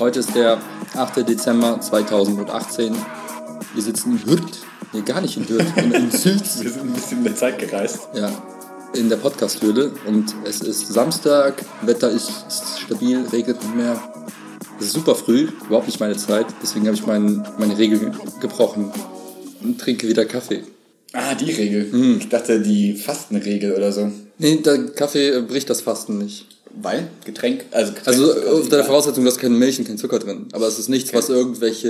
Heute ist der 8. Dezember 2018. Wir sitzen in Hürth. Nee, gar nicht in Hürth, in, in Sülz. Wir sind ein bisschen in der Zeit gereist. Ja, in der Podcast-Höhle. Und es ist Samstag, Wetter ist, stabil, regnet nicht mehr. Es ist super früh, überhaupt nicht meine Zeit. Deswegen habe ich mein, meine Regel gebrochen und trinke wieder Kaffee. Ah, die Regel. Hm. Ich dachte, die Fastenregel oder so. Nee, der Kaffee bricht das Fasten nicht. Weil? Getränk? Also, Getränk Also unter der. Voraussetzung, dass keine Milch und kein Zucker drin. Aber es ist nichts, was irgendwelche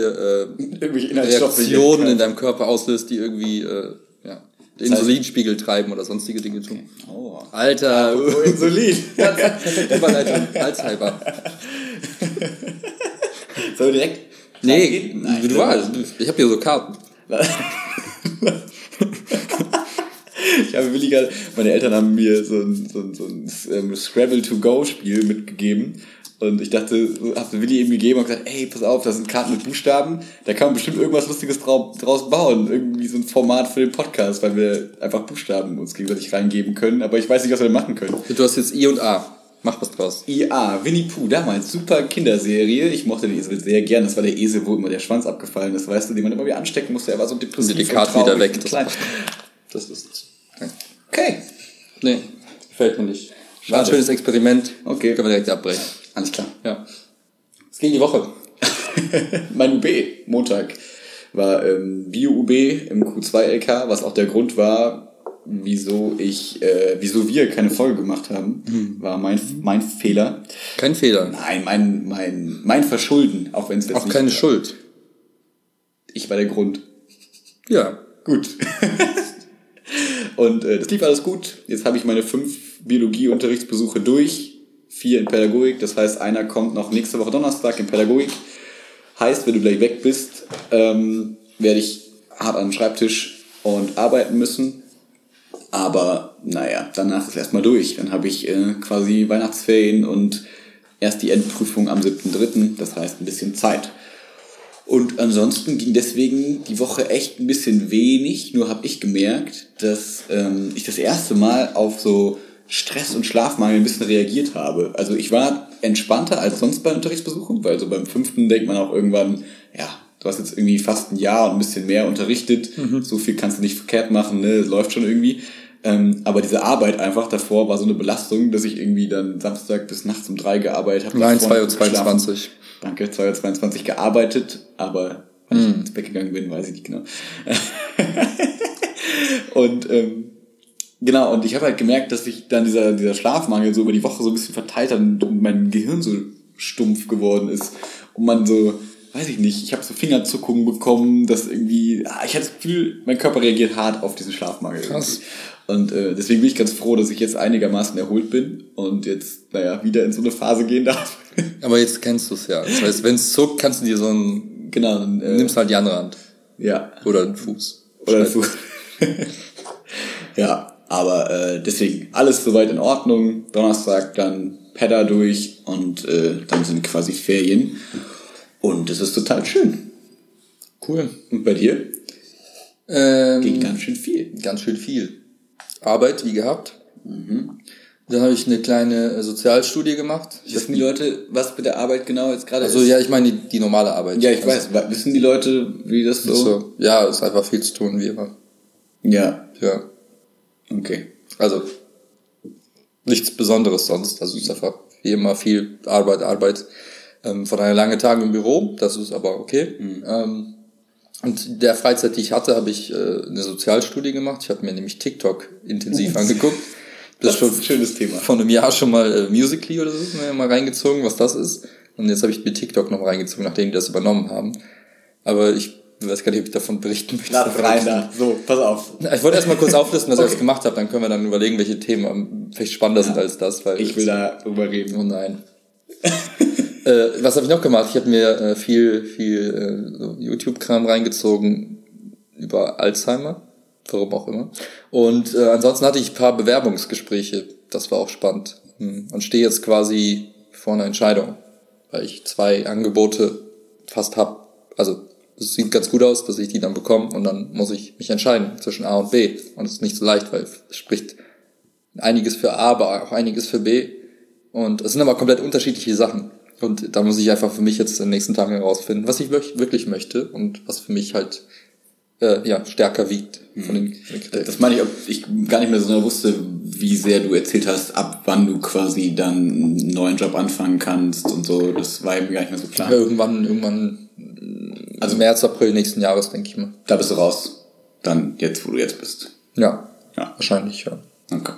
äh, Irgendwelche Reaktionen in deinem Körper auslöst, die irgendwie äh, ja, den heißt- Insulinspiegel treiben oder sonstige Dinge tun. Oh. Alter, Oh, Insulin. perfekte Überleitung, Alzheimer. Soll wir direkt Nee? Nein, du warst. Ich habe hier so Karten. Ich habe Willi gerade, meine Eltern haben mir so ein, so ein, so ein ähm, Scrabble-to-Go-Spiel mitgegeben. Und ich dachte, so, hab Willi eben gegeben und gesagt, ey, pass auf, da sind Karten mit Buchstaben, da kann man bestimmt irgendwas Lustiges drau draus bauen. Irgendwie so ein Format für den Podcast, weil wir einfach Buchstaben uns gegenseitig reingeben können. Aber ich weiß nicht, was wir machen können. Du hast jetzt I und A. Mach was draus. IA, Winnie Pooh, damals, super Kinderserie. Ich mochte den Esel sehr gern. Das war der Esel, wo immer der Schwanz abgefallen ist, weißt du, den man immer wieder anstecken musste. Er war so depressiv Und die Karte wieder weg. Das, das ist. Okay, Nee, gefällt mir nicht. War ein schönes Experiment. Okay. Können wir direkt abbrechen. alles klar. Ja. Es ging die Woche. mein UB, Montag, war ähm, Bio-UB im Q2-LK, was auch der Grund war, wieso ich, äh, wieso wir keine Folge gemacht haben, Hm. war mein, mein Fehler. Kein Fehler. Nein, mein, mein, mein Verschulden, auch wenn es jetzt Auch keine Schuld. Ich war der Grund. Ja. Gut. Und äh, das lief alles gut. Jetzt habe ich meine fünf Biologie-Unterrichtsbesuche durch, vier in Pädagogik. Das heißt, einer kommt noch nächste Woche Donnerstag in Pädagogik. Heißt, wenn du gleich weg bist, ähm, werde ich hart an den Schreibtisch und arbeiten müssen. Aber naja, danach ist erstmal durch. Dann habe ich äh, quasi Weihnachtsferien und erst die Endprüfung am 7.3. Das heißt ein bisschen Zeit. Und ansonsten ging deswegen die Woche echt ein bisschen wenig. Nur habe ich gemerkt, dass ähm, ich das erste Mal auf so Stress und Schlafmangel ein bisschen reagiert habe. Also ich war entspannter als sonst bei Unterrichtsbesuchen, weil so beim fünften denkt man auch irgendwann, ja, du hast jetzt irgendwie fast ein Jahr und ein bisschen mehr unterrichtet. So viel kannst du nicht verkehrt machen, ne? läuft schon irgendwie. Ähm, aber diese Arbeit einfach davor war so eine Belastung, dass ich irgendwie dann Samstag bis nachts um drei gearbeitet habe. Nein, davor 2.22 Uhr. Danke, 2.22 Uhr gearbeitet, aber wann Hm. ich ins Bett gegangen bin, weiß ich nicht genau. und ähm, genau, und ich habe halt gemerkt, dass sich dann dieser, dieser Schlafmangel so über die Woche so ein bisschen verteilt hat und mein Gehirn so stumpf geworden ist. Und man so, weiß ich nicht, ich habe so Fingerzuckungen bekommen, dass irgendwie, ah, ich hatte das Gefühl, mein Körper reagiert hart auf diesen Schlafmangel. Krass. irgendwie. Und äh, deswegen bin ich ganz froh, dass ich jetzt einigermaßen erholt bin und jetzt, naja, wieder in so eine Phase gehen darf. Aber jetzt kennst du es ja. Das heißt, wenn es zuckt, kannst du dir so ein. genau. Dann, äh, Nimmst halt die andere Hand. Ja. Oder den Fuß. Oder so. ja, aber äh, deswegen alles soweit in Ordnung. Donnerstag dann Pedder durch und äh, dann sind quasi Ferien. Und es ist total schön. Cool. Und bei dir? Ähm, Ging ganz schön viel. ganz schön viel. Arbeit, wie gehabt. Mhm. Dann habe ich eine kleine äh, Sozialstudie gemacht. Wissen die Leute, was mit der Arbeit genau jetzt gerade also ist? ja, ich meine die, die normale Arbeit. Ja, ich also, weiß. Wissen die Leute, wie das so? So, ja, ist einfach viel zu tun, wie immer. Ja, Ja. okay. Also nichts Besonderes sonst. Also es ist einfach wie immer viel Arbeit, Arbeit. Ähm, von einer langen Tage im Büro, das ist aber okay. Ähm, und der Freizeit, die ich hatte, habe ich äh, eine Sozialstudie gemacht. Ich habe mir nämlich TikTok intensiv angeguckt. Das ist ein schönes Thema. Vor einem Jahr schon mal äh, Musically oder so mir mal reingezogen, was das ist. Und jetzt habe ich mir TikTok noch reingezogen, nachdem die das übernommen haben. Aber ich weiß gar nicht, ob ich davon berichten möchte. Na, rein da. So, pass auf. Ich wollte erstmal kurz auflisten, was ich Okay. jetzt gemacht habe, dann können wir dann überlegen, welche Themen vielleicht spannender sind als das. Weil Ich will da drüber reden. Oh nein. Äh, was habe ich noch gemacht? Ich habe mir äh, viel, viel äh, YouTube-Kram reingezogen über Alzheimer. warum auch immer. Und äh, ansonsten hatte ich ein paar Bewerbungsgespräche. Das war auch spannend. Hm. Und stehe jetzt quasi vor einer Entscheidung, weil ich zwei Angebote fast hab. Also es sieht ganz gut aus, dass ich die dann bekomme und dann muss ich mich entscheiden zwischen A und B. Und es ist nicht so leicht, weil es spricht einiges für A, aber auch einiges für B. Und es sind aber komplett unterschiedliche Sachen. Und da muss ich einfach für mich jetzt in den nächsten Tagen herausfinden, was ich wirklich möchte und was für mich halt äh, ja, stärker wiegt von den, von den Kriterien. Das meine ich, ob ich gar nicht mehr so genau wusste, wie sehr du erzählt hast, ab wann du quasi dann einen neuen Job anfangen kannst und so. Das war mir gar nicht mehr so klar. Ja, irgendwann, irgendwann, also März, April nächsten Jahres, denke ich mal. Da bist du raus. Dann jetzt, wo du jetzt bist. Ja. Ja. Wahrscheinlich, ja. Okay.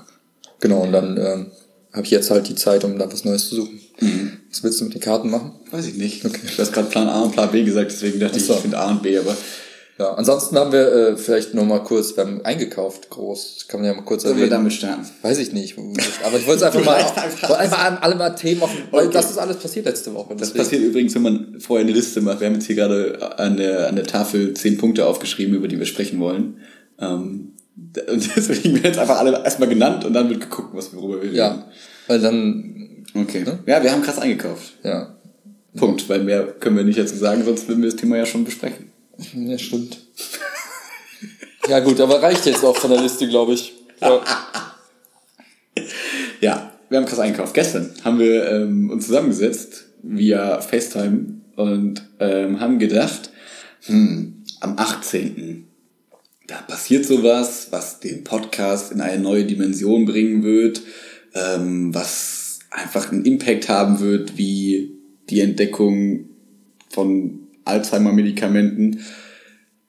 Genau, und dann ähm, habe ich jetzt halt die Zeit, um da was Neues zu suchen. Mhm. Was willst du mit den Karten machen? Weiß ich nicht. Okay. Du hast gerade Plan A und Plan B gesagt, deswegen dachte so. ich, ich finde A und B, aber. Ja, ansonsten haben wir äh, vielleicht noch mal kurz, wir haben eingekauft, groß, kann man ja mal kurz Sollen erwähnen. wir damit starten? Weiß ich nicht, aber ich wollte es einfach mal, einfach, einfach alle mal Themen offen, weil okay. das ist alles passiert letzte Woche. Das passiert übrigens, wenn man vorher eine Liste macht. Wir haben jetzt hier gerade an der, an der Tafel zehn Punkte aufgeschrieben, über die wir sprechen wollen. Ähm, und deswegen werden jetzt einfach alle erstmal genannt und dann wird geguckt, was worüber wir reden. Ja, weil dann. Okay. Ne? Ja, wir haben krass eingekauft. Ja. Punkt, weil mehr können wir nicht dazu sagen, sonst würden wir das Thema ja schon besprechen. Ja, stimmt. ja, gut, aber reicht jetzt auch von der Liste, glaube ich. Ja. ja, wir haben krass eingekauft. Gestern haben wir ähm, uns zusammengesetzt via FaceTime und ähm, haben gedacht, hm, am 18. Da passiert sowas, was den Podcast in eine neue Dimension bringen wird, ähm, was einfach einen Impact haben wird, wie die Entdeckung von Alzheimer-Medikamenten.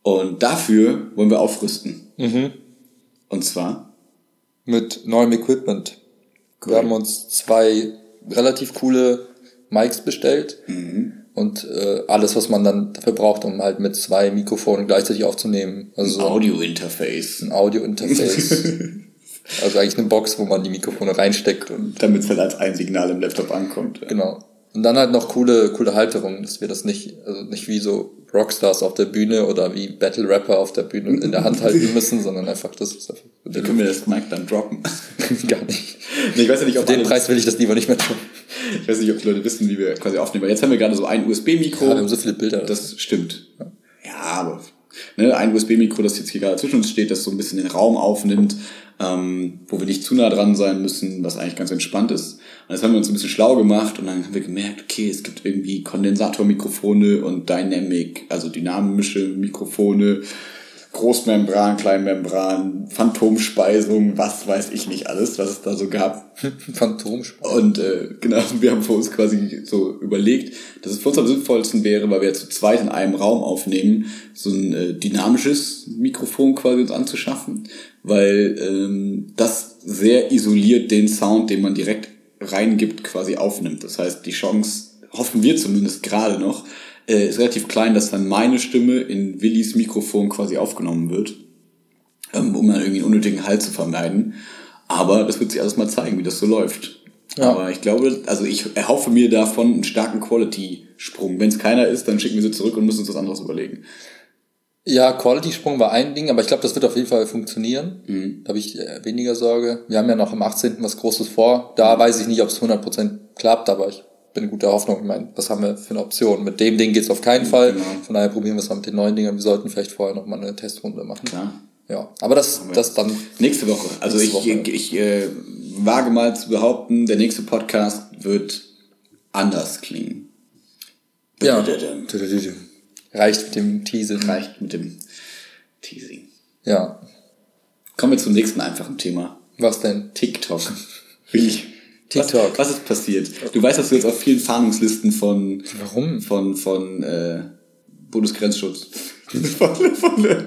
Und dafür wollen wir aufrüsten. Mhm. Und zwar? Mit neuem Equipment. Cool. Wir haben uns zwei relativ coole Mics bestellt. Mhm. Und äh, alles, was man dann dafür braucht, um halt mit zwei Mikrofonen gleichzeitig aufzunehmen. Also ein Audio-Interface. Ein Audio-Interface. also eigentlich eine Box, wo man die Mikrofone reinsteckt. und Damit es halt als ein Signal im Laptop ankommt. Genau. Und dann halt noch coole, coole Halterungen, dass wir das nicht, also nicht wie so Rockstars auf der Bühne oder wie Battle Rapper auf der Bühne in der Hand halten müssen, sondern einfach das ist einfach. Wie können wir das Mic dann droppen? Gar nicht. Nee, ich weiß ja nicht, ob den Preis will ich das lieber nicht mehr tun. Ich weiß nicht, ob die Leute wissen, wie wir quasi aufnehmen. Jetzt haben wir gerade so ein USB-Mikro. Ja, wir haben so viele Bilder. Das stimmt. Ja, ja aber ne, ein USB-Mikro, das jetzt hier gerade zwischen uns steht, das so ein bisschen den Raum aufnimmt, ähm, wo wir nicht zu nah dran sein müssen, was eigentlich ganz entspannt ist. Und jetzt haben wir uns ein bisschen schlau gemacht und dann haben wir gemerkt, okay, es gibt irgendwie Kondensatormikrofone und Dynamic, also dynamische Mikrofone Großmembran, Kleinmembran, Phantomspeisung, was weiß ich nicht alles, was es da so gab. Phantomspeisung. Und äh, genau, wir haben für uns quasi so überlegt, dass es für uns am sinnvollsten wäre, weil wir zu zweit in einem Raum aufnehmen, so ein äh, dynamisches Mikrofon quasi uns anzuschaffen, weil ähm, das sehr isoliert den Sound, den man direkt reingibt, quasi aufnimmt. Das heißt, die Chance, hoffen wir zumindest gerade noch, äh, ist relativ klein, dass dann meine Stimme in Willis Mikrofon quasi aufgenommen wird, ähm, um dann irgendwie einen unnötigen Halt zu vermeiden. Aber das wird sich alles mal zeigen, wie das so läuft. Ja. Aber ich glaube, also ich erhoffe mir davon einen starken Quality-Sprung. Wenn es keiner ist, dann schicken wir sie zurück und müssen uns was anderes überlegen. Ja, Quality-Sprung war ein Ding, aber ich glaube, das wird auf jeden Fall funktionieren. Mhm. Da habe ich äh, weniger Sorge. Wir haben ja noch am 18. was Großes vor. Da weiß ich nicht, ob es 100% klappt, aber ich bin guter Hoffnung. Ich meine, was haben wir für eine Option? Mit dem Ding geht's auf keinen Fall. Genau. Von daher probieren wir es mal mit den neuen Dingen. Wir sollten vielleicht vorher noch mal eine Testrunde machen. Klar. Ja, aber das, das dann. Nächste Woche. Also nächste ich, Woche. ich, ich äh, wage mal zu behaupten, der nächste Podcast wird anders klingen. Ja. Reicht mit dem Teasing. Reicht mit dem Teasing. Ja. Kommen wir zum nächsten einfachen Thema. Was denn? TikTok. Will ich TikTok. Was, was ist passiert? Du weißt, dass du jetzt auf vielen Fahndungslisten von Warum? von von äh, Bundesgrenzschutz von, von äh,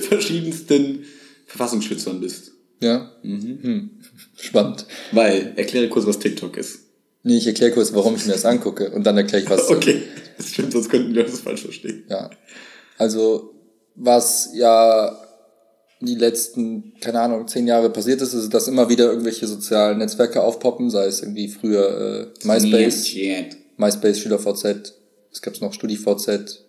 verschiedensten Verfassungsschützern bist. Ja. Mhm. Hm. Spannend. Weil, erkläre kurz, was TikTok ist. Nee, ich erkläre kurz, warum ich mir das angucke und dann erkläre ich, was. okay, das stimmt, sonst könnten wir das falsch verstehen. Ja. Also, was ja die letzten, keine Ahnung, zehn Jahre passiert ist, ist, dass immer wieder irgendwelche sozialen Netzwerke aufpoppen, sei es irgendwie früher äh, MySpace, MySpace, SchülerVZ, es gab noch StudiVZ,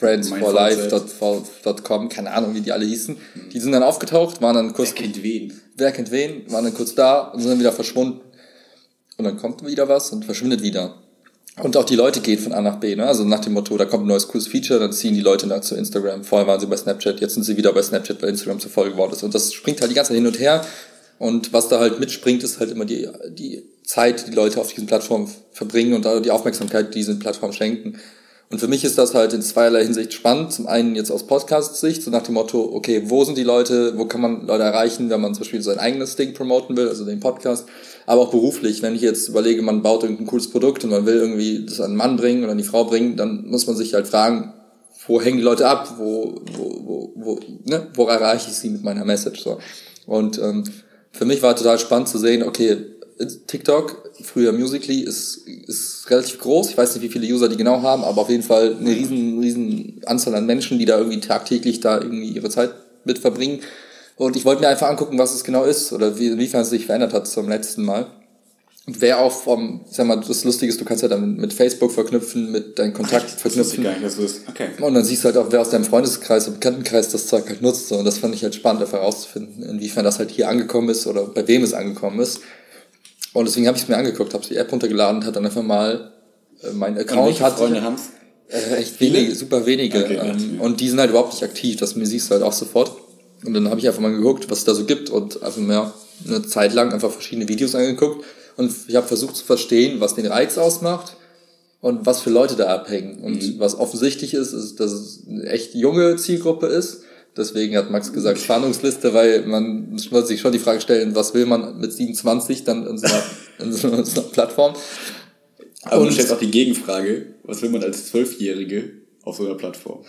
friendsforlife.com, keine Ahnung, wie die alle hießen. Die sind dann aufgetaucht, waren dann kurz. Wer kennt wen? Wer kennt wen? Waren dann kurz da und sind dann wieder verschwunden. Und dann kommt wieder was und verschwindet wieder. Und auch die Leute gehen von A nach B, ne? Also nach dem Motto, da kommt ein neues cooles Feature, dann ziehen die Leute nach zu Instagram. Vorher waren sie bei Snapchat, jetzt sind sie wieder bei Snapchat, weil Instagram zu voll geworden ist. Und das springt halt die ganze Zeit hin und her. Und was da halt mitspringt, ist halt immer die, die Zeit, die Leute auf diesen Plattformen verbringen und die Aufmerksamkeit, die diesen Plattformen schenken. Und für mich ist das halt in zweierlei Hinsicht spannend. Zum einen jetzt aus Podcast-Sicht, so nach dem Motto, okay, wo sind die Leute, wo kann man Leute erreichen, wenn man zum Beispiel sein eigenes Ding promoten will, also den Podcast. Aber auch beruflich, wenn ich jetzt überlege, man baut irgendein cooles Produkt und man will irgendwie das an den Mann bringen oder an die Frau bringen, dann muss man sich halt fragen, wo hängen die Leute ab, wo, wo, wo, wo, ne, wo erreiche ich sie mit meiner Message, so. Und, ähm, für mich war total spannend zu sehen, okay, TikTok, früher Musically, ist, ist relativ groß. Ich weiß nicht, wie viele User die genau haben, aber auf jeden Fall eine riesen, riesen Anzahl an Menschen, die da irgendwie tagtäglich da irgendwie ihre Zeit mit verbringen. Und ich wollte mir einfach angucken, was es genau ist oder wie, inwiefern es sich verändert hat zum letzten Mal. Und wer auch vom, ich sag mal, das Lustige ist, du kannst ja dann mit Facebook verknüpfen, mit deinem Kontakt Ach, verknüpfen. Gar nicht, dass du das, okay. Und dann siehst du halt auch, wer aus deinem Freundeskreis und Bekanntenkreis das Zeug halt nutzt. Und das fand ich halt spannend, einfach herauszufinden, inwiefern das halt hier angekommen ist oder bei wem es angekommen ist. Und deswegen habe ich es mir angeguckt, habe die App runtergeladen und hat dann einfach mal äh, mein Account und hat. Freunde haben's? Äh, echt wenige, super wenige. Okay, ähm, und die sind halt überhaupt nicht aktiv, das mir siehst du halt auch sofort. Und dann habe ich einfach mal geguckt, was es da so gibt und einfach mehr eine Zeit lang einfach verschiedene Videos angeguckt. Und ich habe versucht zu verstehen, was den Reiz ausmacht und was für Leute da abhängen. Und mhm. was offensichtlich ist, ist, dass es eine echt junge Zielgruppe ist Deswegen hat Max gesagt Spannungsliste, weil man muss sich schon die Frage stellen, was will man mit 27 dann in so einer, in so einer, Plattform? Aber und du stellst auch die Gegenfrage, was will man als Zwölfjährige auf so einer Plattform?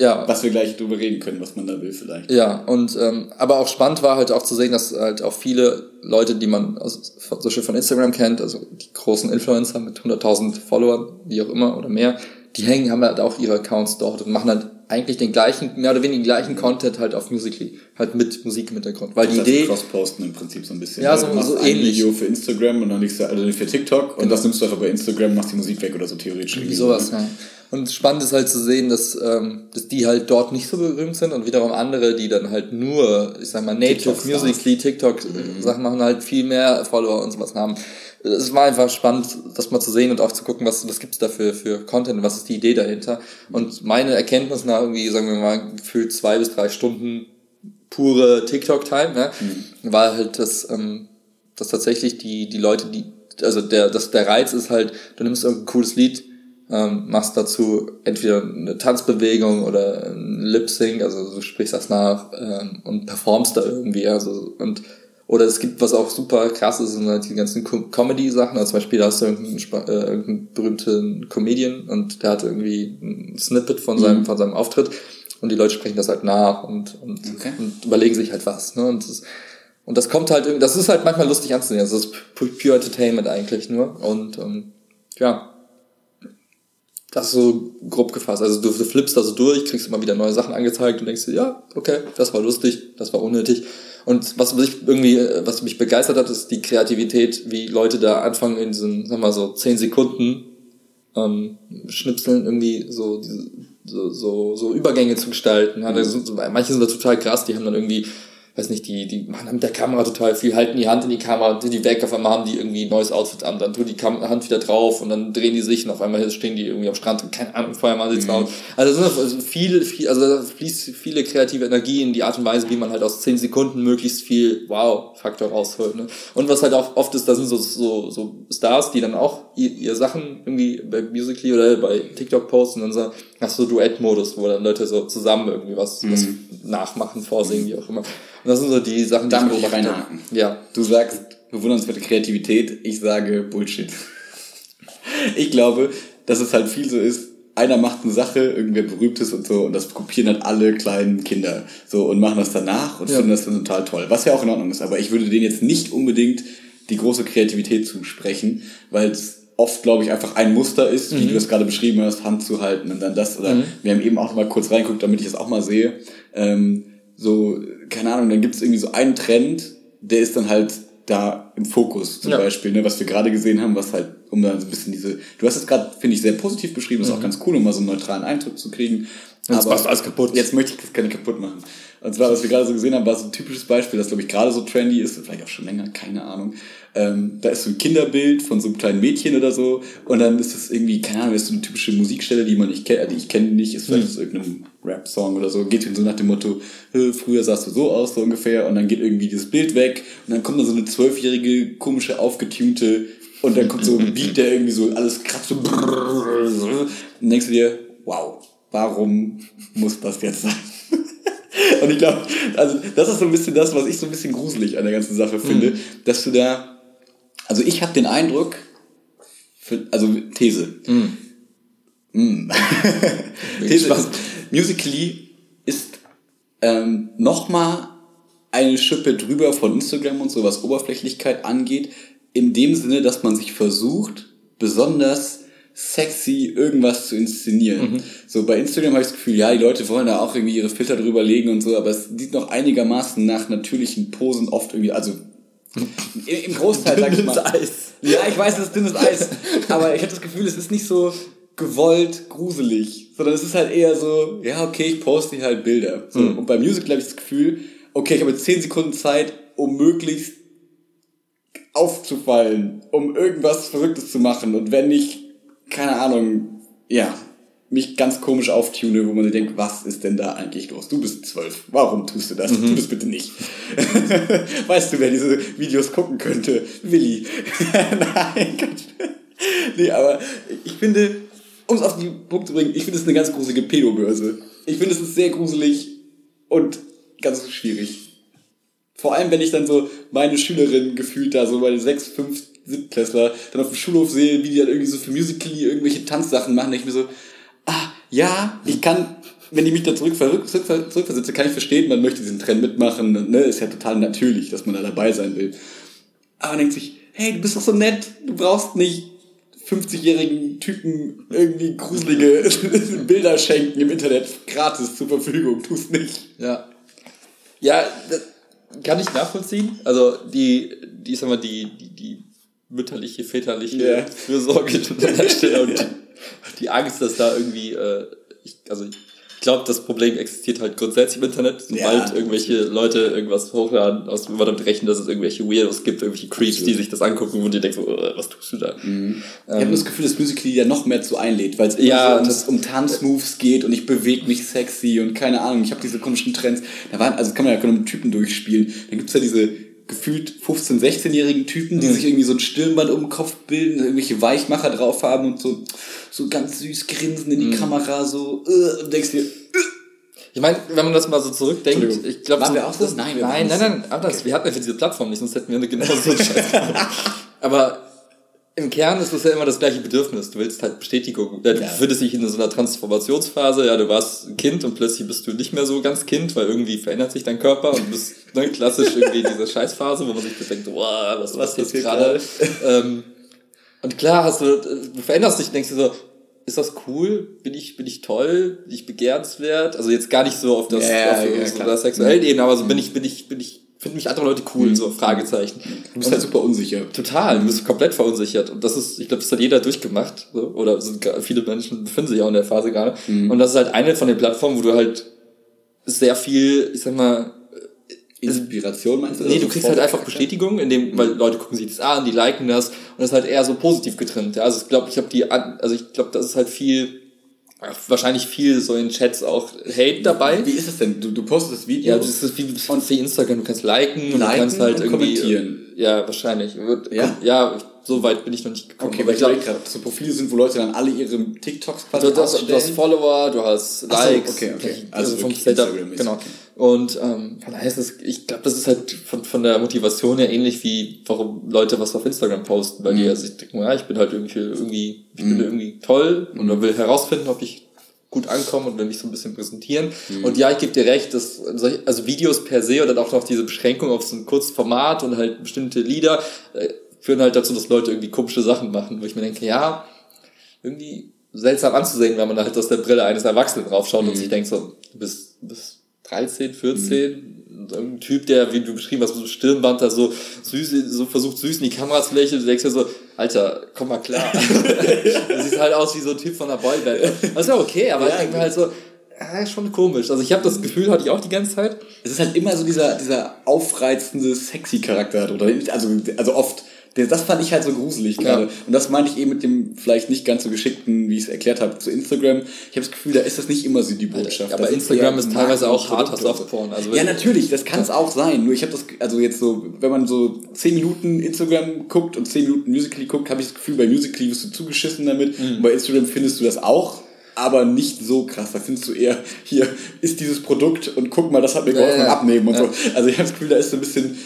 Ja. Was wir gleich drüber reden können, was man da will vielleicht. Ja, und ähm, aber auch spannend war halt auch zu sehen, dass halt auch viele Leute, die man aus, so schön von Instagram kennt, also die großen Influencer mit 100.000 Followern, wie auch immer oder mehr, die hängen, haben halt auch ihre Accounts dort und machen halt eigentlich den gleichen, mehr oder weniger den gleichen Content halt auf Musically, halt mit Musik im Hintergrund. Weil das die heißt, Idee. Cross-posten im Prinzip so ein bisschen. Ja, so, du machst so ein ähnlich. Video für Instagram und dann legst du, also für TikTok und genau. das nimmst du einfach bei Instagram, machst die Musik weg oder so theoretisch. Irgendwie sowas, ne? ja. Und spannend ist halt zu sehen, dass, ähm, dass die halt dort nicht so berühmt sind und wiederum andere, die dann halt nur, ich sag mal, Native Musically, TikTok mhm. Sachen machen, halt viel mehr Follower und sowas haben es war einfach spannend, das mal zu sehen und auch zu gucken, was, was gibt's da für, für Content, was ist die Idee dahinter. Und meine Erkenntnis nach irgendwie, sagen wir mal, gefühlt zwei bis drei Stunden pure TikTok-Time, ne, mhm. war halt, dass, ähm, dass tatsächlich die, die Leute, die, also der, das, der Reiz ist halt, du nimmst irgendein cooles Lied, ähm, machst dazu entweder eine Tanzbewegung oder ein Lip-Sync, also du sprichst das nach ähm, und performst da irgendwie, also und oder es gibt, was auch super krass ist, sind halt die ganzen Comedy-Sachen. Also zum Beispiel, da hast du irgendeinen, äh, irgendeinen berühmten Comedian und der hat irgendwie ein Snippet von seinem, mhm. von seinem Auftritt und die Leute sprechen das halt nach und, und, okay. und überlegen sich halt was. Ne? Und, das, und das kommt halt, das ist halt manchmal lustig anzusehen. Also das ist pure Entertainment eigentlich nur. Und ähm, ja, das ist so grob gefasst. Also du, du flippst da so durch, kriegst immer wieder neue Sachen angezeigt und denkst dir, ja, okay, das war lustig, das war unnötig. Und was mich irgendwie, was mich begeistert hat, ist die Kreativität, wie Leute da anfangen in diesen, sag mal so, zehn Sekunden ähm, Schnipseln irgendwie so, so, so, so Übergänge zu gestalten. Ja, sind, manche sind da total krass, die haben dann irgendwie weiß nicht, die, die machen mit der Kamera total viel, halten die Hand in die Kamera, die weg, auf einmal haben die irgendwie ein neues Outfit an, dann tun die Hand wieder drauf und dann drehen die sich und auf einmal stehen die irgendwie am Strand und keine Ahnung, vorher mal sieht's mhm. Also es sind also viel, viel, also da fließt viele kreative Energie in die Art und Weise, wie man halt aus zehn Sekunden möglichst viel Wow-Faktor rausholt. Ne? Und was halt auch oft ist, da sind so, so, so Stars, die dann auch ihr, ihr Sachen irgendwie bei Musically oder bei TikTok posten und dann so, hast du Duett-Modus, wo dann Leute so zusammen irgendwie was, mhm. was nachmachen, vorsingen, wie auch immer. Und das sind so die Sachen, die da ich reinhaken. Ja. Du sagst bewundernswerte Kreativität, ich sage Bullshit. ich glaube, dass es halt viel so ist, einer macht eine Sache, irgendwer berühmtes und so, und das kopieren halt alle kleinen Kinder so und machen das danach und ja. finden das dann total toll. Was ja auch in Ordnung ist, aber ich würde denen jetzt nicht unbedingt die große Kreativität zusprechen, weil es oft, glaube ich, einfach ein Muster ist, mhm. wie du das gerade beschrieben hast, Hand zu halten und dann das. Oder mhm. wir haben eben auch mal kurz reinguckt, damit ich das auch mal sehe. Ähm, so, keine Ahnung, dann gibt es irgendwie so einen Trend, der ist dann halt da im Fokus zum ja. Beispiel, ne, was wir gerade gesehen haben, was halt um da so ein bisschen diese, du hast es gerade, finde ich, sehr positiv beschrieben, ist auch ganz cool, um mal so einen neutralen Eindruck zu kriegen. Jetzt machst du alles kaputt. Jetzt möchte ich das keine kaputt machen. Und zwar, was wir gerade so gesehen haben, war so ein typisches Beispiel, das glaube ich gerade so trendy ist, vielleicht auch schon länger, keine Ahnung. Ähm, da ist so ein Kinderbild von so einem kleinen Mädchen oder so. Und dann ist das irgendwie, keine Ahnung, ist so eine typische Musikstelle, die man nicht kennt, die ich kenne nicht, ist vielleicht aus irgendeinem Rap-Song oder so, geht so nach dem Motto, "Äh, früher sahst du so aus, so ungefähr, und dann geht irgendwie dieses Bild weg. Und dann kommt da so eine zwölfjährige, komische, aufgetunte und dann kommt so ein Beat, der irgendwie so alles kratzt so und dann denkst du dir, wow, warum muss das jetzt sein? Und ich glaube, also das ist so ein bisschen das, was ich so ein bisschen gruselig an der ganzen Sache finde, Mhm. dass du da, also ich habe den Eindruck, für, also These, Mm. These gespannt. ist, Musically ist ähm, nochmal eine Schippe drüber von Instagram und so, was Oberflächlichkeit angeht, in dem Sinne, dass man sich versucht, besonders sexy irgendwas zu inszenieren. So bei Instagram habe ich das Gefühl, ja, die Leute wollen da auch irgendwie ihre Filter drüber legen und so, aber es sieht noch einigermaßen nach natürlichen Posen oft irgendwie, also im Großteil, sag ich mal. Dünnes Eis. Ja, ich weiß, es ist dünnes Eis. Aber ich habe das Gefühl, es ist nicht so gewollt gruselig, sondern es ist halt eher so, ja, okay, ich poste hier halt Bilder. So, Und bei Musical habe ich das Gefühl, okay, ich habe jetzt 10 Sekunden Zeit, um möglichst aufzufallen, um irgendwas Verrücktes zu machen. Und wenn ich, keine Ahnung, ja, mich ganz komisch auftune, wo man sich denkt, was ist denn da eigentlich los? Du bist zwölf. Warum tust du das? Tu das bitte nicht. weißt du, wer diese Videos gucken könnte? Willi. Nein. Nee, aber ich finde, um es auf die Punkt zu bringen, ich finde es eine ganz gruselige Pedobörse. Ich finde es ist sehr gruselig und ganz schwierig. Vor allem, wenn ich dann so meine Schülerinnen gefühlt da, so meine sechs, fünf, Siebtklässler, dann auf dem Schulhof sehe, wie die dann irgendwie so für Musical.ly irgendwelche Tanzsachen machen, denke ich mir so, ah, ja, ich kann, wenn ich mich da zurück, zurück, zurückversetze, kann ich verstehen, man möchte diesen Trend mitmachen, ne, ist ja total natürlich, dass man da dabei sein will. Aber man denkt sich, hey, du bist doch so nett, du brauchst nicht 50-jährigen Typen irgendwie gruselige Bilder schenken im Internet gratis zur Verfügung, tust nicht. Ja. Ja, das kann ich nachvollziehen. Also die, die sag mal, die, die, die mütterliche, väterliche Ja. Fürsorge an der Stelle und die, Angst, dass da irgendwie, äh, ich, also ich glaube, das Problem existiert halt grundsätzlich im Internet. Sobald Ja. irgendwelche Leute irgendwas hochladen, aus dem wir damit rechnen, dass es irgendwelche Weirdos gibt, irgendwelche Creeps, die sich das angucken und die denken so, äh, was tust du da? Ich habe das Gefühl, dass Musical.ly ja noch mehr zu einlädt, weil es Ja, so um, um Tanzmoves geht und ich bewege mich sexy und keine Ahnung, ich habe diese komischen Trends. Da waren, also kann man ja mit Typen durchspielen. Dann gibt's ja diese gefühlt 15-, 16-jährigen Typen, die sich irgendwie so ein Stirnband um den Kopf bilden, irgendwelche Weichmacher drauf haben und so, so ganz süß grinsen in die Kamera, so, äh, und denkst dir, äh, Ich meine, wenn man das mal so zurückdenkt, ich glaube, Waren wir auch das- Nein, wir nein, nein, nein, anders. Wir hatten einfach diese Plattform nicht, sonst hätten wir genau so einen Scheiß gemacht. Aber im Kern ist das ja immer das gleiche Bedürfnis. Du willst halt Bestätigung. Ja, Du Ja. befindest dich in so einer Transformationsphase. Ja, du warst ein Kind und plötzlich bist du nicht mehr so ganz Kind, weil irgendwie verändert sich dein Körper und du bist ne, klassisch irgendwie in dieser Scheißphase, wo man sich denkt, wow, was, was passiert gerade? ähm, und klar hast du, du veränderst dich, denkst du so, ist das cool? Bin ich, bin ich toll? Bin ich begehrenswert? Also jetzt gar nicht so auf das, Ja, auf ja, so der sexuellen Ebene, aber so bin ich, bin ich, bin ich, finden mich andere Leute cool, so Fragezeichen. du bist halt super unsicher. Total, du bist komplett verunsichert. Und das ist, ich glaube, das hat jeder durchgemacht. So. Oder sind, viele Menschen befinden sich auch in der Phase gerade. Und das ist halt eine von den Plattformen, wo du halt sehr viel, ich sag mal, Inspiration meinst du? Nee, du kriegst halt einfach Bestätigung, indem, weil Leute gucken sich das an, die liken das und das ist halt eher so positiv getrimmt. Ja, also ich glaube, ich habe die, also ich glaube, das ist halt viel, wahrscheinlich viel so in Chats auch Hate dabei. Wie ist es denn? Du, du postest das Video Ja, das ist wie, wie Instagram, du kannst liken, und du Liken kannst halt und irgendwie kommentieren. Ja, wahrscheinlich. Ja? ja, so weit bin ich noch nicht gekommen. Okay, aber weil ich glaube gerade, so Profile sind, wo Leute dann alle ihre TikToks quasi du, hast, du hast. Follower, du hast Ach so, Likes, okay, okay. also, Also vom Setup, genau. okay. Und ähm, von daher ist es, ich glaube, das ist halt von, von der Motivation her ähnlich wie warum Leute was auf Instagram posten, weil Mhm. die ja sich denken, ja, ich bin halt irgendwie irgendwie, ich bin irgendwie toll und man will herausfinden, ob ich gut ankomme und will mich so ein bisschen präsentieren. Mhm. Und ja, ich gebe dir recht, dass solche- also Videos per se oder auch noch diese Beschränkung auf so ein kurzes Format und halt bestimmte Lieder äh, führen halt dazu, dass Leute irgendwie komische Sachen machen, wo ich mir denke, ja, irgendwie seltsam anzusehen, wenn man da halt aus der Brille eines Erwachsenen draufschaut Mhm. und sich denkt so, du bist, du bist 13, 14, ein Typ, der, wie du beschrieben hast, so Stirnband da so süß, so versucht süß in die Kamera zu lächeln, du denkst ja so, Alter, komm mal klar. das sieht halt aus wie so ein Typ von der Boyband. Das ist ja okay, aber ja, ich denke mir halt so, ja, schon komisch. Also ich habe das Gefühl, hatte ich auch die ganze Zeit. Es ist halt immer so dieser, dieser aufreizende, sexy Charakter, oder? Also, also oft das fand ich halt so gruselig gerade. Ja. Und das meine ich eben mit dem vielleicht nicht ganz so geschickten, wie ich es erklärt habe, zu Instagram. Ich habe das Gefühl, da ist das nicht immer so die Botschaft. Aber Instagram ist teilweise auch harter Softporn. Also ja, natürlich, das kann es auch sein. Nur ich habe das, also jetzt so, wenn man so 10 Minuten Instagram guckt und 10 Minuten Musical.ly guckt, habe ich das Gefühl, bei Musical.ly wirst du zugeschissen damit. Mhm. Und bei Instagram findest du das auch aber nicht so krass. Da findest du eher, hier ist dieses Produkt und guck mal, das hat mir geholfen, ja, ja. abnehmen und ja. so. Also ich habe das Gefühl, da ist so ein bisschen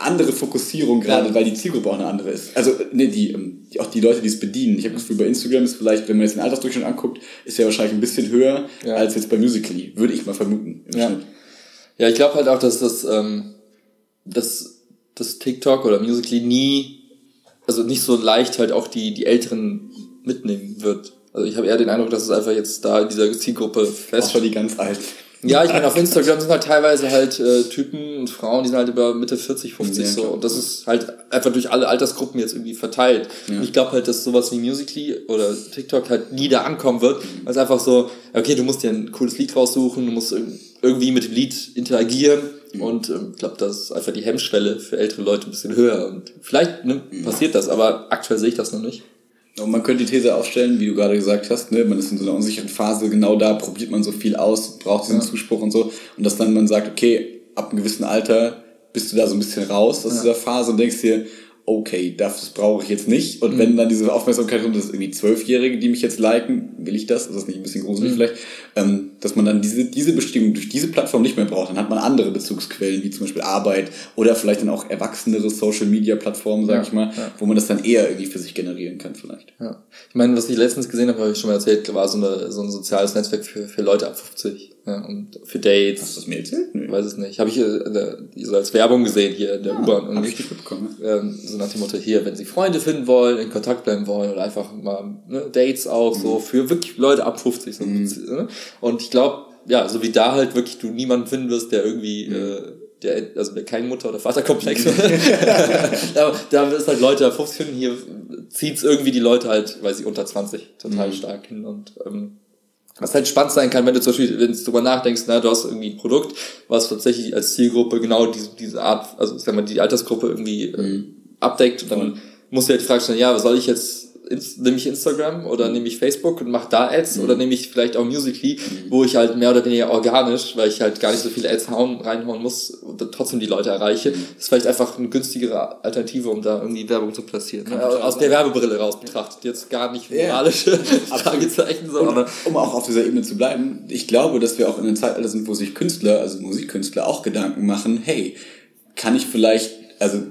andere Fokussierung gerade, ja. weil die Zielgruppe auch eine andere ist. Also ne, die, ähm, die auch die Leute, die es bedienen. Ich habe das Gefühl, bei Instagram ist vielleicht, wenn man jetzt den Altersdurchschnitt anguckt, ist ja wahrscheinlich ein bisschen höher ja. als jetzt bei Musically, würde ich mal vermuten. ja. ja, ich glaube halt auch, dass das, ähm, dass das TikTok oder Musically nie, also nicht so leicht halt auch die, die Älteren mitnehmen wird. Also ich habe eher den Eindruck, dass es einfach jetzt da in dieser Zielgruppe fest. Auch schon die ganz alten. Ja, ich meine, auf Instagram sind halt teilweise halt äh, Typen und Frauen, die sind halt über Mitte 40, 50 ja, so. Und das ist halt einfach durch alle Altersgruppen jetzt irgendwie verteilt. Ja. Und ich glaube halt, dass sowas wie Musically oder TikTok halt nie da ankommen wird. Mhm. Weil es einfach so, okay, du musst dir ein cooles Lied raussuchen, du musst irgendwie mit dem Lied interagieren. Mhm. Und ähm, ich glaube, das ist einfach die Hemmschwelle für ältere Leute ein bisschen höher. Und vielleicht ne, mhm. passiert das, aber aktuell sehe ich das noch nicht. Und man könnte die These aufstellen, wie du gerade gesagt hast, ne, man ist in so einer unsicheren Phase, genau da probiert man so viel aus, braucht diesen ja. Zuspruch und so. Und dass dann man sagt, okay, ab einem gewissen Alter bist du da so ein bisschen raus aus ja. dieser Phase und denkst dir, okay, das brauche ich jetzt nicht. Und mhm. wenn dann diese Aufmerksamkeit kommt, das ist irgendwie Zwölfjährige, die mich jetzt liken, will ich das? Ist das nicht ein bisschen gruselig mhm. vielleicht? Ähm, dass man dann diese, diese Bestimmung durch diese Plattform nicht mehr braucht. Dann hat man andere Bezugsquellen, wie zum Beispiel Arbeit oder vielleicht dann auch erwachsenere Social-Media-Plattformen, sag ja, ich mal, ja. wo man das dann eher irgendwie für sich generieren kann vielleicht. Ja. Ich meine, was ich letztens gesehen habe, habe ich schon mal erzählt, war so, eine, so ein soziales Netzwerk für, für Leute ab 50. Ja, und für Dates. Hast du das mir erzählt? Nee. Weiß es nicht. Habe ich äh, so als Werbung gesehen hier in der ah, U-Bahn. Hab ich mitbekommen. Ähm, so nach dem Motto, hier, wenn Sie Freunde finden wollen, in Kontakt bleiben wollen oder einfach mal ne, Dates auch mhm. so für wirklich Leute ab 50. So, mhm. Ne? Und ich glaube, ja, so wie da halt wirklich du niemanden finden wirst, der irgendwie... Mhm. Äh, der, also der kein Mutter- oder Vaterkomplex. Mhm. da, da ist halt Leute ab 50 finden, hier zieht's irgendwie die Leute halt, weiß ich, unter 20 total mhm. stark hin und ähm, was halt spannend sein kann, wenn du zum Beispiel, wenn du darüber nachdenkst, na, du hast irgendwie ein Produkt, was tatsächlich als Zielgruppe genau diese, diese Art, also ich sag mal, die Altersgruppe irgendwie äh, mhm. abdeckt und dann musst du halt die Frage stellen, ja, was soll ich jetzt nehme ich Instagram oder nehme ich Facebook und mache da Ads mhm. oder nehme ich vielleicht auch Musically, mhm. wo ich halt mehr oder weniger organisch, weil ich halt gar nicht so viele Ads hauen, reinhauen muss und trotzdem die Leute erreiche. Mhm. Das ist vielleicht einfach eine günstigere Alternative, um da irgendwie Werbung zu platzieren. Ne? Aus sein. der Werbebrille raus betrachtet. Jetzt gar nicht moralische yeah. Fragezeichen, so, aber. Um auch auf dieser Ebene zu bleiben, ich glaube, dass wir auch in einem Zeitalter sind, wo sich Künstler, also Musikkünstler, auch Gedanken machen, hey, kann ich vielleicht, also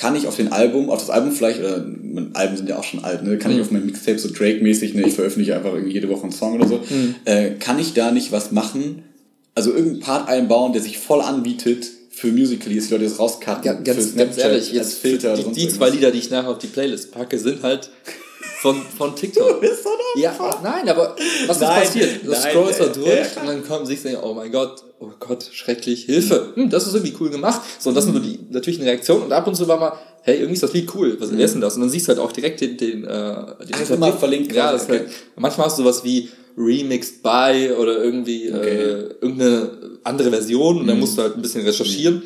kann ich auf den Album, auf das Album vielleicht, oder Alben sind ja auch schon alt, ne, kann mhm. ich auf mein Mixtape so Drake-mäßig, ne, ich veröffentliche einfach irgendwie jede Woche einen Song oder so, mhm. äh, kann ich da nicht was machen, also irgendeinen Part einbauen, der sich voll anbietet für Musically, dass die Leute das rauscutten. Ja, ganz, ganz ehrlich, jetzt Filter die, die zwei Lieder, die ich nachher auf die Playlist packe, sind halt von, von TikTok. Du bist so ja, nein, aber was nein, ist passiert? Du scrollst da durch ja, und dann kommen sich so, oh mein Gott, oh Gott, schrecklich, Hilfe. Hm, das ist irgendwie cool gemacht. So, und das sind so die, natürlich eine Reaktion und ab und zu war mal, hey, irgendwie ist das Lied cool, was mhm. ist denn das? Und dann siehst du halt auch direkt den, den, äh, den Einfach mal verlinkt. Ja, das okay. halt, manchmal hast du sowas wie Remixed by oder irgendwie okay. äh, irgendeine andere Version und mhm. dann musst du halt ein bisschen recherchieren. Mhm.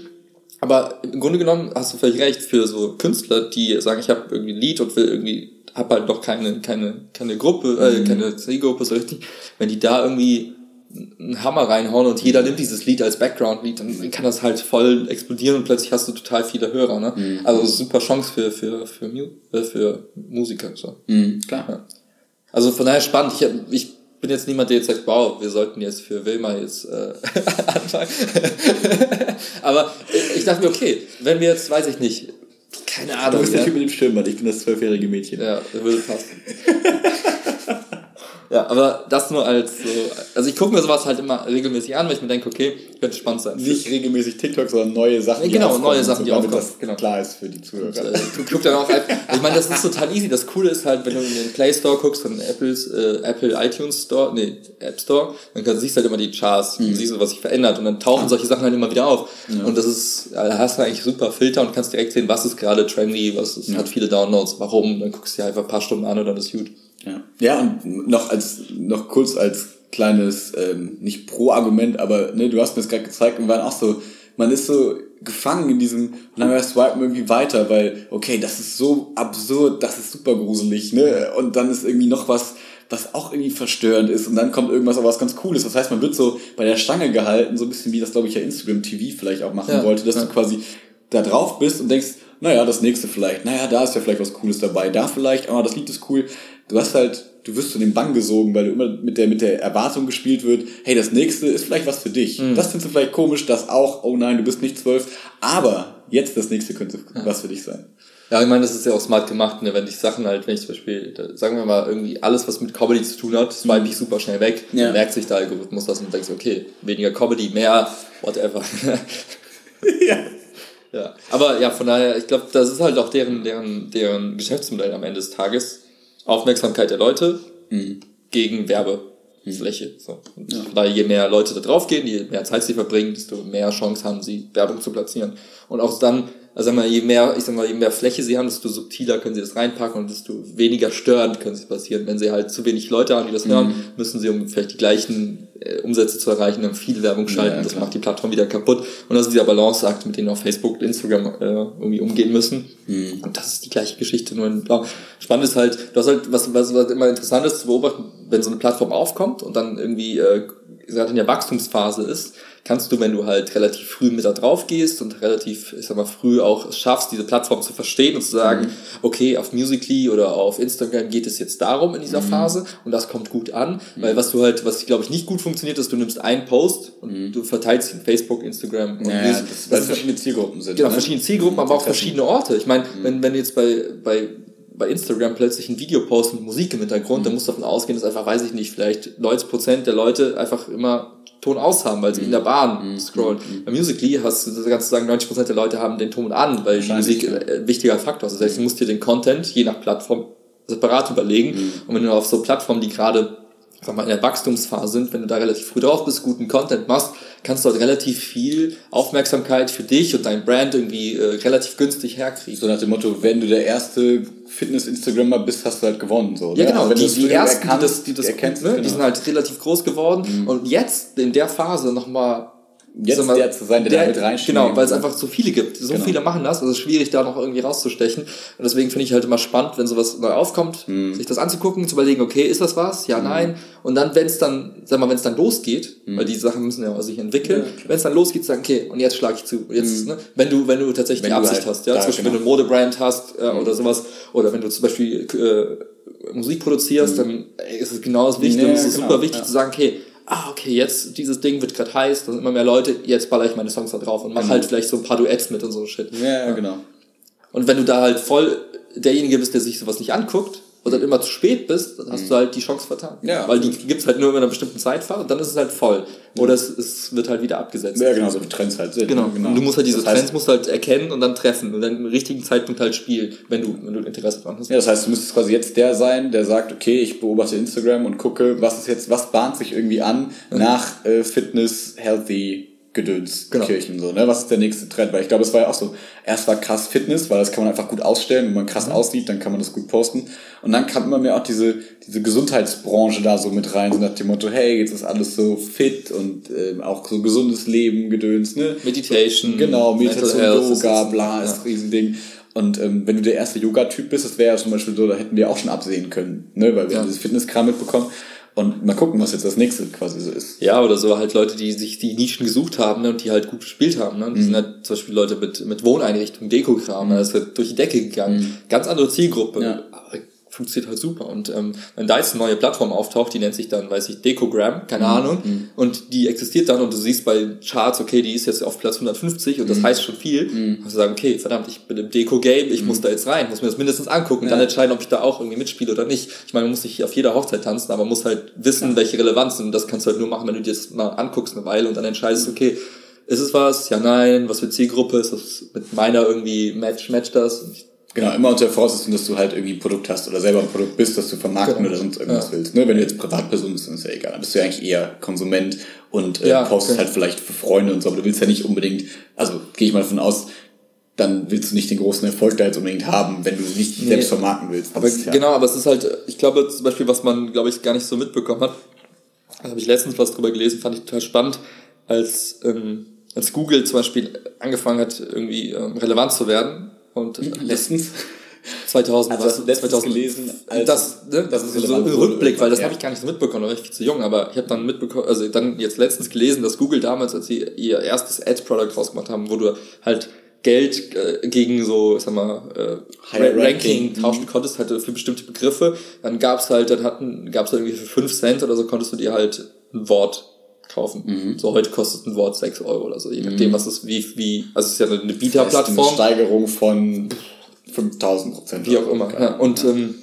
Aber im Grunde genommen hast du vielleicht recht für so Künstler, die sagen, ich habe irgendwie ein Lied und will irgendwie hab halt noch keine keine keine Gruppe, äh, mhm. keine Zielgruppe so richtig. Wenn die da irgendwie einen Hammer reinhauen und jeder nimmt dieses Lied als Background-Lied, dann kann das halt voll explodieren und plötzlich hast du total viele Hörer. Ne? Mhm. Also super Chance für, für, für, äh, für Musiker. So. Mhm, klar. Ja. Also von daher spannend. Ich, ich bin jetzt niemand, der jetzt sagt, wow, wir sollten jetzt für Wilma jetzt äh, anfangen. Aber ich dachte mir, okay, wenn wir jetzt, weiß ich nicht, keine Ahnung. Du bist der Typ mit dem Stirnband, ich bin das zwölfjährige Mädchen. Ja, würde passen. Ja, aber das nur als so. Also ich gucke mir sowas halt immer regelmäßig an, weil ich mir denke, okay, könnte spannend sein. Nicht regelmäßig TikTok, sondern neue Sachen. Ja, genau, neue Sachen, die damit aufkommen. das Genau. klar ist für die Zuhörer. Und, äh, du guckst dann auch, halt- ich meine, das ist total easy. Das Coole ist halt, wenn du in den Play Store guckst, von Apples, äh, Apple iTunes Store, nee, App Store, dann kannst, siehst du halt immer die Charts, Mhm. du siehst, was sich verändert und dann tauchen solche Sachen halt immer wieder auf. Und das ist, da hast du eigentlich super Filter und kannst direkt sehen, was ist gerade trendy, was ist, hat viele Downloads, warum, dann guckst du dir einfach ein paar Stunden an und dann ist gut. Ja, ja und noch als noch kurz als kleines, ähm, nicht Pro-Argument, aber ne, du hast mir das gerade gezeigt und waren auch so, man ist so gefangen in diesem, und dann wir swipen irgendwie weiter, weil, okay, das ist so absurd, das ist super gruselig, ne? Und dann ist irgendwie noch was, was auch irgendwie verstörend ist und dann kommt irgendwas aber was ganz Cooles. Das heißt, man wird so bei der Stange gehalten, so ein bisschen wie das, glaube ich, ja Instagram TV vielleicht auch machen Ja, wollte, dass ja. du quasi da drauf bist und denkst, naja, das nächste vielleicht, naja, da ist ja vielleicht was Cooles dabei, da vielleicht, oh, das Lied ist cool. Du hast halt, du wirst zu den Bann gesogen, weil du immer mit der, mit der Erwartung gespielt wird, hey, das nächste ist vielleicht was für dich. Das findest du vielleicht komisch, das auch, oh nein, du bist nicht zwölf, aber jetzt das nächste könnte was für dich sein. Ja, ich meine, das ist ja auch smart gemacht, ne? wenn ich Sachen halt, wenn ich zum Beispiel, sagen wir mal, irgendwie alles, was mit Comedy zu tun hat, swipe ich super schnell weg, Ja. dann merkt sich der Algorithmus das und denkst, okay, weniger Comedy, mehr, whatever. ja. ja. Aber ja, von daher, ich glaube, das ist halt auch deren, deren, deren Geschäftsmodell am Ende des Tages. Aufmerksamkeit der Leute gegen Werbefläche. So. Und von daher, je mehr Leute da drauf gehen, je mehr Zeit sie verbringen, desto mehr Chance haben sie, Werbung zu platzieren. Und auch dann, also sag mal, je mehr, ich sag mal, je mehr Fläche sie haben, desto subtiler können sie das reinpacken und desto weniger störend können sie passieren. Wenn sie halt zu wenig Leute haben, die das hören, müssen sie, um vielleicht die gleichen äh, Umsätze zu erreichen, dann viel Werbung schalten. Ja, das macht die Plattform wieder kaputt. Und das ist dieser Balanceakt, mit dem auch Facebook und Instagram äh, irgendwie umgehen müssen. Und das ist die gleiche Geschichte, nur in blau. Spannend ist halt, du hast halt, was, was, was immer interessant ist zu beobachten, wenn so eine Plattform aufkommt und dann irgendwie äh, gerade in der Wachstumsphase ist, kannst du, wenn du halt relativ früh mit da drauf gehst und relativ, ich sag mal, früh auch schaffst, diese Plattform zu verstehen und zu sagen, okay, auf Musically oder auf Instagram geht es jetzt darum in dieser Phase und das kommt gut an, weil was du halt, was glaube ich nicht gut funktioniert, ist, du nimmst einen Post und du verteilst ihn Facebook, Instagram und Ja, Music- das, weil es verschiedene Zielgruppen sind. Genau, ne? verschiedene Zielgruppen, aber auch verschiedene Orte. Ich meine, wenn, wenn jetzt bei, bei, bei Instagram plötzlich ein Video posten mit Musik im Hintergrund, dann musst du davon ausgehen, dass einfach, weiß ich nicht, vielleicht 90% der Leute einfach immer Ton aus haben, weil sie in der Bahn scrollen. Bei Musically hast du, du sagen, 90% der Leute haben den Ton an, weil Musik äh, ein wichtiger Faktor ist. Das heißt, du musst dir den Content je nach Plattform separat überlegen. Und wenn du auf so Plattformen, die gerade sag mal, in der Wachstumsphase sind, wenn du da relativ früh drauf bist, guten Content machst, kannst du halt relativ viel Aufmerksamkeit für dich und dein Brand irgendwie äh, relativ günstig herkriegen. So nach dem Motto, wenn du der erste Fitness-Instagrammer bist, hast du halt gewonnen. So, Ja, ne? genau. Aber wenn Die, die ersten, die erkannst, das, die das erkennst, ne? genau. die sind halt relativ groß geworden. Und jetzt, in der Phase, nochmal Jetzt mal, der zu sein, der da mit reinschlägt. Genau, weil es einfach so viele gibt. So Genau. viele machen das, also es ist schwierig, da noch irgendwie rauszustechen. Und deswegen finde ich halt immer spannend, wenn sowas neu aufkommt, Mhm. sich das anzugucken, zu überlegen, okay, ist das was? Ja, nein. Und dann, wenn es dann, sag mal, wenn es dann losgeht, weil die Sachen müssen ja sich entwickeln, Mhm. Ja, wenn es dann losgeht, sagen, okay, und jetzt schlage ich zu. Jetzt, ne, wenn du, wenn du tatsächlich Wenn die Absicht halt hast, ja, zum Beispiel, genau. wenn du eine Modebrand hast äh, oder sowas, oder wenn du zum Beispiel äh, Musik produzierst, dann ey, ist es genau das Wichtige. Und es ist genau, super wichtig ja. zu sagen, okay, ah, okay, jetzt dieses Ding wird gerade heiß, da sind immer mehr Leute, jetzt baller ich meine Songs da drauf und mach halt vielleicht so ein paar Duets mit und so Shit. Ja, genau. Und wenn du da halt voll derjenige bist, der sich sowas nicht anguckt und dann immer zu spät bist, dann hast du halt die Chance vertan. Mhm. Ja, Weil die gibt's halt nur in einer bestimmten Zeitfahrt und dann ist es halt voll. Oder es, es wird halt wieder abgesetzt. Ja, genau, so Trends halt sind. Genau. Und du musst halt diese das heißt, Trends musst halt erkennen und dann treffen und dann im richtigen Zeitpunkt halt spielen, wenn du, wenn du Interesse dran hast. Ja, das heißt, du müsstest quasi jetzt der sein, der sagt, okay, ich beobachte Instagram und gucke, was ist jetzt, was bahnt sich irgendwie an nach äh, Fitness, Healthy, Gedöns, Genau. Kirchen so, ne? Was ist der nächste Trend? Weil ich glaube, es war ja auch so, erst war krass Fitness, weil das kann man einfach gut ausstellen, wenn man krass aussieht, dann kann man das gut posten. Und dann kam immer mehr auch diese, diese Gesundheitsbranche da so mit rein, so nach dem Motto, hey, jetzt ist alles so fit und ähm, auch so gesundes Leben, Gedöns, ne? Meditation, Genau, Meditation, Yoga, ist- bla, ist ein Riesending. Und ähm, wenn du der erste Yoga-Typ bist, das wäre ja zum Beispiel so, da hätten wir auch schon absehen können, ne? weil wir Ja. haben dieses Fitnesskram mitbekommen. Und mal gucken, was jetzt das nächste quasi so ist. Ja, oder so halt Leute, die sich die Nischen gesucht haben ne, und die halt gut gespielt haben. Ne? Die Mhm. sind halt zum Beispiel Leute mit, mit Wohneinrichtungen, Dekokram, ne? das ist halt durch die Decke gegangen. Ganz andere Zielgruppe. Ja. Funktioniert halt super. Und ähm, wenn da jetzt eine neue Plattform auftaucht, die nennt sich dann, weiß ich, Decogram, keine mhm. Ahnung, mhm. und die existiert dann und du siehst bei Charts, okay, die ist jetzt auf Platz 150 und das mhm. heißt schon viel, mhm. kannst du sagen, okay, verdammt, ich bin im Deco-Game, ich muss mhm. da jetzt rein, muss mir das mindestens angucken und ja. dann entscheiden, ob ich da auch irgendwie mitspiele oder nicht. Ich meine, man muss nicht auf jeder Hochzeit tanzen, aber man muss halt wissen, ja. welche Relevanz und das kannst du halt nur machen, wenn du dir das mal anguckst eine Weile und dann entscheidest, okay, ist es was? Ja, nein. Was für Zielgruppe? Ist das mit meiner irgendwie Match, match das? Genau, immer unter Voraussetzung, dass du halt irgendwie ein Produkt hast oder selber ein Produkt bist, das du vermarkten genau. oder sonst irgendwas ja. willst. Ne? Wenn du jetzt Privatperson bist, dann ist ja egal. Dann bist du ja eigentlich eher Konsument und äh, ja, postest okay. halt vielleicht für Freunde und so, aber du willst ja nicht unbedingt, also gehe ich mal davon aus, dann willst du nicht den großen Erfolg da jetzt unbedingt haben, wenn du nicht nee. selbst vermarkten willst. aber ja genau, aber es ist halt, ich glaube zum Beispiel, was man, glaube ich, gar nicht so mitbekommen hat, da habe ich letztens was drüber gelesen, fand ich total spannend, als ähm, als Google zum Beispiel angefangen hat, irgendwie ähm, relevant zu werden. Und hm, letztens 2000, also was, 2000 gelesen, als das, ne, das ist so ein Rückblick, weil das ja. habe ich gar nicht so mitbekommen, da war ich viel zu jung, aber ich habe dann mitbekommen, also dann jetzt letztens gelesen, dass Google damals, als sie ihr erstes Ad-Product rausgemacht haben, wo du halt Geld äh, gegen so, sag mal, äh, Ranking, Ranking tauschen konntest, halt für bestimmte Begriffe. Dann gab's halt, dann hatten, gab's halt irgendwie für 5 Cent oder so konntest du dir halt ein Wort kaufen. Mhm. So heute kostet ein Wort 6 Euro oder so, je nachdem, mhm. was es wie, wie, also es ist ja eine Beta-Plattform. Eine Steigerung von 5000 Prozent. Wie auch immer. Ja. Und. Ähm,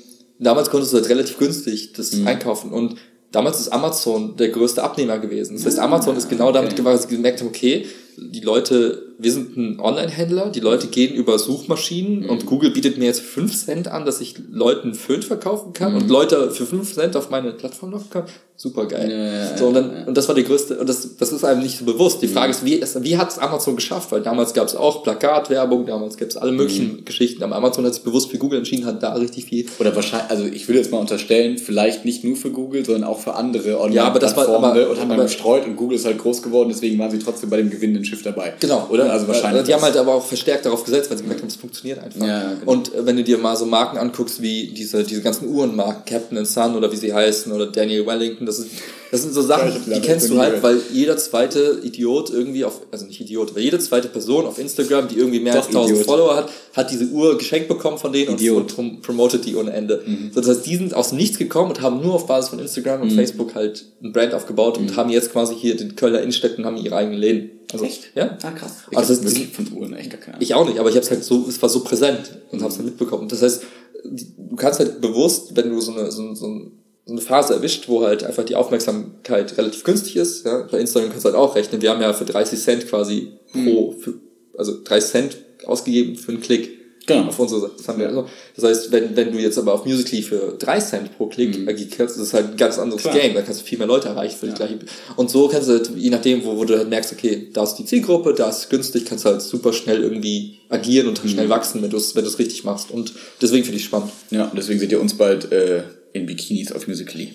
damals konntest du halt relativ günstig das mhm. einkaufen. Und damals ist Amazon der größte Abnehmer gewesen. Das heißt, ah, Amazon ist genau damit gewachsen, dass sie gemerkt haben, okay, die Leute, wir sind ein Online-Händler, die Leute gehen über Suchmaschinen mhm. und Google bietet mir jetzt 5 Cent an, dass ich Leuten Föhn verkaufen kann mhm. und Leute für 5 Cent auf meine Plattform locken kann super geil. Ja, so, und, dann, ja. und das war die größte, und das, das ist einem nicht so bewusst. Die Frage ist, wie, wie hat es Amazon geschafft? Weil damals gab es auch Plakatwerbung, damals gab es alle möglichen mhm. Geschichten, aber Amazon hat sich bewusst für Google entschieden, hat da richtig viel. Oder wahrscheinlich, also ich würde jetzt mal unterstellen, vielleicht nicht nur für Google, sondern auch für andere online ja, ne, und haben dann gestreut und Google ist halt groß geworden, deswegen waren sie trotzdem bei dem gewinnenden Schiff dabei. Genau. Oder? Also wahrscheinlich. Die haben halt aber auch verstärkt darauf gesetzt, weil sie gemerkt haben, es funktioniert einfach. Ja, genau. Und äh, wenn du dir mal so Marken anguckst, wie diese, diese ganzen Uhrenmarken, Captain Sun oder wie sie heißen, oder Daniel Wellington, das ist, das sind so Sachen, die kennst du halt, weil jeder zweite Idiot irgendwie auf, also nicht Idiot, aber jede zweite Person auf Instagram, die irgendwie mehr Doch, als 1000 Idiot. Follower hat, hat diese Uhr geschenkt bekommen von denen Idiot. und promotet die ohne Ende. Mhm. So, das heißt, die sind aus nichts gekommen und haben nur auf Basis von Instagram und mhm. Facebook halt ein Brand aufgebaut mhm. und haben jetzt quasi hier den Kölner Innenstädten und haben ihre eigenen Läden. Also, echt? Ja. Ah, krass. Ich also das wirklich von Uhren echt gar keine Ich auch nicht, aber ich habe es halt so, es war so präsent und mhm. habe es dann mitbekommen. Das heißt, du kannst halt bewusst, wenn du so, eine, so, so ein eine Phase erwischt, wo halt einfach die Aufmerksamkeit relativ günstig ist. Ja? Bei Instagram kannst du halt auch rechnen. Wir haben ja für 30 Cent quasi pro, für, also 30 Cent ausgegeben für einen Klick. Genau. Auf unsere, das, haben wir also. das heißt, wenn, wenn du jetzt aber auf Musically für 3 Cent pro Klick mhm. agierst, das ist halt ein ganz anderes Klar. Game. Da kannst du viel mehr Leute erreichen für ja. die gleiche. Und so kannst du halt, je nachdem, wo, wo du halt merkst, okay, da ist die Zielgruppe, da ist es günstig, kannst du halt super schnell irgendwie agieren und mhm. schnell wachsen, wenn du es wenn richtig machst. Und deswegen finde ich spannend. Ja, und deswegen seht ihr uns bald äh, in Bikinis auf Musically.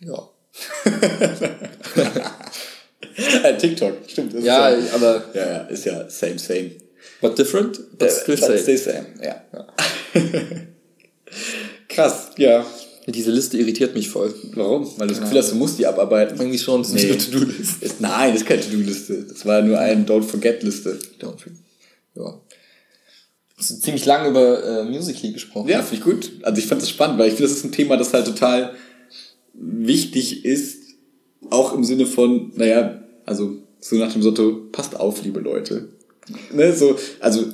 Ja. äh, TikTok, stimmt. ja, ja, aber. Ja, ja, ist ja same, same. But different? But äh, still, same. still same. Ja. Krass, ja. Diese Liste irritiert mich voll. Warum? Weil du das Gefühl hast, du musst die abarbeiten. Irgendwie schon, das nee. ist eine To-Do-Liste. Nein, das ist keine To-Do-Liste. Das war nur eine Don't Forget-Liste. Don't Forget. Ja ziemlich lange über äh, Musical.ly gesprochen. Ja, finde ich gut. Also ich fand das spannend, weil ich finde, das ist ein Thema, das halt total wichtig ist, auch im Sinne von, naja, also so nach dem Motto, passt auf, liebe Leute. Ne, so, also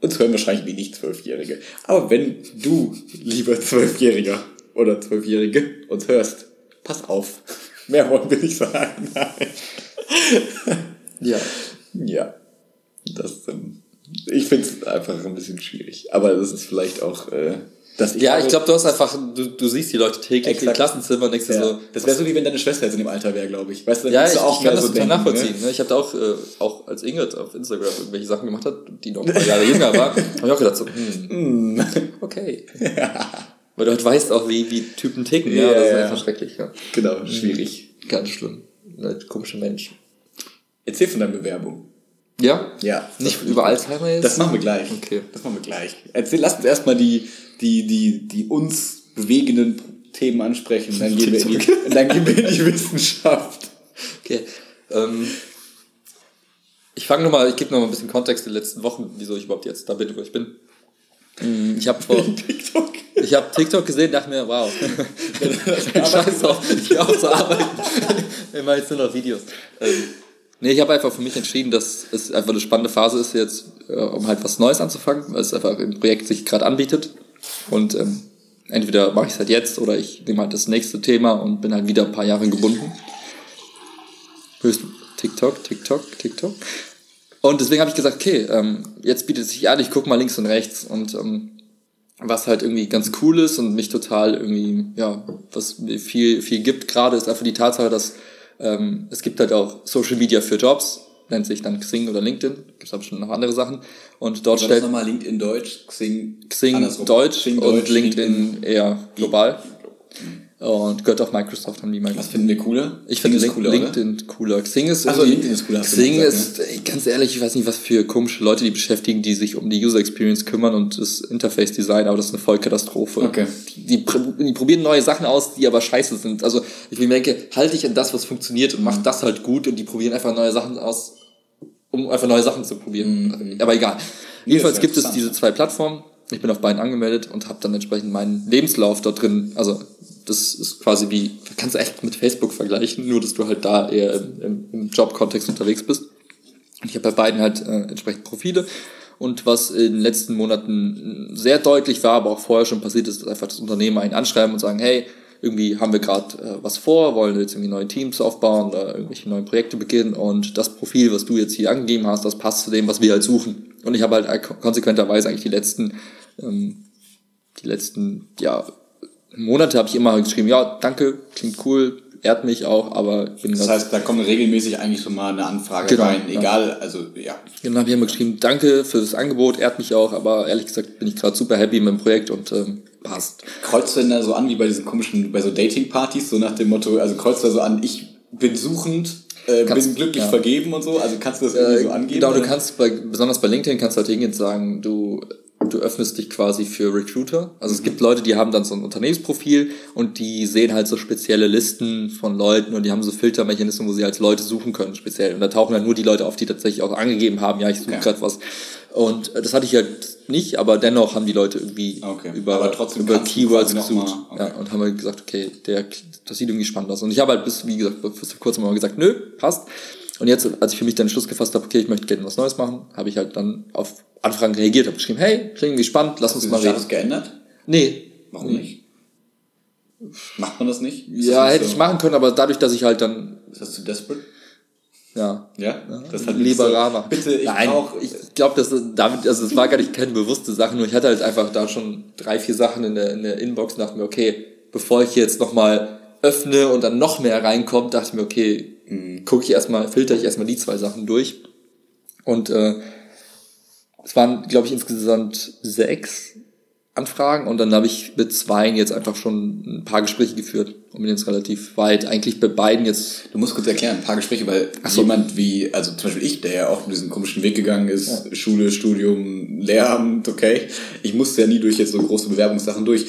uns hören wahrscheinlich wenig Zwölfjährige. Aber wenn du, lieber Zwölfjähriger oder Zwölfjährige, uns hörst, pass auf. Mehr wollen wir nicht sagen. Nein. Ja. Ja. Das, ähm, ich finde es einfach ein bisschen schwierig. Aber das ist vielleicht auch. Äh, dass ich ja, ich glaube, du hast einfach, du, du siehst die Leute täglich Exakt. im Klassenzimmer und denkst ja. so. Das wäre so wie wenn deine Schwester jetzt in dem Alter wäre, glaube ich. Weißt du, dann ja, ich, auch ich kann das so total denken, nachvollziehen. Ne? Ich habe da auch, äh, auch als Ingrid auf Instagram irgendwelche Sachen gemacht hat, die noch ein paar Jahre jünger war, habe ich auch gedacht so, hm, mm. okay. Ja. Weil du halt weißt auch, wie, wie Typen ticken, ja, ja das ist einfach schrecklich. Ja. Genau, schwierig. Ganz schlimm. Halt komische Menschen. Erzähl von deiner Bewerbung. Ja? Ja. Nicht über Alzheimer jetzt? Das machen wir gleich. Okay. Das machen wir gleich. Erzähl, lass uns erstmal die, die, die, die uns bewegenden Themen ansprechen. Dann gehen, wir in die, dann gehen wir in die Wissenschaft. Okay. Ähm, ich fange nochmal, ich gebe nochmal ein bisschen Kontext der letzten Wochen, wieso ich überhaupt jetzt da bin, wo ich bin. Mm, Ich habe vor TikTok. ich habe TikTok gesehen, dachte mir, wow. Scheiß auf, ich will auch zur Arbeit. Ich mache jetzt nur noch Videos. Ähm, nee, ich habe einfach für mich entschieden, dass es einfach eine spannende Phase ist jetzt, äh, um halt was Neues anzufangen, weil es einfach im Projekt sich gerade anbietet. Und ähm, entweder mache ich es halt jetzt oder ich nehme halt das nächste Thema und bin halt wieder ein paar Jahre gebunden. TikTok, TikTok, TikTok. Und deswegen habe ich gesagt, okay, ähm, jetzt bietet es sich an, ich guck mal links und rechts und ähm, was halt irgendwie ganz cool ist und mich total irgendwie, ja, was mir viel, viel gibt gerade, ist einfach die Tatsache, dass ähm, es gibt halt auch Social Media für Jobs, nennt sich dann Xing oder LinkedIn, gibt es aber schon noch andere Sachen. Und dort stellt nochmal LinkedIn Deutsch, Xing, Xing andersrum. Deutsch Xing und Deutsch, LinkedIn eher global. Und gehört auf Microsoft, haben die mal Was finden wir cooler? ich finde ist cooler, oder? LinkedIn cooler. Xing ist Ach so, irgendwie- LinkedIn ist cooler, Xing gesagt, ist, ey, ganz ehrlich, ich weiß nicht, was für komische Leute die beschäftigen, die sich um die User Experience kümmern und das Interface Design, aber das ist eine Vollkatastrophe. Okay. Die, die, die probieren neue Sachen aus, die aber scheiße sind. Also ich merke, halte ich an das, was funktioniert und mach Mhm. das halt gut und die probieren einfach neue Sachen aus, um einfach neue Sachen zu probieren. Aber egal. Jedenfalls Mhm. ja gibt es diese zwei Plattformen. Ich bin auf beiden angemeldet und habe dann entsprechend meinen Lebenslauf dort drin. Also das ist quasi wie, kannst du echt mit Facebook vergleichen, nur dass du halt da eher im, im, Jobkontext unterwegs bist. Und ich habe bei beiden halt äh, entsprechend Profile. Und was in den letzten Monaten sehr deutlich war, aber auch vorher schon passiert ist, dass einfach das Unternehmen einen anschreiben und sagen, hey, irgendwie haben wir gerade äh, was vor, wollen jetzt irgendwie neue Teams aufbauen oder irgendwelche neuen Projekte beginnen und das Profil, was du jetzt hier angegeben hast, das passt zu dem, was wir halt suchen. Und ich habe halt kon- konsequenterweise eigentlich die letzten, ähm, die letzten, ja, Monate habe ich immer geschrieben, ja, danke, klingt cool, ehrt mich auch, aber ich bin Das grad- heißt, da kommt regelmäßig eigentlich schon mal eine Anfrage Genau, rein, ja. egal, also ja. Dann habe ich immer geschrieben, danke für das Angebot, ehrt mich auch, aber ehrlich gesagt bin ich gerade super happy mit dem Projekt und ähm, passt. Kreuzt du denn da so an wie bei diesen komischen, bei so Dating-Partys, so nach dem Motto, also kreuzt du da so an, ich bin suchend, äh, Kannst- bin glücklich ja. vergeben und so, also kannst du das irgendwie Äh, so angeben? genau, du kannst bei, besonders bei LinkedIn kannst du halt hingehen und sagen, du, du öffnest dich quasi für Recruiter. Also es gibt Leute, die haben dann so ein Unternehmensprofil und die sehen halt so spezielle Listen von Leuten und die haben so Filtermechanismen, wo sie als Leute suchen können, speziell. Und da tauchen dann nur die Leute auf, die tatsächlich auch angegeben haben, ja, ich suche Okay. gerade was. Und äh, das hatte ich halt nicht, aber dennoch haben die Leute irgendwie Okay. über, über Keywords gesucht. okay. Ja, und haben halt gesagt, okay, der, das sieht irgendwie spannend aus. Und ich habe halt bis, wie gesagt, bis vor kurzem mal gesagt, nö, passt. Und jetzt, als ich für mich dann den Schluss gefasst habe, okay, ich möchte gerne was Neues machen, habe ich halt dann auf Anfragen reagiert, habe geschrieben, hey, klingt irgendwie spannend, lass uns Hast du mal den Status reden. geändert? Nee. Warum nicht? Macht man das nicht? Ist Ja, das hätte nicht ich machen können, aber dadurch, dass ich halt dann, Ist das zu desperate? ja, Ja? Das hat lieber so, machen. Bitte, ich Nein, brauch, ich glaube, dass das damit, also es war gar nicht keine bewusste Sache, nur ich hatte halt einfach da schon drei, vier Sachen in der, in der Inbox und dachte mir, okay, bevor ich jetzt nochmal öffne und dann noch mehr reinkommt, dachte ich mir, okay, gucke ich erstmal, filter ich erstmal die zwei Sachen durch. Und äh, es waren, glaube ich, insgesamt sechs Anfragen und dann habe ich mit zweien jetzt einfach schon ein paar Gespräche geführt und bin jetzt relativ weit. Eigentlich bei beiden jetzt Du musst kurz erklären, ein paar Gespräche, weil so. jemand wie, also zum Beispiel ich, der ja auch diesen komischen Weg gegangen ist, Schule, Studium, Lehramt, okay. Ich musste ja nie durch jetzt so große Bewerbungssachen durch.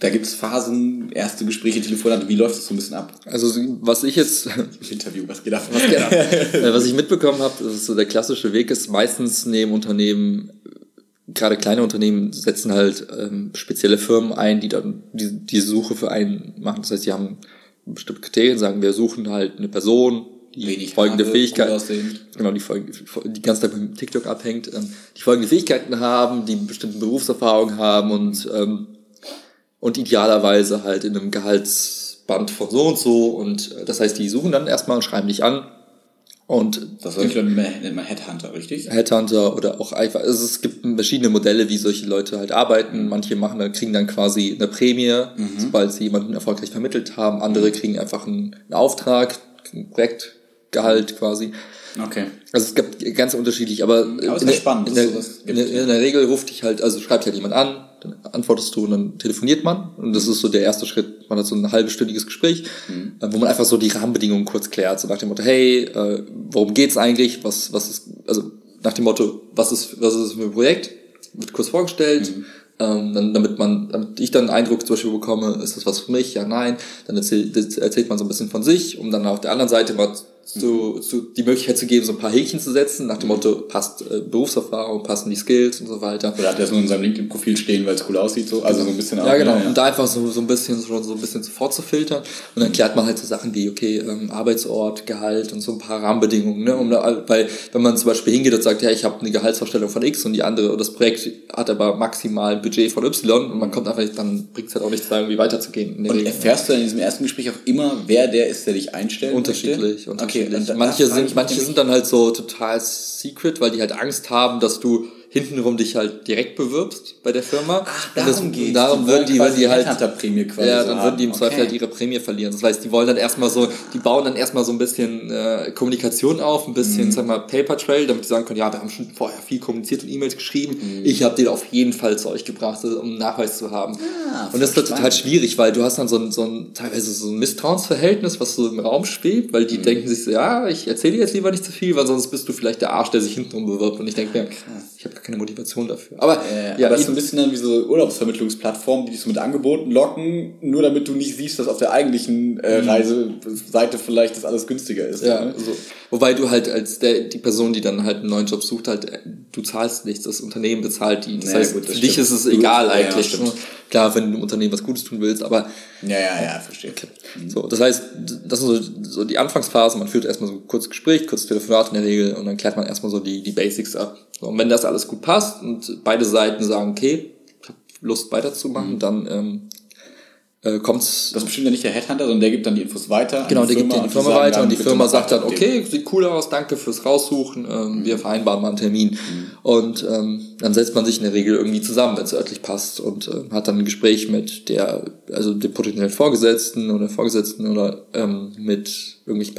Da gibt's Phasen, erste Gespräche, Telefonate, wie läuft das so ein bisschen ab? Also was ich jetzt, Interview, was geht ab? was, genau, äh, was ich mitbekommen habe, so der klassische Weg ist, meistens nehmen Unternehmen, gerade kleine Unternehmen setzen halt ähm, spezielle Firmen ein, die dann die, die Suche für einen machen. Das heißt, die haben bestimmte Kriterien, sagen, wir suchen halt eine Person, die Wenig folgende Haare, Fähigkeit, genau, die, folgende, die ganz Tag mit TikTok abhängt, ähm, die folgende Fähigkeiten haben, die bestimmte Berufserfahrung haben und ähm, und idealerweise halt in einem Gehaltsband von so und so. Und äh, das heißt, die suchen dann erstmal und schreiben dich an. Und Das ich dann nennt man Headhunter, richtig? Headhunter oder auch einfach, also es gibt verschiedene Modelle, wie solche Leute halt arbeiten. Manche machen dann, kriegen dann quasi eine Prämie, sobald sie jemanden erfolgreich vermittelt haben. Andere kriegen einfach einen, einen Auftrag, ein Projektgehalt quasi. Okay. Also es gibt ganz unterschiedlich, aber, Aber in, der, spannend, in, der, in, der, in der Regel ruft dich halt, also schreibt halt jemand an, dann antwortest du und dann telefoniert man und das ist so der erste Schritt. Man hat so ein halbstündiges Gespräch, äh, wo man einfach so die Rahmenbedingungen kurz klärt, so nach dem Motto, hey, äh, worum geht's eigentlich, was was ist, also nach dem Motto, was ist was ist das für ein Projekt, wird kurz vorgestellt. Ähm, dann, damit man, damit ich dann einen Eindruck zum Beispiel bekomme, ist das was für mich? Ja, nein. Dann erzählt, erzählt man so ein bisschen von sich, um dann auf der anderen Seite mal zu, zu, die Möglichkeit zu geben, so ein paar Häkchen zu setzen, nach dem Motto, passt äh, Berufserfahrung, passen die Skills und so weiter. Oder hat er es nur in seinem LinkedIn-Profil stehen, weil es cool aussieht, so? Also so ein bisschen Ja, auch, genau. Ja, Und da einfach so, so ein bisschen, so, so ein bisschen sofort zu filtern. Und dann klärt man halt so Sachen wie, okay, ähm, Arbeitsort, Gehalt und so ein paar Rahmenbedingungen, ne? Um da, weil, wenn man zum Beispiel hingeht und sagt, ja, ich habe eine Gehaltsvorstellung von X und die andere, und das Projekt hat aber maximal ein Budget von Y und man kommt einfach nicht, dann bringt es halt auch nichts, da irgendwie weiterzugehen. Und Regel. erfährst du in diesem ersten Gespräch auch immer, wer der ist, der dich einstellt? Unterschiedlich, Okay, unterschiedlich. dann- manche sind, manche sind dann halt so total secret, weil die halt Angst haben, dass du hintenrum dich halt direkt bewirbst bei der Firma. Ach, darum geht's. Darum würden die, würden die halt, Headhunter-Prämie quasi ja, dann würden die im Zweifel Okay. halt ihre Prämie verlieren. Das heißt, die wollen dann erstmal so, die bauen dann erstmal so ein bisschen äh, Kommunikation auf, ein bisschen, Mhm. sag mal, Paper Trail, damit die sagen können, ja, wir haben schon vorher viel kommuniziert und E-Mails geschrieben. Mhm. Ich habe dir auf jeden Fall zu euch gebracht, um einen Nachweis zu haben. Ah, und das ist total schwierig, weil du hast dann so ein, so ein teilweise so ein Misstrauensverhältnis, was so im Raum schwebt, weil Mhm. die denken sich so, ja, ich erzähle dir jetzt lieber nicht zu viel, weil sonst bist du vielleicht der Arsch, der sich hintenrum bewirbt. Und ich denke mir, ich habe gar keine Motivation dafür. Aber Äh, ja, aber es ist so ein bisschen dann wie so Urlaubsvermittlungsplattformen, die dich so mit Angeboten locken, nur damit du nicht siehst, dass auf der eigentlichen äh, Reiseseite vielleicht das alles günstiger ist. Mhm. Ja, ne? so. Wobei du halt als der, die Person, die dann halt einen neuen Job sucht, halt, äh, du zahlst nichts, das Unternehmen bezahlt die. Das Ja, heißt, gut, das für dich stimmt. ist es egal ja, eigentlich. stimmt. Klar, wenn du dem Unternehmen was Gutes tun willst, aber ja, ja, ja, verstehe. so, das heißt, das sind so, so die Anfangsphase, man führt erstmal so ein kurzes Gespräch, kurzes Telefonat in der Regel und dann klärt man erstmal so die, die Basics ab. So, und wenn das alles gut passt und beide Seiten sagen, okay, ich habe Lust weiterzumachen, Mhm. dann ähm, äh, kommt's Das bestimmt ja nicht der Headhunter, sondern der gibt dann die Infos weiter. Genau, der gibt dir die Firma weiter dann, und die Firma sagt dann, okay, sieht cool aus, danke fürs Raussuchen, ähm, wir vereinbaren mal einen Termin. Mhm. Und ähm, dann setzt man sich in der Regel irgendwie zusammen, wenn es örtlich passt und äh, hat dann ein Gespräch mit der, also dem potenziellen Vorgesetzten oder Vorgesetzten oder ähm, mit irgendwelchen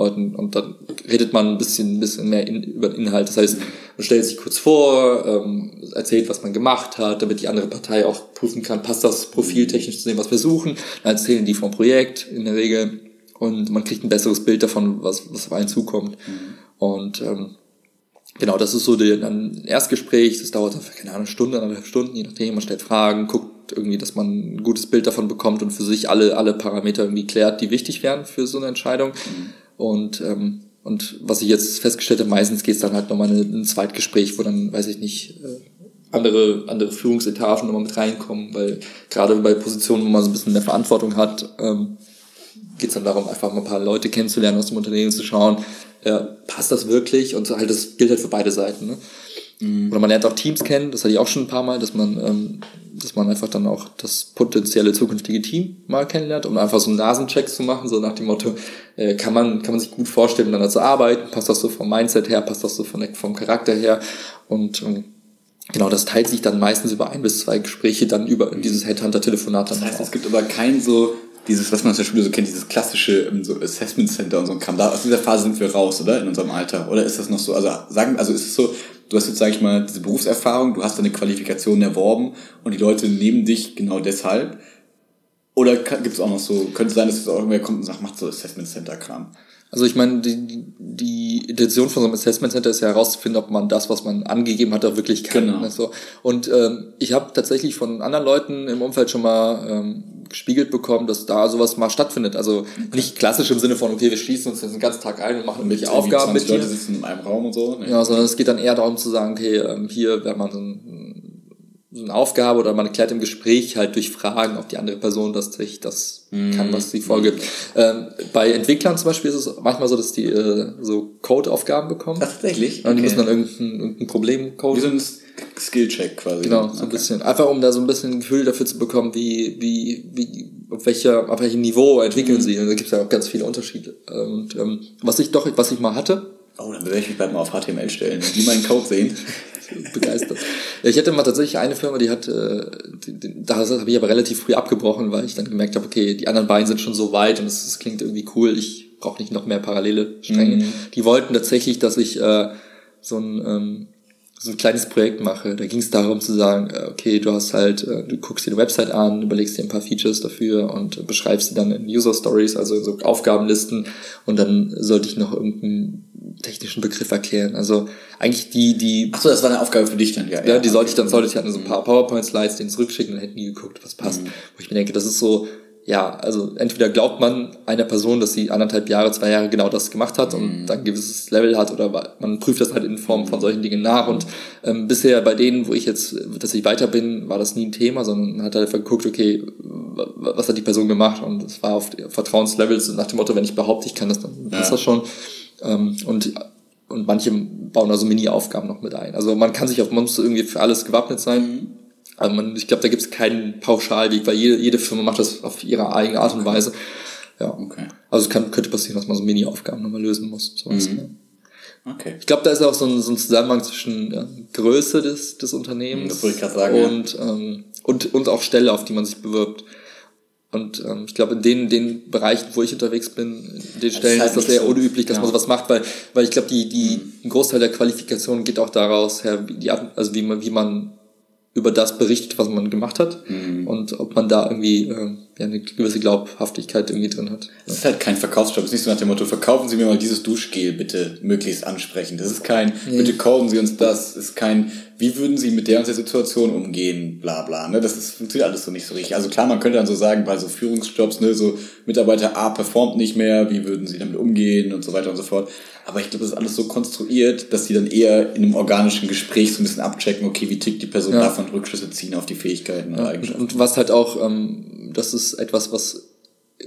Personalleuten und dann redet man ein bisschen, ein bisschen mehr in, über den Inhalt. Das heißt, man stellt sich kurz vor, ähm, erzählt, was man gemacht hat, damit die andere Partei auch prüfen kann, passt das Profil technisch zu dem, was wir suchen. Dann erzählen die vom Projekt in der Regel und man kriegt ein besseres Bild davon, was, was auf einen zukommt. Und ähm, genau, das ist so der, ein Erstgespräch, das dauert dann, keine Ahnung, eine Stunde, anderthalb Stunden, je nachdem, man stellt Fragen, guckt irgendwie, dass man ein gutes Bild davon bekommt und für sich alle, alle Parameter irgendwie klärt, die wichtig wären für so eine Entscheidung. Und, ähm, und was ich jetzt festgestellt habe, meistens geht es dann halt nochmal in ein Zweitgespräch, wo dann, weiß ich nicht, äh, andere, andere Führungsetagen nochmal mit reinkommen, weil gerade bei Positionen, wo man so ein bisschen mehr Verantwortung hat, ähm, geht es dann darum, einfach mal ein paar Leute kennenzulernen aus dem Unternehmen, zu schauen, äh, passt das wirklich? Und halt, das gilt halt für beide Seiten. Ne? Oder man lernt auch Teams kennen, das hatte ich auch schon ein paar Mal, dass man, ähm, dass man einfach dann auch das potenzielle zukünftige Team mal kennenlernt, um einfach so einen Nasencheck zu machen, so nach dem Motto, äh, kann man, kann man sich gut vorstellen, miteinander zu arbeiten, passt das so vom Mindset her, passt das so von vom Charakter her und ähm, genau, das teilt sich dann meistens über ein bis zwei Gespräche dann über dieses Headhunter-Telefonat dann Das heißt, es gibt aber kein so, dieses, was man aus der Schule so kennt, dieses klassische ähm, so Assessment Center und so ein Kram. Da, aus dieser Phase sind wir raus, oder? In unserem Alter. Oder ist das noch so? Also sagen, also ist es so, du hast jetzt, sag ich mal, diese Berufserfahrung, du hast deine Qualifikation erworben und die Leute nehmen dich genau deshalb. Oder gibt es auch noch so, könnte sein, dass es auch irgendwer kommt und sagt, macht so Assessment Center Kram. Also ich meine, die, die- Intention von so einem Assessment Center ist ja herauszufinden, ob man das, was man angegeben hat, auch wirklich kann. Genau. Ne, so. Und ähm, ich habe tatsächlich von anderen Leuten im Umfeld schon mal ähm, gespiegelt bekommen, dass da sowas mal stattfindet. Also nicht klassisch im Sinne von, okay, wir schließen uns jetzt den ganzen Tag ein und machen irgendwelche Aufgaben mit 20 dir. Leute sitzen in einem Raum und so. Ne? Ja, sondern es geht dann eher darum zu sagen, okay, ähm, hier, wenn man so, ein, so eine Aufgabe oder man erklärt im Gespräch halt durch Fragen, ob die andere Person das sich das kann, was sie vorgibt. Ähm, bei Entwicklern zum Beispiel ist es manchmal so, dass die äh, so Code-Aufgaben bekommen. Ach, tatsächlich? Und die Okay. müssen dann irgendein, irgendein Problem Wie coden. so ein Skill-Check quasi. Genau, so ein bisschen. Einfach um da so ein bisschen ein Gefühl dafür zu bekommen, wie, wie, wie, auf welcher, auf welchem Niveau entwickeln Mhm. sie. Und da gibt es ja auch ganz viele Unterschiede. Und ähm, was ich doch, was ich mal hatte, Oh, dann werde ich mich bald mal auf HTML stellen. Die meinen Code sehen. begeistert. ja, ich hatte mal tatsächlich eine Firma, die hat, äh, da habe ich aber relativ früh abgebrochen, weil ich dann gemerkt habe, okay, die anderen beiden sind schon so weit und es klingt irgendwie cool, ich brauche nicht noch mehr parallele Stränge. Mhm. Die wollten tatsächlich, dass ich äh, so ein ähm, so ein kleines Projekt mache. Da ging es darum zu sagen, äh, okay, du hast halt, äh, du guckst dir eine Website an, überlegst dir ein paar Features dafür und beschreibst sie dann in User Stories, also in so Aufgabenlisten und dann sollte ich noch irgendeinen technischen Begriff erklären. Also eigentlich die, die Achso, das war eine Aufgabe für dich dann, ja. ja, die sollte ich dann, sollte ich halt so ein paar PowerPoint-Slides denen zurückschicken und dann hätten die geguckt, was passt. Wo ich mir denke, das ist so, ja, also entweder glaubt man einer Person, dass sie anderthalb Jahre, zwei Jahre genau das gemacht hat und mhm. dann ein gewisses Level hat oder man prüft das halt in Form von solchen Dingen nach und ähm, bisher bei denen, wo ich jetzt, dass ich weiter bin, war das nie ein Thema, sondern man hat halt einfach geguckt, okay, was hat die Person gemacht und es war auf Vertrauenslevels nach dem Motto, wenn ich behaupte, ich kann das, dann ja. das schon ähm, und und manche bauen da so Mini-Aufgaben noch mit ein. Also man kann sich auf Monster irgendwie für alles gewappnet sein. Mhm. Also man, ich glaube, da gibt es keinen Pauschalweg, weil jede, jede Firma macht das auf ihre eigene Art und Weise. Ja. Okay. Also es kann, könnte passieren, dass man so Mini-Aufgaben nochmal lösen muss. Sowas, mhm. ja. Okay. Ich glaube, da ist auch so ein, so ein Zusammenhang zwischen ja, Größe des, des Unternehmens das ich sagen, und, ja. ähm, und, und auch Stelle, auf die man sich bewirbt. Und ähm, ich glaube, in den, den Bereichen, wo ich unterwegs bin, in den Stellen das ist, halt ist das sehr so. unüblich, dass ja. man sowas macht, weil, weil ich glaube, die, die, mhm. ein Großteil der Qualifikation geht auch daraus her, wie, die, also wie man, wie man über das berichtet, was man gemacht hat mhm. und ob man da irgendwie äh, ja, eine gewisse Glaubhaftigkeit irgendwie drin hat. Es ist halt kein Verkaufsjob. Es ist nicht so nach dem Motto, verkaufen Sie mir mal dieses Duschgel bitte möglichst ansprechend. Das ist kein, nee. bitte kaufen Sie uns das. Das ist kein, wie würden Sie mit der und der Situation umgehen, bla bla. Ne? Das ist, funktioniert alles so nicht so richtig. Also klar, man könnte dann so sagen, bei so Führungsjobs, ne, so Mitarbeiter A performt nicht mehr, wie würden Sie damit umgehen und so weiter und so fort. Aber ich glaube, das ist alles so konstruiert, dass die dann eher in einem organischen Gespräch so ein bisschen abchecken, okay, wie tickt die Person ja. davon, Rückschlüsse ziehen auf die Fähigkeiten ja, Eigenschaften. Und was halt auch, ähm, das ist etwas, was,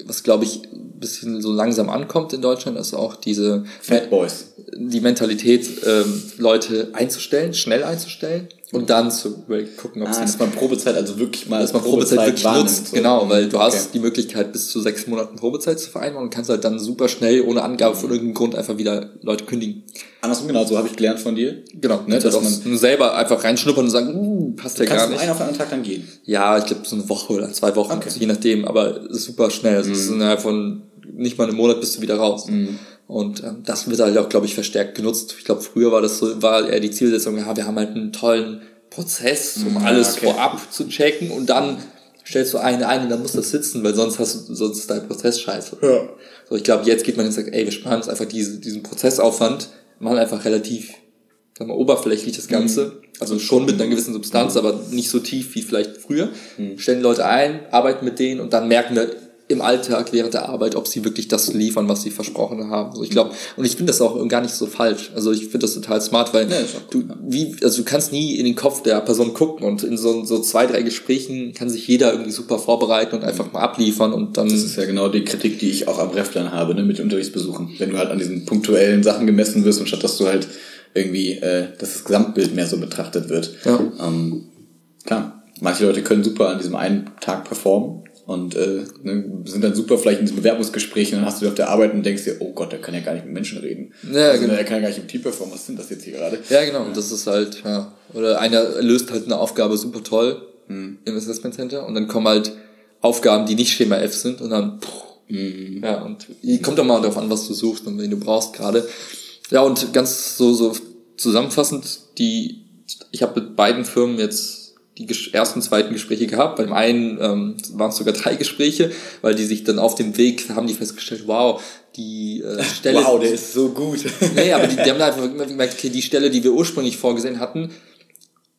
was glaube ich, ein bisschen so langsam ankommt in Deutschland, ist auch diese Fat Boys. Die Mentalität, ähm, Leute einzustellen, schnell einzustellen und dann zu gucken, ob ah, sie. Dass man Probezeit also wirklich mal. Dass man Probezeit, Probezeit wirklich nutzt. So. Genau, weil du hast okay. die Möglichkeit, bis zu sechs Monaten Probezeit zu vereinbaren und kannst halt dann super schnell, ohne Angabe von irgendeinem Grund, einfach wieder Leute kündigen. Andersrum genau, so habe ich gelernt von dir. Genau, ne, dass man selber einfach reinschnuppern und sagen, uh, passt ja gar nicht. Kannst du einen auf einen Tag dann gehen? Ja, ich glaube so eine Woche oder zwei Wochen, okay. also je nachdem, aber super schnell. Also mhm. es ist innerhalb von nicht mal einem Monat bist du wieder raus. Mhm. Und ähm, das wird halt auch, glaube ich, verstärkt genutzt. Ich glaube, früher war das so, war eher die Zielsetzung, ja, wir haben halt einen tollen Prozess, um mhm, alles okay. vorab zu checken und dann stellst du eine ein und dann muss das sitzen, weil sonst hast du, sonst ist dein Prozess scheiße. Ja. So, ich glaube, jetzt geht man und sagt, ey, wir sparen uns einfach diese, diesen Prozessaufwand, machen einfach relativ, sagen wir, oberflächlich das Ganze. Mhm. Also schon mit einer gewissen Substanz, aber nicht so tief wie vielleicht früher. Mhm. Stellen Leute ein, arbeiten mit denen und dann merken wir, im Alltag während der Arbeit, ob sie wirklich das liefern, was sie versprochen haben. Also ich glaube, und ich finde das auch gar nicht so falsch. Also ich finde das total smart, weil ja, du, wie, also du kannst nie in den Kopf der Person gucken und in so, so zwei, drei Gesprächen kann sich jeder irgendwie super vorbereiten und einfach mal abliefern und dann. Das ist ja genau die Kritik, die ich auch am Refplan habe, ne, mit Unterrichtsbesuchen. Wenn du halt an diesen punktuellen Sachen gemessen wirst und statt dass du halt irgendwie, äh, dass das Gesamtbild mehr so betrachtet wird. Ja. Ähm, klar, manche Leute können super an diesem einen Tag performen und äh, ne, sind dann super vielleicht in diesem Bewerbungsgespräch und dann hast du auf der Arbeit und denkst dir, oh Gott, der kann ja gar nicht mit Menschen reden. Ja, also, genau. Der kann ja gar nicht im Team performen. Was sind das jetzt hier gerade? Ja, genau. Und das ist halt, ja. Oder einer löst halt eine Aufgabe super toll hm. im Assessment Center und dann kommen halt Aufgaben, die nicht Schema F sind und dann, pff, mhm. ja, und kommt doch mal darauf an, was du suchst und wen du brauchst gerade. Ja, und ganz so, so zusammenfassend, die, ich habe mit beiden Firmen jetzt die ersten, zweiten Gespräche gehabt. Beim einen ähm, waren es sogar drei Gespräche, weil die sich dann auf dem Weg haben die festgestellt, wow, die äh, Stelle. wow, der ist so gut. nee, aber die, die haben da einfach gemerkt, okay, die Stelle, die wir ursprünglich vorgesehen hatten,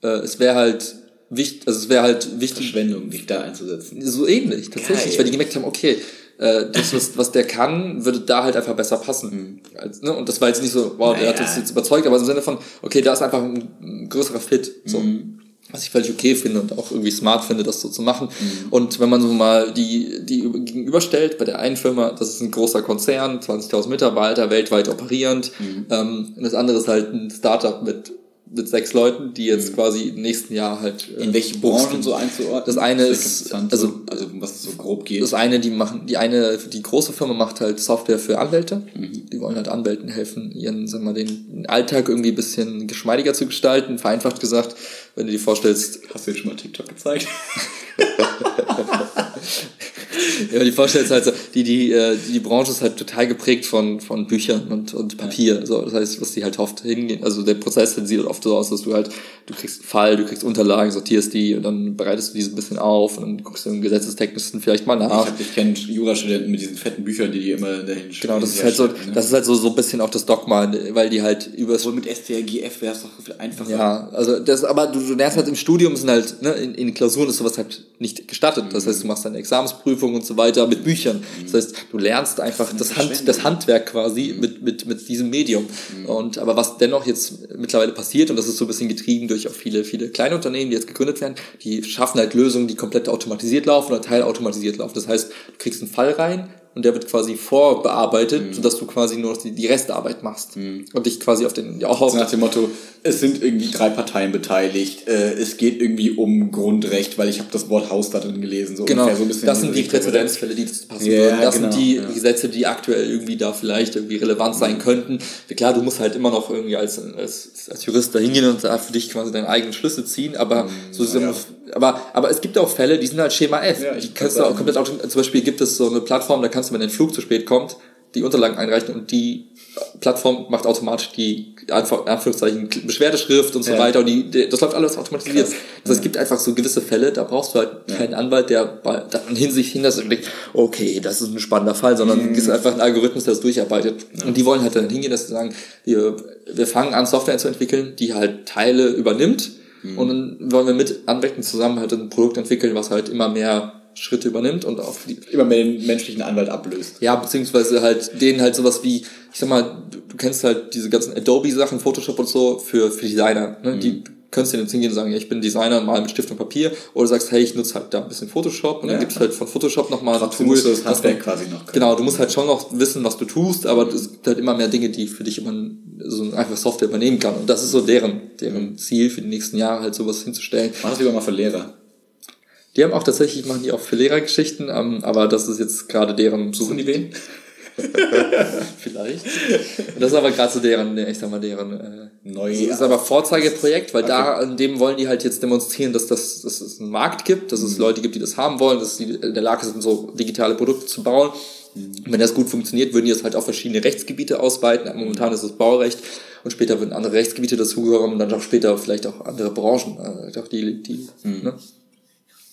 äh, es wäre halt wichtig, also es wäre halt wichtig. Verschwendung, dich da einzusetzen. So ähnlich, tatsächlich, Geil. weil die gemerkt haben, okay, äh, das, was, was der kann, würde da halt einfach besser passen. Mhm. Ne? Und das war jetzt nicht so, wow, naja. der hat uns jetzt überzeugt, aber im Sinne von, okay, da ist einfach ein größerer Fit. So. Mhm was ich völlig okay finde und auch irgendwie smart finde, das so zu machen. Mhm. Und wenn man so mal die, die gegenüberstellt, bei der einen Firma, das ist ein großer Konzern, 20.000 Mitarbeiter, weltweit operierend, mhm. ähm, und das andere ist halt ein Startup mit mit sechs Leuten, die jetzt mhm. quasi im nächsten Jahr halt. Äh, in welche Branchen so einzuordnen? Das eine ist, also, also was so grob geht. Das eine, die machen, die eine, die große Firma macht halt Software für Anwälte. Mhm. Die wollen halt Anwälten helfen, ihren, sagen wir mal, den Alltag irgendwie ein bisschen geschmeidiger zu gestalten. Vereinfacht gesagt, wenn du dir vorstellst. Hast du dir schon mal TikTok gezeigt? ja, die Vorstellung ist halt so, die, die, äh, die Branche ist halt total geprägt von, von Büchern und, und Papier. So, das heißt, was die halt oft hingehen, also der Prozess sieht oft so aus, dass du halt, du kriegst einen Fall, du kriegst Unterlagen, sortierst die und dann bereitest du diese ein bisschen auf und dann guckst du im Gesetzestechnischen vielleicht mal nach. Ich, ich kenne Jurastudenten mit diesen fetten Büchern, die die immer dahin Genau, das ist halt so, ne? das ist halt so, so ein bisschen auch das Dogma, weil die halt über Wohl mit STRGF wäre es doch viel einfacher. Ja, also das, aber du, du lernst halt im Studium sind halt, ne, in, in Klausuren ist sowas halt nicht gestattet. Das heißt, du machst deine Examensprüfung und so weiter mit Büchern. Das heißt, du lernst einfach das, Hand, das Handwerk quasi mit, mit, mit diesem Medium. Und aber was dennoch jetzt mittlerweile passiert, und das ist so ein bisschen getrieben durch auch viele, viele kleine Unternehmen, die jetzt gegründet werden, die schaffen halt Lösungen, die komplett automatisiert laufen oder teilautomatisiert laufen. Das heißt, du kriegst einen Fall rein, und der wird quasi vorbearbeitet, mhm. sodass du quasi nur noch die, die Restarbeit machst mhm. und dich quasi auf den ja, auch auf nach dem Motto es sind irgendwie drei Parteien beteiligt äh, es geht irgendwie um Grundrecht weil ich habe das Wort Haus da drin gelesen so genau so das sind die Präzedenzfälle die das passen yeah, würden das genau, sind die ja. Gesetze die aktuell irgendwie da vielleicht irgendwie relevant sein könnten klar du musst halt immer noch irgendwie als als, als Jurist da hingehen und da für dich quasi deine eigenen Schlüsse ziehen aber mhm, so ja, ja. Aber aber es gibt auch Fälle die sind halt Schema F die kannst du auch komplett zum Beispiel gibt es so eine Plattform da kannst du, wenn dein Flug zu spät kommt, die Unterlagen einreichen und die Plattform macht automatisch die einfach Anführungszeichen Beschwerdeschrift und so ja. weiter und die, das läuft alles automatisiert. Krass. Heißt, es gibt einfach so gewisse Fälle, da brauchst du halt ja. keinen Anwalt, der bei, dann hin sich hinlässt und denkt, okay, das ist ein spannender Fall, sondern mhm. es ist einfach ein Algorithmus, der das durcharbeitet. Ja. Und die wollen halt dann hingehen, dass sie sagen, wir, wir fangen an, Software zu entwickeln, die halt Teile übernimmt mhm. und dann wollen wir mit Anwälten zusammen halt ein Produkt entwickeln, was halt immer mehr Schritte übernimmt und auch die, immer mehr den menschlichen Anwalt ablöst. Ja, beziehungsweise halt denen halt sowas wie, ich sag mal, du, kennst halt diese ganzen Adobe-Sachen, Photoshop und so für, für Designer. Ne? Mhm. Die könntest du jetzt hingehen und sagen, ja, ich bin Designer und mal mit Stift und Papier. Oder sagst, hey, ich nutze halt da ein bisschen Photoshop und ja, dann gibt's halt von Photoshop nochmal ein Tool. Musst du das Handwerk quasi noch können. Genau, du musst halt schon noch wissen, was du tust, aber es gibt halt immer mehr Dinge, die für dich immer so einfach Software übernehmen kann. Und das ist so deren, deren Ziel für die nächsten Jahre, halt sowas hinzustellen. Mach das lieber mal für Lehrer. Die haben auch tatsächlich, machen die auch für Lehrergeschichten, ähm, aber das ist jetzt gerade deren. Suchen die wen? Vielleicht. Das ist aber gerade so deren, ich sag mal, deren äh, Neu das ist aber Vorzeigeprojekt, weil okay. da an dem wollen die halt jetzt demonstrieren, dass, das, dass es einen Markt gibt, dass es mhm. Leute gibt, die das haben wollen, dass sie in der Lage sind, so digitale Produkte zu bauen. Mhm. Wenn das gut funktioniert, würden die das halt auf verschiedene Rechtsgebiete ausweiten. Momentan ist es Baurecht und später würden andere Rechtsgebiete dazugehören und dann auch später vielleicht auch andere Branchen, äh, auch die, die mhm. ne?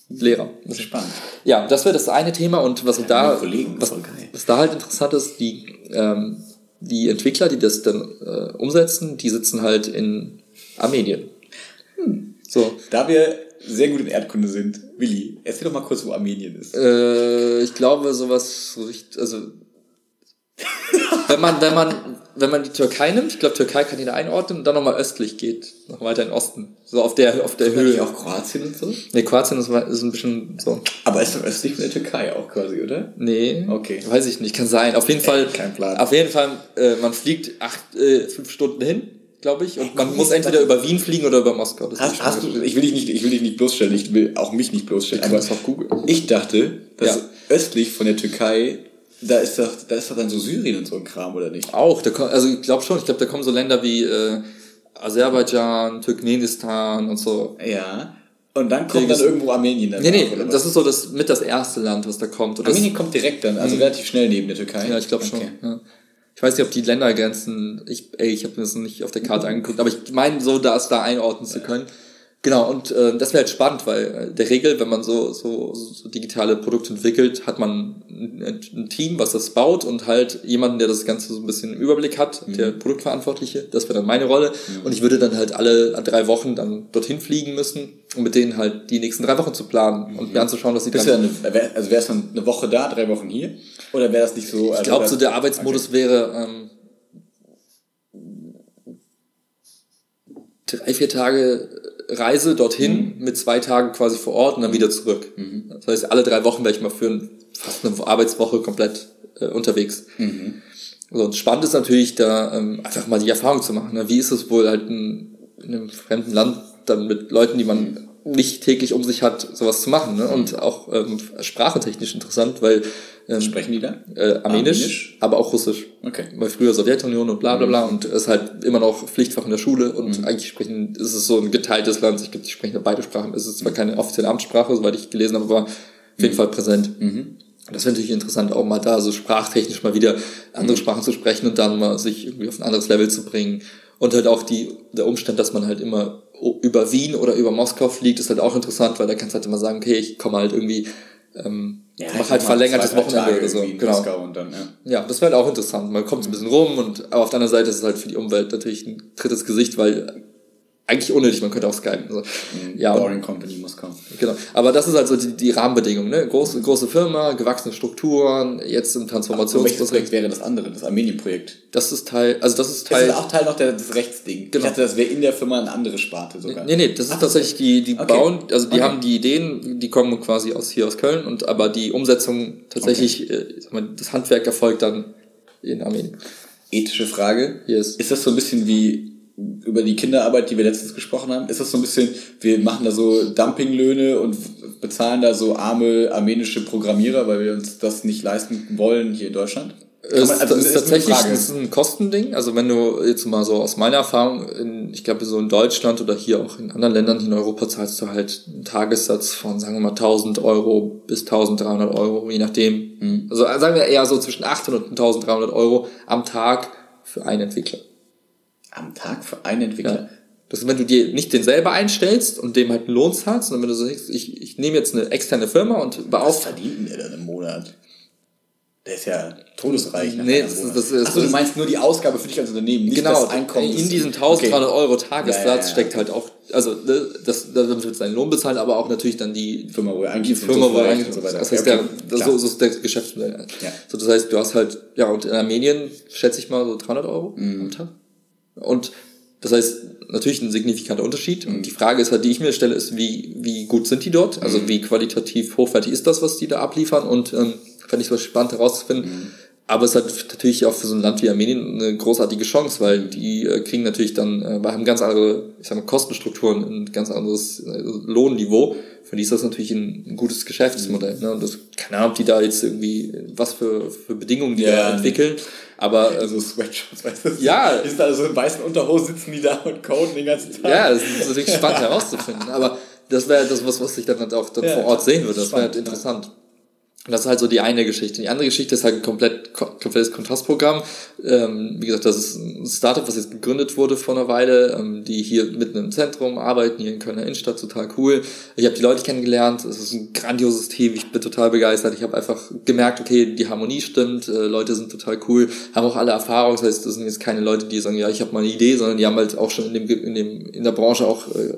Lehrer. Das ist spannend. Ja, das wäre das eine Thema und was ja, da, Kollegen, was, was da halt interessant ist, die, ähm, die Entwickler, die das dann äh, umsetzen, die sitzen halt in Armenien. Hm. So. Da wir sehr gut in Erdkunde sind, Willi, erzähl doch mal kurz, wo Armenien ist. Äh, ich glaube, sowas, so richtig, also wenn man, wenn man, wenn man die Türkei nimmt, ich glaube, Türkei kann jeder einordnen und dann nochmal östlich geht, noch weiter in den Osten. So auf der, auf der ist Höhe. auch Kroatien und so? Nee, Kroatien ist, ist ein bisschen so. Aber ist doch östlich von der Türkei auch quasi, oder? Nee. Okay. Weiß ich nicht, kann sein. Auf jeden Fall. Kein Plan. Auf jeden Fall, äh, man fliegt acht, äh, fünf Stunden hin glaube ich. Und man muss entweder über Wien fliegen oder über Moskau. Das hast, hast du, ich will dich nicht, ich will dich nicht bloßstellen, ich will auch mich nicht bloßstellen. Aber auf Google. ich dachte, dass ja. östlich von der Türkei da ist doch, da ist doch dann so Syrien und so ein Kram, oder nicht? Auch, da also ich glaube schon, ich glaube, da kommen so Länder wie äh, Aserbaidschan, Turkmenistan und so. Ja. Und dann kommt dann irgendwo Armenien dann. Nee, nee, oder das ist so das mit das erste Land, was da kommt. Und Armenien kommt direkt dann, also mhm. relativ schnell neben der Türkei. Ja, ich glaube okay. schon. Ja. Ich weiß nicht, ob die Ländergrenzen, ich, ey, ich habe mir das nicht auf der Karte angeguckt, aber ich meine so, das da einordnen zu können. Genau, und äh, das wäre halt spannend, weil äh, der Regel, wenn man so, so, so digitale Produkte entwickelt, hat man ein, ein, Team, was das baut und halt jemanden, der das Ganze so ein bisschen im Überblick hat, mhm. der Produktverantwortliche, das wäre dann meine Rolle. Mhm. Und ich würde dann halt alle drei Wochen dann dorthin fliegen müssen, um mit denen halt die nächsten drei Wochen zu planen mhm. und mir anzuschauen, was sie dann... Eine, wär, also wäre es dann eine Woche da, drei Wochen hier? Oder wäre das nicht so... Also ich glaube, so der Arbeitsmodus okay. wäre... Ähm, drei, vier Tage Reise dorthin mhm. mit zwei Tagen quasi vor Ort und dann wieder zurück. Mhm. Das heißt, alle drei Wochen wäre ich mal für fast eine Arbeitswoche komplett äh, unterwegs. Mhm. So, und spannend ist natürlich, da ähm, einfach mal die Erfahrung zu machen. Ne? Wie ist es wohl halt in, in einem fremden Land dann mit Leuten, die man nicht täglich um sich hat, sowas zu machen. Ne? Und auch ähm, sprachentechnisch interessant, weil ähm, Sprechen die da? Äh, Armenisch, Armenisch, aber auch Russisch. Okay. Weil früher Sowjetunion und bla bla bla mhm. und es ist halt immer noch Pflichtfach in der Schule und mhm. eigentlich sprechen, ist es so ein geteiltes Land, ich glaube, die sprechen beide Sprachen. Es ist zwar keine offizielle Amtssprache, soweit ich gelesen habe, aber auf jeden mhm. Fall präsent. Mhm. Das wäre natürlich interessant, auch mal da so sprachtechnisch mal wieder andere mhm. Sprachen zu sprechen und dann mal sich irgendwie auf ein anderes Level zu bringen. Und halt auch die, der Umstand, dass man halt immer über Wien oder über Moskau fliegt, ist halt auch interessant, weil da kannst du halt immer sagen, okay, ich komme halt irgendwie ähm, ja, mach halt verlängertes Wochenende oder so. Genau. Dann, ja. ja, das wäre halt auch interessant. Man kommt ein bisschen rum und aber auf der anderen Seite ist es halt für die Umwelt natürlich ein drittes Gesicht, weil eigentlich unnötig, man könnte auch skypen. Also, ja, Boring Company muss kommen. Genau. Aber das ist also die, die Rahmenbedingung, ne? Große, große Firma, gewachsene Strukturen, jetzt im welches Transformationsprozess. Projekt wäre das andere, das Armenien-Projekt? Das ist Teil, also das ist Das Teil. ist auch Teil noch der, des Rechtsding. Genau. Ich dachte, das wäre in der Firma eine andere Sparte sogar. Nee, nee, das ist Ach, tatsächlich die, die Okay. bauen, also die Okay. haben die Ideen, die kommen quasi aus hier aus Köln und aber die Umsetzung tatsächlich, äh, ich sag mal, das Handwerk erfolgt dann in Armenien. Ethische Frage. Yes. Ist das so ein bisschen wie über die Kinderarbeit, die wir letztens gesprochen haben? Ist das so ein bisschen, wir machen da so Dumpinglöhne und bezahlen da so arme armenische Programmierer, weil wir uns das nicht leisten wollen hier in Deutschland? Man- also, ist, das ist eine tatsächlich ist ein Kostending. Also wenn du jetzt mal so aus meiner Erfahrung, in, ich glaube so in Deutschland oder hier auch in anderen Ländern hier in Europa zahlst du halt einen Tagessatz von, sagen wir mal, 1000 Euro bis 1300 Euro, je nachdem. Mhm. Also sagen wir eher so zwischen 800 und 1300 Euro am Tag für einen Entwickler. Am Tag für einen Entwickler. Ja. Das ist, wenn du dir nicht den selber einstellst und dem halt einen Lohn zahlst, sondern wenn du sagst, ich, ich nehme jetzt eine externe Firma und Was beauftrage. verdient denn der dann im Monat? Der ist ja todesreich. Nee, das das ist- Ach so, du meinst nur die Ausgabe für dich als Unternehmen, nicht Genau, das Einkommen. in diesen 1300 Okay. Euro Tagessatz Ja, ja, ja. steckt halt auch, also ne, das, damit wird seinen Lohn bezahlt, aber auch natürlich dann die Firma, wo er die eigentlich Firma, wo er eigentlich und so weiter. Das heißt, der, okay, das, klar. so, so ist der Geschäftsmodell. Ja. So, das heißt, du hast halt, ja, und in Armenien schätze ich mal so 300 Euro Mhm. am Tag. Und das heißt, natürlich ein signifikanter Unterschied. Mhm. Und die Frage ist halt, die ich mir stelle, ist, wie, wie gut sind die dort? Also Mhm. wie qualitativ hochwertig ist das, was die da abliefern? Und ähm, fände ich es spannend herauszufinden. Mhm. Aber es hat natürlich auch für so ein Land wie Armenien eine großartige Chance, weil die äh, kriegen natürlich dann, äh, haben ganz andere, ich sag mal, Kostenstrukturen, ein ganz anderes äh, Lohnniveau. Für die ist das natürlich ein, ein gutes Geschäftsmodell. Ne? Und das, keine Ahnung, ob die da jetzt irgendwie, was für, für Bedingungen die Ja, da nee. Aber ähm, Also Sweatshops, weißt du? Ja. Die sind alle so in weißen Unterhosen, sitzen die da und coden den ganzen Tag. Ja, das ist natürlich spannend herauszufinden. Aber das wäre das, was, was ich dann halt auch dann Ja, vor Ort sehen würde. Das wäre halt interessant. Und das ist halt so die eine Geschichte. Die andere Geschichte ist halt ein komplett, ko- komplettes Kontrastprogramm. Ähm, wie gesagt, das ist ein Startup, was jetzt gegründet wurde vor einer Weile, ähm, die hier mitten im Zentrum arbeiten, hier in Kölner Innenstadt, total cool. Ich habe die Leute kennengelernt, es ist ein grandioses Team, ich bin total begeistert. Ich habe einfach gemerkt, okay, die Harmonie stimmt, äh, Leute sind total cool, haben auch alle Erfahrung, das heißt, das sind jetzt keine Leute, die sagen, ja, ich habe mal eine Idee, sondern die haben halt auch schon in dem, in dem, in der Branche auch äh,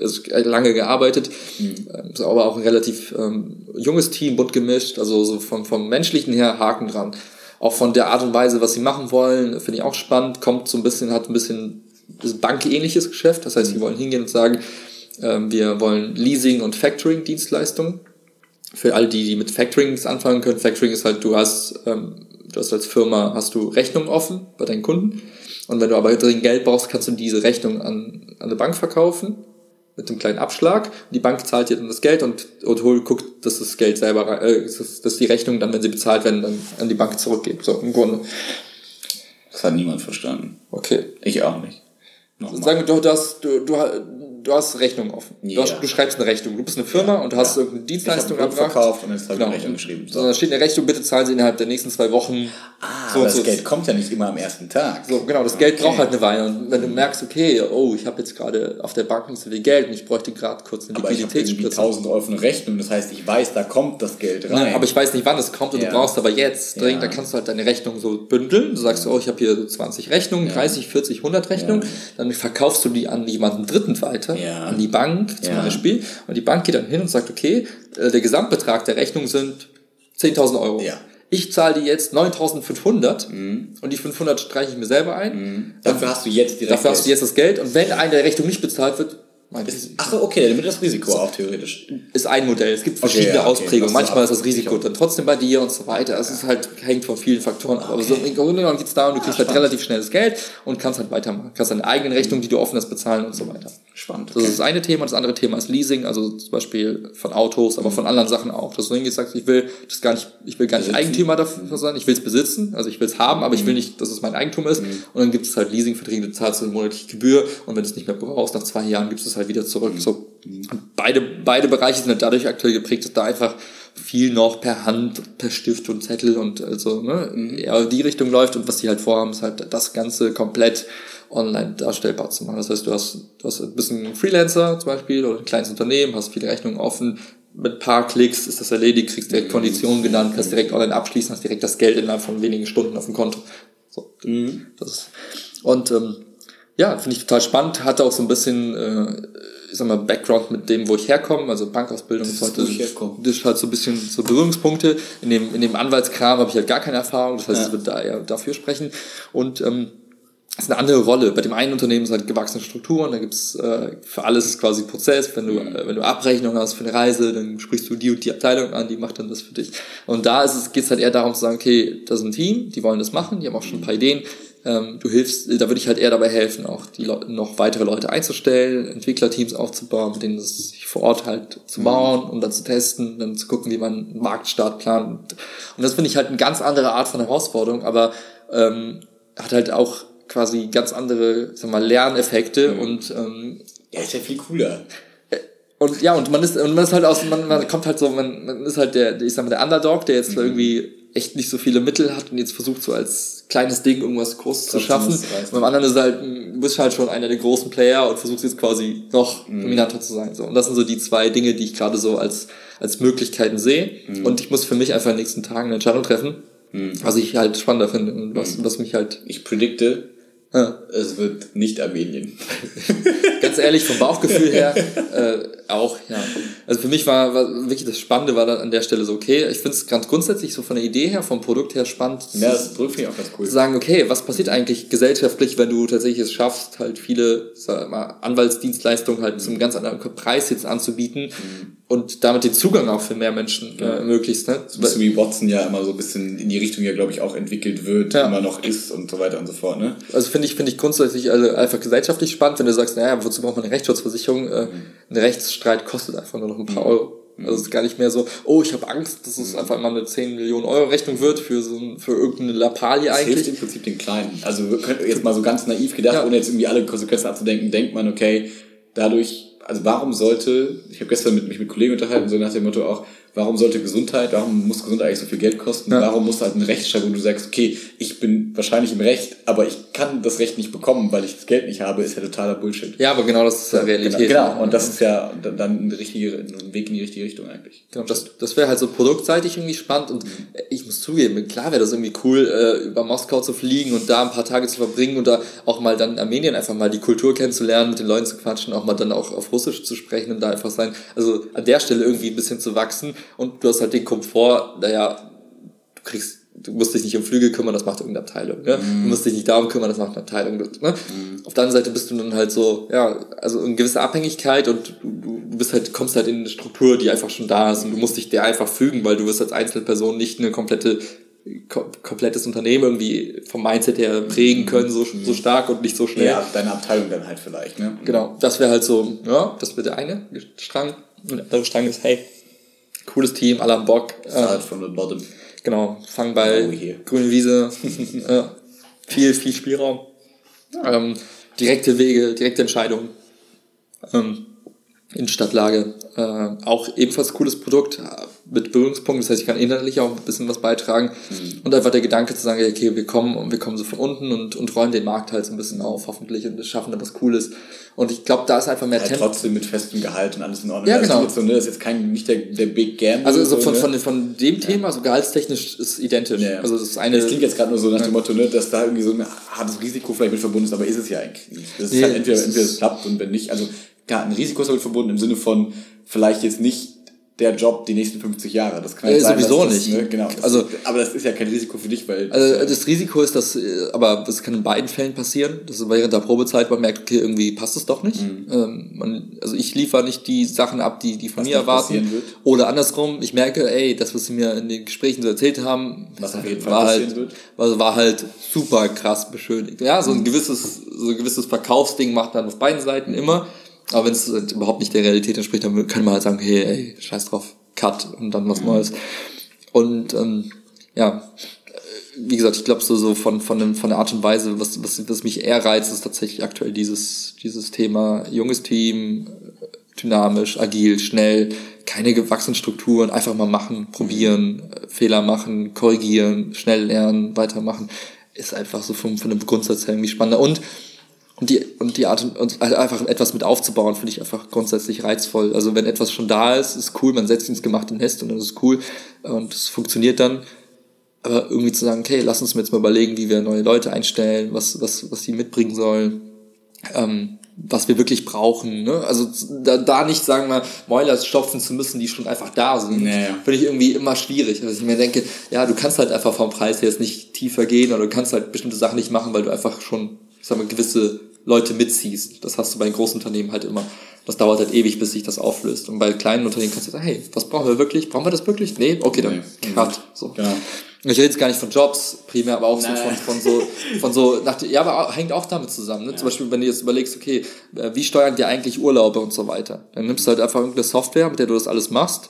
also lange gearbeitet, ähm, ist aber auch ein relativ ähm, junges Team, bunt gemischt, also so vom, vom menschlichen her Haken dran. Auch von der Art und Weise, was sie machen wollen, finde ich auch spannend, kommt so ein bisschen, hat ein bisschen bankähnliches Geschäft, das heißt, sie wollen hingehen und sagen, ähm, wir wollen Leasing- und Factoring-Dienstleistungen. Für alle, die, die mit Factoring nichts anfangen können, Factoring ist halt, du hast, ähm, du hast als Firma, hast du Rechnungen offen bei deinen Kunden. Und wenn du aber dringend Geld brauchst, kannst du diese Rechnung an, an eine Bank verkaufen mit einem kleinen Abschlag. Die Bank zahlt dir dann das Geld und, und hol, guckt, dass das Geld selber, äh, dass, dass die Rechnung dann, wenn sie bezahlt werden, dann an die Bank zurückgeht. So, im Grunde. Das hat niemand verstanden. Okay. Ich auch nicht. Nochmal. Sagen wir, du hast, du, du, du hast Rechnungen offen. Du, Ja. hast, du schreibst eine Rechnung. Du bist eine Firma und du hast irgendeine Dienstleistung Ich erbracht. verkauft und jetzt habe ich eine Rechnung geschrieben. So, dann steht eine Rechnung, bitte zahlen Sie innerhalb der nächsten zwei Wochen. Ah, so und das so. Geld kommt ja nicht immer am ersten Tag. So, genau, das Geld braucht halt eine Weile. Und wenn du merkst, okay, oh, ich habe jetzt gerade auf der Bank nicht so viel Geld und ich bräuchte gerade kurz eine aber ich habe irgendwie Liquiditätsspritze. 1000 Euro eine Rechnung, das heißt, ich weiß, da kommt das Geld rein. Nein, aber ich weiß nicht, wann es kommt und Ja. du brauchst aber jetzt dringend, Ja. dann kannst du halt deine Rechnung so bündeln. Du sagst, oh, ich habe hier so 20 Rechnungen, 30, 40, 100 Rechnungen. Ja. Dann verkaufst du die an jemanden Dritten weiter, Ja. an die Bank zum Ja. Beispiel. Und die Bank geht dann hin und sagt, okay, äh, der Gesamtbetrag der Rechnung sind 10.000 Euro. Ja. Ich zahle die jetzt 9.500 und die 500 streiche ich mir selber ein. Dafür hast du jetzt direkt Dafür hast du jetzt das Geld und wenn eine Rechnung nicht bezahlt wird, ach so, okay, damit das Risiko auch theoretisch. ist ein Modell. Es gibt verschiedene ja, okay. Ausprägungen. Manchmal ist das. Risiko dann trotzdem bei dir und so weiter. Es ist halt, hängt von vielen Faktoren ab. Aber so im Grunde genommen geht es darum, du kriegst halt relativ schnell das Geld und kannst halt weitermachen. Kannst deine eigenen Rechnungen, die du offen hast, bezahlen und so weiter. Spannend. Das ist das eine Thema. Das andere Thema ist Leasing, also zum Beispiel von Autos, aber von anderen Sachen auch. Dass du hingehst, sagst, ich will das gar nicht, ich will gar nicht Besitzen. Eigentümer dafür sein, ich will es besitzen, also ich will es haben, aber ich will nicht, dass es mein Eigentum ist. Und dann gibt es halt Leasingverträge, du zahlst eine monatliche Gebühr und wenn du es nicht mehr brauchst, nach zwei Jahren gibst du es halt wieder zurück. So. Und beide, beide Bereiche sind halt dadurch aktuell geprägt, dass da einfach viel noch per Hand, per Stift und Zettel und also ne, eher die Richtung läuft und was die halt vorhaben, ist halt das Ganze komplett online darstellbar zu machen. Das heißt, du hast, du hast ein bisschen Freelancer zum Beispiel oder ein kleines Unternehmen, hast viele Rechnungen offen, mit ein paar Klicks ist das erledigt, kriegst direkt Konditionen genannt, kannst direkt online abschließen, hast direkt das Geld innerhalb von wenigen Stunden auf dem Konto. So, das ist, und ähm, ja, finde ich total spannend. Hatte auch so ein bisschen, äh, ich sag mal, Background mit dem, wo ich herkomme, also Bankausbildung und so weiter. Das ist halt so ein bisschen so Berührungspunkte. In dem, in dem Anwaltskram habe ich halt gar keine Erfahrung, das heißt, ja. ich würde da eher dafür sprechen. Und ähm, das ist eine andere Rolle. Bei dem einen Unternehmen ist halt gewachsene Strukturen, da gibt's äh, für alles quasi Prozess. Wenn du, mhm. äh, wenn du Abrechnung hast für eine Reise, dann sprichst du die und die Abteilung an, die macht dann das für dich. Und da ist es, geht's halt eher darum zu sagen, okay, das ist ein Team, die wollen das machen, die haben auch schon ein paar Ideen. Ähm, du hilfst, da würde ich halt eher dabei helfen, auch die Leute, noch weitere Leute einzustellen, Entwicklerteams aufzubauen, mit denen das sich vor Ort halt zu mhm. bauen und dann zu testen, dann zu gucken, wie man einen Marktstart plant. Und das finde ich halt eine ganz andere Art von Herausforderung, aber ähm, hat halt auch quasi ganz andere, sag mal, Lerneffekte mhm. und ähm, ja, ist ja viel cooler. Äh, und ja, und man ist, und man ist halt aus, man, man kommt halt so, man, man ist halt der, ich sag mal, der Underdog, der jetzt mhm. irgendwie echt nicht so viele Mittel hat und jetzt versucht so als kleines Ding irgendwas Großes zu schaffen. Und beim anderen ist halt, du bist halt schon einer der großen Player und versuchst jetzt quasi noch mhm. dominanter zu sein. So. Und das sind so die zwei Dinge, die ich gerade so als, als Möglichkeiten sehe. Mhm. Und ich muss für mich einfach in den nächsten Tagen eine Entscheidung treffen, mhm. was ich halt spannender finde und was, mhm. was mich halt. Ich predikte, ja. Es wird nicht Armenien. Ganz ehrlich, vom Bauchgefühl her äh, auch, ja. Also für mich war, war wirklich das Spannende war dann an der Stelle so, okay, ich finde es ganz grundsätzlich so von der Idee her, vom Produkt her spannend. Ja, das ich auch ganz cool. Zu sagen, okay, was passiert eigentlich gesellschaftlich, wenn du tatsächlich es schaffst, halt viele sag mal, Anwaltsdienstleistungen halt mhm. zum ganz anderen Preis jetzt anzubieten mhm. Und damit den Zugang auch für mehr Menschen ja. äh, möglichst. Ne? So ein bisschen wie Watson ja immer so ein bisschen in die Richtung ja, glaube ich, auch entwickelt wird, ja. immer noch ist und so weiter und so fort. Ne? Also finde ich, finde ich grundsätzlich also einfach gesellschaftlich spannend, wenn du sagst, naja, wozu braucht man eine Rechtsschutzversicherung? Äh, mhm. Ein Rechtsstreit kostet einfach nur noch ein paar mhm. Euro. Also es ist gar nicht mehr so, oh, ich habe Angst, dass es einfach mal eine 10 Millionen Euro Rechnung wird für so ein, für irgendeine Lappalie eigentlich. Das hilft im Prinzip den Kleinen. Also jetzt mal so ganz naiv gedacht, ja. ohne jetzt irgendwie alle Konsequenzen abzudenken, denkt man, okay, dadurch, also warum sollte, ich habe gestern mit, mich mit Kollegen unterhalten, so nach dem Motto auch, warum sollte Gesundheit, warum muss Gesundheit eigentlich so viel Geld kosten? Ja. Warum muss halt ein Rechtsstreit, wo du sagst, okay, ich bin wahrscheinlich im Recht, aber ich kann das Recht nicht bekommen, weil ich das Geld nicht habe, ist ja totaler Bullshit. Ja, aber genau das ist ja Realität. Genau, genau. und das ist ja dann ein, richtige, ein Weg in die richtige Richtung eigentlich. Genau, das, das wäre halt so produktseitig irgendwie spannend und ich muss zugeben, klar wäre das irgendwie cool, äh, über Moskau zu fliegen und da ein paar Tage zu verbringen und da auch mal dann in Armenien einfach mal die Kultur kennenzulernen, mit den Leuten zu quatschen, auch mal dann auch auf Russisch zu sprechen und da einfach sein, also an der Stelle irgendwie ein bisschen zu wachsen und du hast halt den Komfort, naja, du kriegst, du musst dich nicht um Flügel kümmern, das macht irgendeine Abteilung. Ne? Mm. Du musst dich nicht darum kümmern, das macht eine Abteilung. Ne? Mm. Auf der anderen Seite bist du dann halt so, ja, also in gewisser Abhängigkeit und du, du bist halt, kommst halt in eine Struktur, die einfach schon da ist und du musst dich der einfach fügen, weil du wirst als Einzelperson nicht eine komplette komplettes Unternehmen irgendwie vom Mindset her prägen können, so, so stark und nicht so schnell. Ja, deine Abteilung dann halt vielleicht, ne? Genau, das wäre halt so, ja, das wäre der eine Strang. Und der andere Strang ist, hey, cooles Team, alle haben Bock. Start ähm, from the bottom. Genau, fangen bei grüne Wiese, viel, viel Spielraum. Ähm, direkte Wege, direkte Entscheidungen. Ähm, in Stadtlage. Äh, auch ebenfalls cooles Produkt mit Berührungspunkten, das heißt, ich kann inhaltlich auch ein bisschen was beitragen. Mhm. Und einfach der Gedanke zu sagen, okay, wir kommen und wir kommen so von unten und, und räumen den Markt halt so ein bisschen auf, hoffentlich, und schaffen da was Cooles. Und ich glaube, da ist einfach mehr ja, Tempo. trotzdem mit festem Gehalt und alles in Ordnung. Ja, genau. Das ist, so, ne, das ist jetzt kein, nicht der, der Big Gamble. Also so von, ne? von, von dem Thema, ja. so gehaltstechnisch ist identisch. Ja, Also das eine. Das klingt jetzt gerade nur so nach dem Motto, ne, dass da irgendwie so ein hartes Risiko vielleicht mit verbunden ist, aber ist es ja eigentlich nicht. Das ist halt entweder, entweder es klappt und wenn nicht, also ja, ein Risiko ist damit verbunden im Sinne von vielleicht jetzt nicht der Job die nächsten 50 Jahre. Das kann ja, sein, sowieso das, nicht. Ne, genau. Das, also, aber das ist ja kein Risiko für dich, weil. Also das Risiko ist, dass, äh, aber das kann in beiden Fällen passieren, dass während der Probezeit man merkt, okay, irgendwie passt es doch nicht. Mhm. Ähm, man, also ich liefere nicht die Sachen ab, die die von was mir erwarten. Oder andersrum, ich merke, ey, das, was sie mir in den Gesprächen so erzählt haben, was auf jeden Fall war halt, wird. War, war halt super krass beschönigt. Ja, so ein mhm. gewisses, so ein gewisses Verkaufsding macht man auf beiden Seiten immer. Aber wenn es überhaupt nicht der Realität entspricht, dann kann man halt sagen, hey, ey, scheiß drauf, Cut und dann was mhm. Neues. Und ähm, ja, wie gesagt, ich glaube so, so von, von, dem, von der Art und Weise, was, was, was mich eher reizt, ist tatsächlich aktuell dieses, dieses Thema junges Team, dynamisch, agil, schnell, keine gewachsenen Strukturen, einfach mal machen, probieren, Fehler machen, korrigieren, schnell lernen, weitermachen, ist einfach so von, von dem Grundsatz her irgendwie spannender. Und und die, und die Art und einfach etwas mit aufzubauen, finde ich einfach grundsätzlich reizvoll. Also wenn etwas schon da ist, ist cool, man setzt ins gemachte Nest und dann ist es cool und es funktioniert dann. Aber irgendwie zu sagen, okay, lass uns jetzt mal überlegen, wie wir neue Leute einstellen, was, was, was die mitbringen sollen. ähm, was wir wirklich brauchen. Ne? Also da, da nicht, sagen wir, Mäuler stopfen zu müssen, die schon einfach da sind, Naja. finde ich irgendwie immer schwierig. Also ich mir denke, ja, du kannst halt einfach vom Preis her jetzt nicht tiefer gehen oder du kannst halt bestimmte Sachen nicht machen, weil du einfach schon, ich sag mal, gewisse Leute mitziehst. Das hast du bei den großen Unternehmen halt immer. Das dauert halt ewig, bis sich das auflöst. Und bei kleinen Unternehmen kannst du sagen, hey, was brauchen wir wirklich? Brauchen wir das wirklich? Nee, okay, dann Nee. cut. So. Genau. Ich rede jetzt gar nicht von Jobs primär, aber auch so von, von so, von so, nach, ja, aber hängt auch damit zusammen. Ne? Zum Beispiel, wenn du jetzt überlegst, okay, äh, wie steuern die eigentlich Urlaube und so weiter? Dann nimmst du halt einfach irgendeine Software, mit der du das alles machst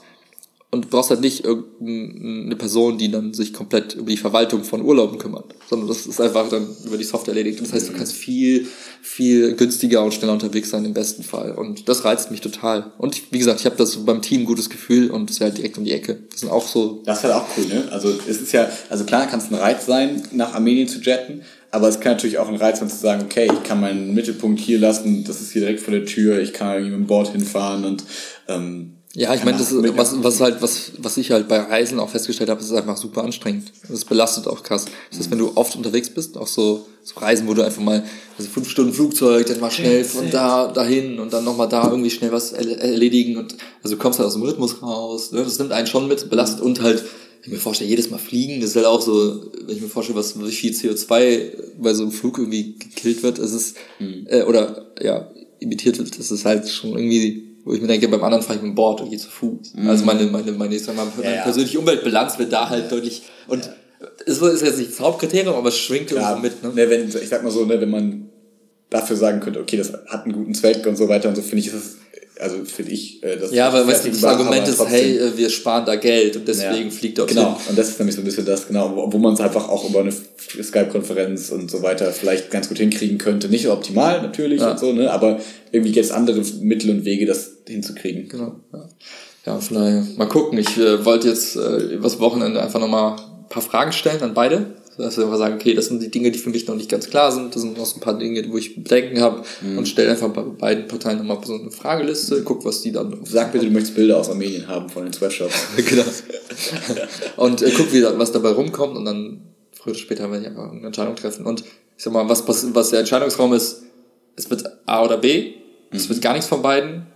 und brauchst halt nicht irgendeine Person, die dann sich komplett über die Verwaltung von Urlauben kümmert, sondern das ist einfach dann über die Software erledigt. Das heißt, du kannst viel, viel günstiger und schneller unterwegs sein im besten Fall. Und das reizt mich total. Und wie gesagt, ich habe das beim Team ein gutes Gefühl und es wäre halt direkt um die Ecke. Das sind auch so Das ist halt auch cool, ne? Also es ist ja, also klar kann es ein Reiz sein, nach Armenien zu jetten, aber es kann natürlich auch ein Reiz sein zu sagen, okay, ich kann meinen Mittelpunkt hier lassen, das ist hier direkt vor der Tür, ich kann irgendwie mit dem Board hinfahren und ähm, Ja, ich meine, das ist, was, was halt, was, was ich halt bei Reisen auch festgestellt habe, ist einfach super anstrengend. Das belastet auch krass. Das heißt, wenn du oft unterwegs bist, auch so, so Reisen, wo du einfach mal, also fünf Stunden Flugzeug, dann mal schnell von da, dahin und dann nochmal da irgendwie schnell was erle- erledigen und, also du kommst halt aus dem Rhythmus raus, ne? das nimmt einen schon mit, belastet und halt, wenn ich mir vorstelle, jedes Mal fliegen, das ist halt auch so, wenn ich mir vorstelle, was, wie viel CO2 bei so einem Flug irgendwie gekillt wird, es ist, äh, oder, ja, imitiert wird, das ist halt schon irgendwie, wo ich mir denke, beim anderen fahre ich mit dem Board und gehe zu Fuß. Also meine, meine, meine, meine ja. persönliche Umweltbilanz wird da halt deutlich, und es ist jetzt nicht das Hauptkriterium, aber es schwingt ja, irgendwo mit, ne? ne, wenn, ich sag mal so, ne, wenn man dafür sagen könnte, okay, das hat einen guten Zweck und so weiter und so, finde ich, ist es, also finde ich, äh, das Ja, aber weißt du, das vertretbar, Argument ist, hey, äh, wir sparen da Geld und deswegen Ja. fliegt dorthin. Genau, und das ist nämlich so ein bisschen das, genau, wo, wo man es einfach auch über eine Skype-Konferenz und so weiter vielleicht ganz gut hinkriegen könnte. Nicht optimal natürlich Ja. und so, ne, aber irgendwie gibt es andere Mittel und Wege, das hinzukriegen. Genau. Ja, ja von daher, mal gucken. Ich äh, wollte jetzt äh, übers Wochenende einfach nochmal ein paar Fragen stellen an beide. Dass wir einfach sagen, okay, das sind die Dinge, die für mich noch nicht ganz klar sind. Das sind noch so ein paar Dinge, wo ich Bedenken habe. Mhm. Und stelle einfach bei beiden Parteien nochmal so eine Frageliste, guck, was die dann Sag bitte, du möchtest Bilder aus Armenien haben von den Sweatshops. genau. und äh, guck, wie, was dabei rumkommt und dann früher oder später werde ich einfach eine Entscheidung treffen. Und ich sag mal, was, was der Entscheidungsraum ist, es wird A oder B, es wird gar nichts von beiden.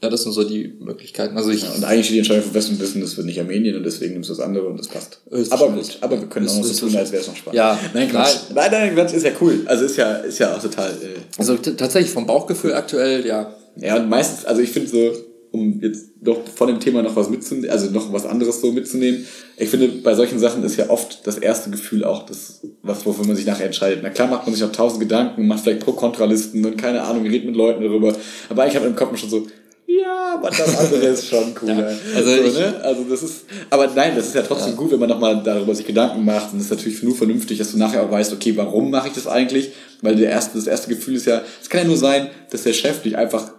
Ja, das sind so die Möglichkeiten. Also ich, Und eigentlich steht die Entscheidung für Westen und wissen, das wird nicht Armenien und deswegen nimmst du das andere und das passt. Aber gut, aber wir können Ist- auch noch so tun, als wäre es noch spannend. Ja, nein, Quatsch. Nein, nein, Quatsch, ist ja cool. Also ist ja, ist ja auch total. Äh, also tatsächlich vom Bauchgefühl aktuell, ja. Ja, und meistens, also ich finde so, um jetzt doch von dem Thema noch was mitzunehmen, also noch was anderes so mitzunehmen, ich finde, bei solchen Sachen ist ja oft das erste Gefühl auch das, was, wofür man sich nachher entscheidet. Na klar macht man sich noch tausend Gedanken, macht vielleicht Pro-Kontralisten und keine Ahnung, redet mit Leuten darüber, aber ich habe im Kopf schon so, ja, aber das andere ist schon cooler. Ja, also so, ich- ne? also das ist, aber nein, das ist ja trotzdem gut, wenn man nochmal darüber sich Gedanken macht. Und das ist natürlich nur vernünftig, dass du nachher auch weißt, okay, warum mache ich das eigentlich? Weil der erste, das erste Gefühl ist ja, es kann ja nur sein, dass der Chef dich einfach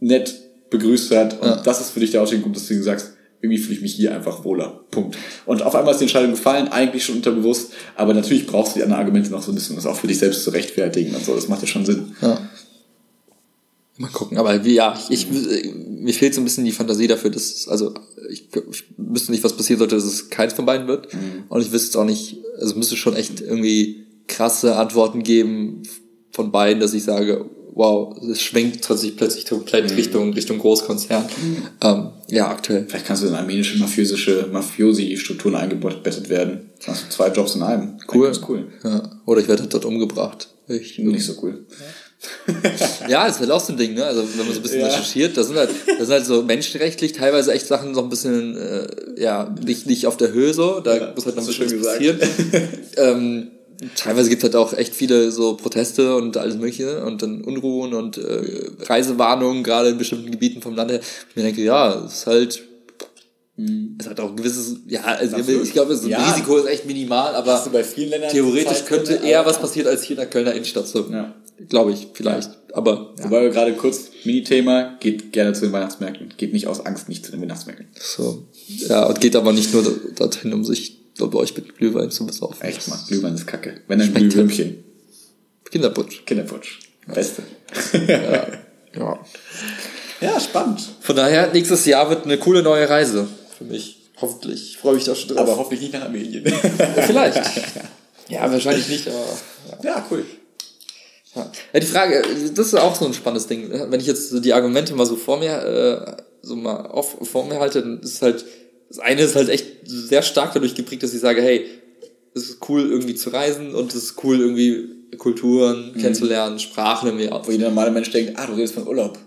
nett begrüßt hat. Und Ja. das ist für dich der Ausschlagpunkt, dass du sagst, irgendwie fühle ich mich hier einfach wohler. Punkt. Und auf einmal ist die Entscheidung gefallen, eigentlich schon unterbewusst, aber natürlich brauchst du die anderen Argumente noch so ein bisschen, um das auch für dich selbst zu rechtfertigen und so. Das macht ja schon Sinn. ja. Mal gucken, aber wie, ja, ich, ich, mir fehlt so ein bisschen die Fantasie dafür, dass, es- also, ich, ich wüsste nicht, was passieren sollte, dass es keins von beiden wird. Und ich wüsste jetzt auch nicht, also es müsste schon echt irgendwie krasse Antworten geben von beiden, dass ich sage, wow, es schwenkt tatsächlich plötzlich komplett Richtung, Richtung Großkonzern. Ähm, ja, aktuell. Vielleicht kannst du in armenische mafiösische Mafiosi-Strukturen eingebettet werden. Dann hast du zwei Jobs in einem. Cool. Cool. Ja. Oder ich werde halt dort umgebracht. Ich, Nicht so cool. Ja, das ist halt auch so ein Ding, ne? Also wenn man so ein bisschen Ja. recherchiert, das sind halt, das sind halt so menschenrechtlich teilweise echt Sachen noch ein bisschen, äh, ja, nicht, nicht auf der Höhe so, da Ja, muss halt noch ein bisschen passieren. ähm, teilweise gibt's halt auch echt viele so Proteste und alles mögliche und dann Unruhen und äh, Reisewarnungen, gerade in bestimmten Gebieten vom Land her. Ich mir denke, ja, es ist halt, es hat auch ein gewisses, ja, also ich glaube, das Ja. Risiko ist echt minimal, aber theoretisch könnte eher aber- was passieren als hier in der Kölner Innenstadt. So. Ja. Glaube ich, vielleicht. Aber ja. Wobei wir gerade kurz, Mini-Thema, geht gerne zu den Weihnachtsmärkten. Geht nicht aus Angst nicht zu den Weihnachtsmärkten. So. Ja, und geht aber nicht nur dorthin, um sich bei euch mit Glühwein zu besaufen. Echt mal, Glühwein ist kacke. Wenn ein Schmeckt Glühwürmchen. Kinderputsch. Kinderputsch. Beste. Ja. Ja, spannend. Von daher, nächstes Jahr wird eine coole neue Reise für mich. Hoffentlich. Ich freue mich da schon drauf. Aber hoffentlich nicht nach Armenien. vielleicht. Ja, wahrscheinlich nicht, aber. Ja. ja, cool. Ja. ja, die Frage, das ist auch so ein spannendes Ding. Wenn ich jetzt die Argumente mal so vor mir, äh, so mal auf, vor mir halte, dann ist halt, das eine ist halt echt sehr stark dadurch geprägt, dass ich sage, hey, es ist cool irgendwie zu reisen und es ist cool irgendwie Kulturen mhm. kennenzulernen, Sprachen irgendwie. Wo jeder normale Mensch denkt, ah, du redest von Urlaub.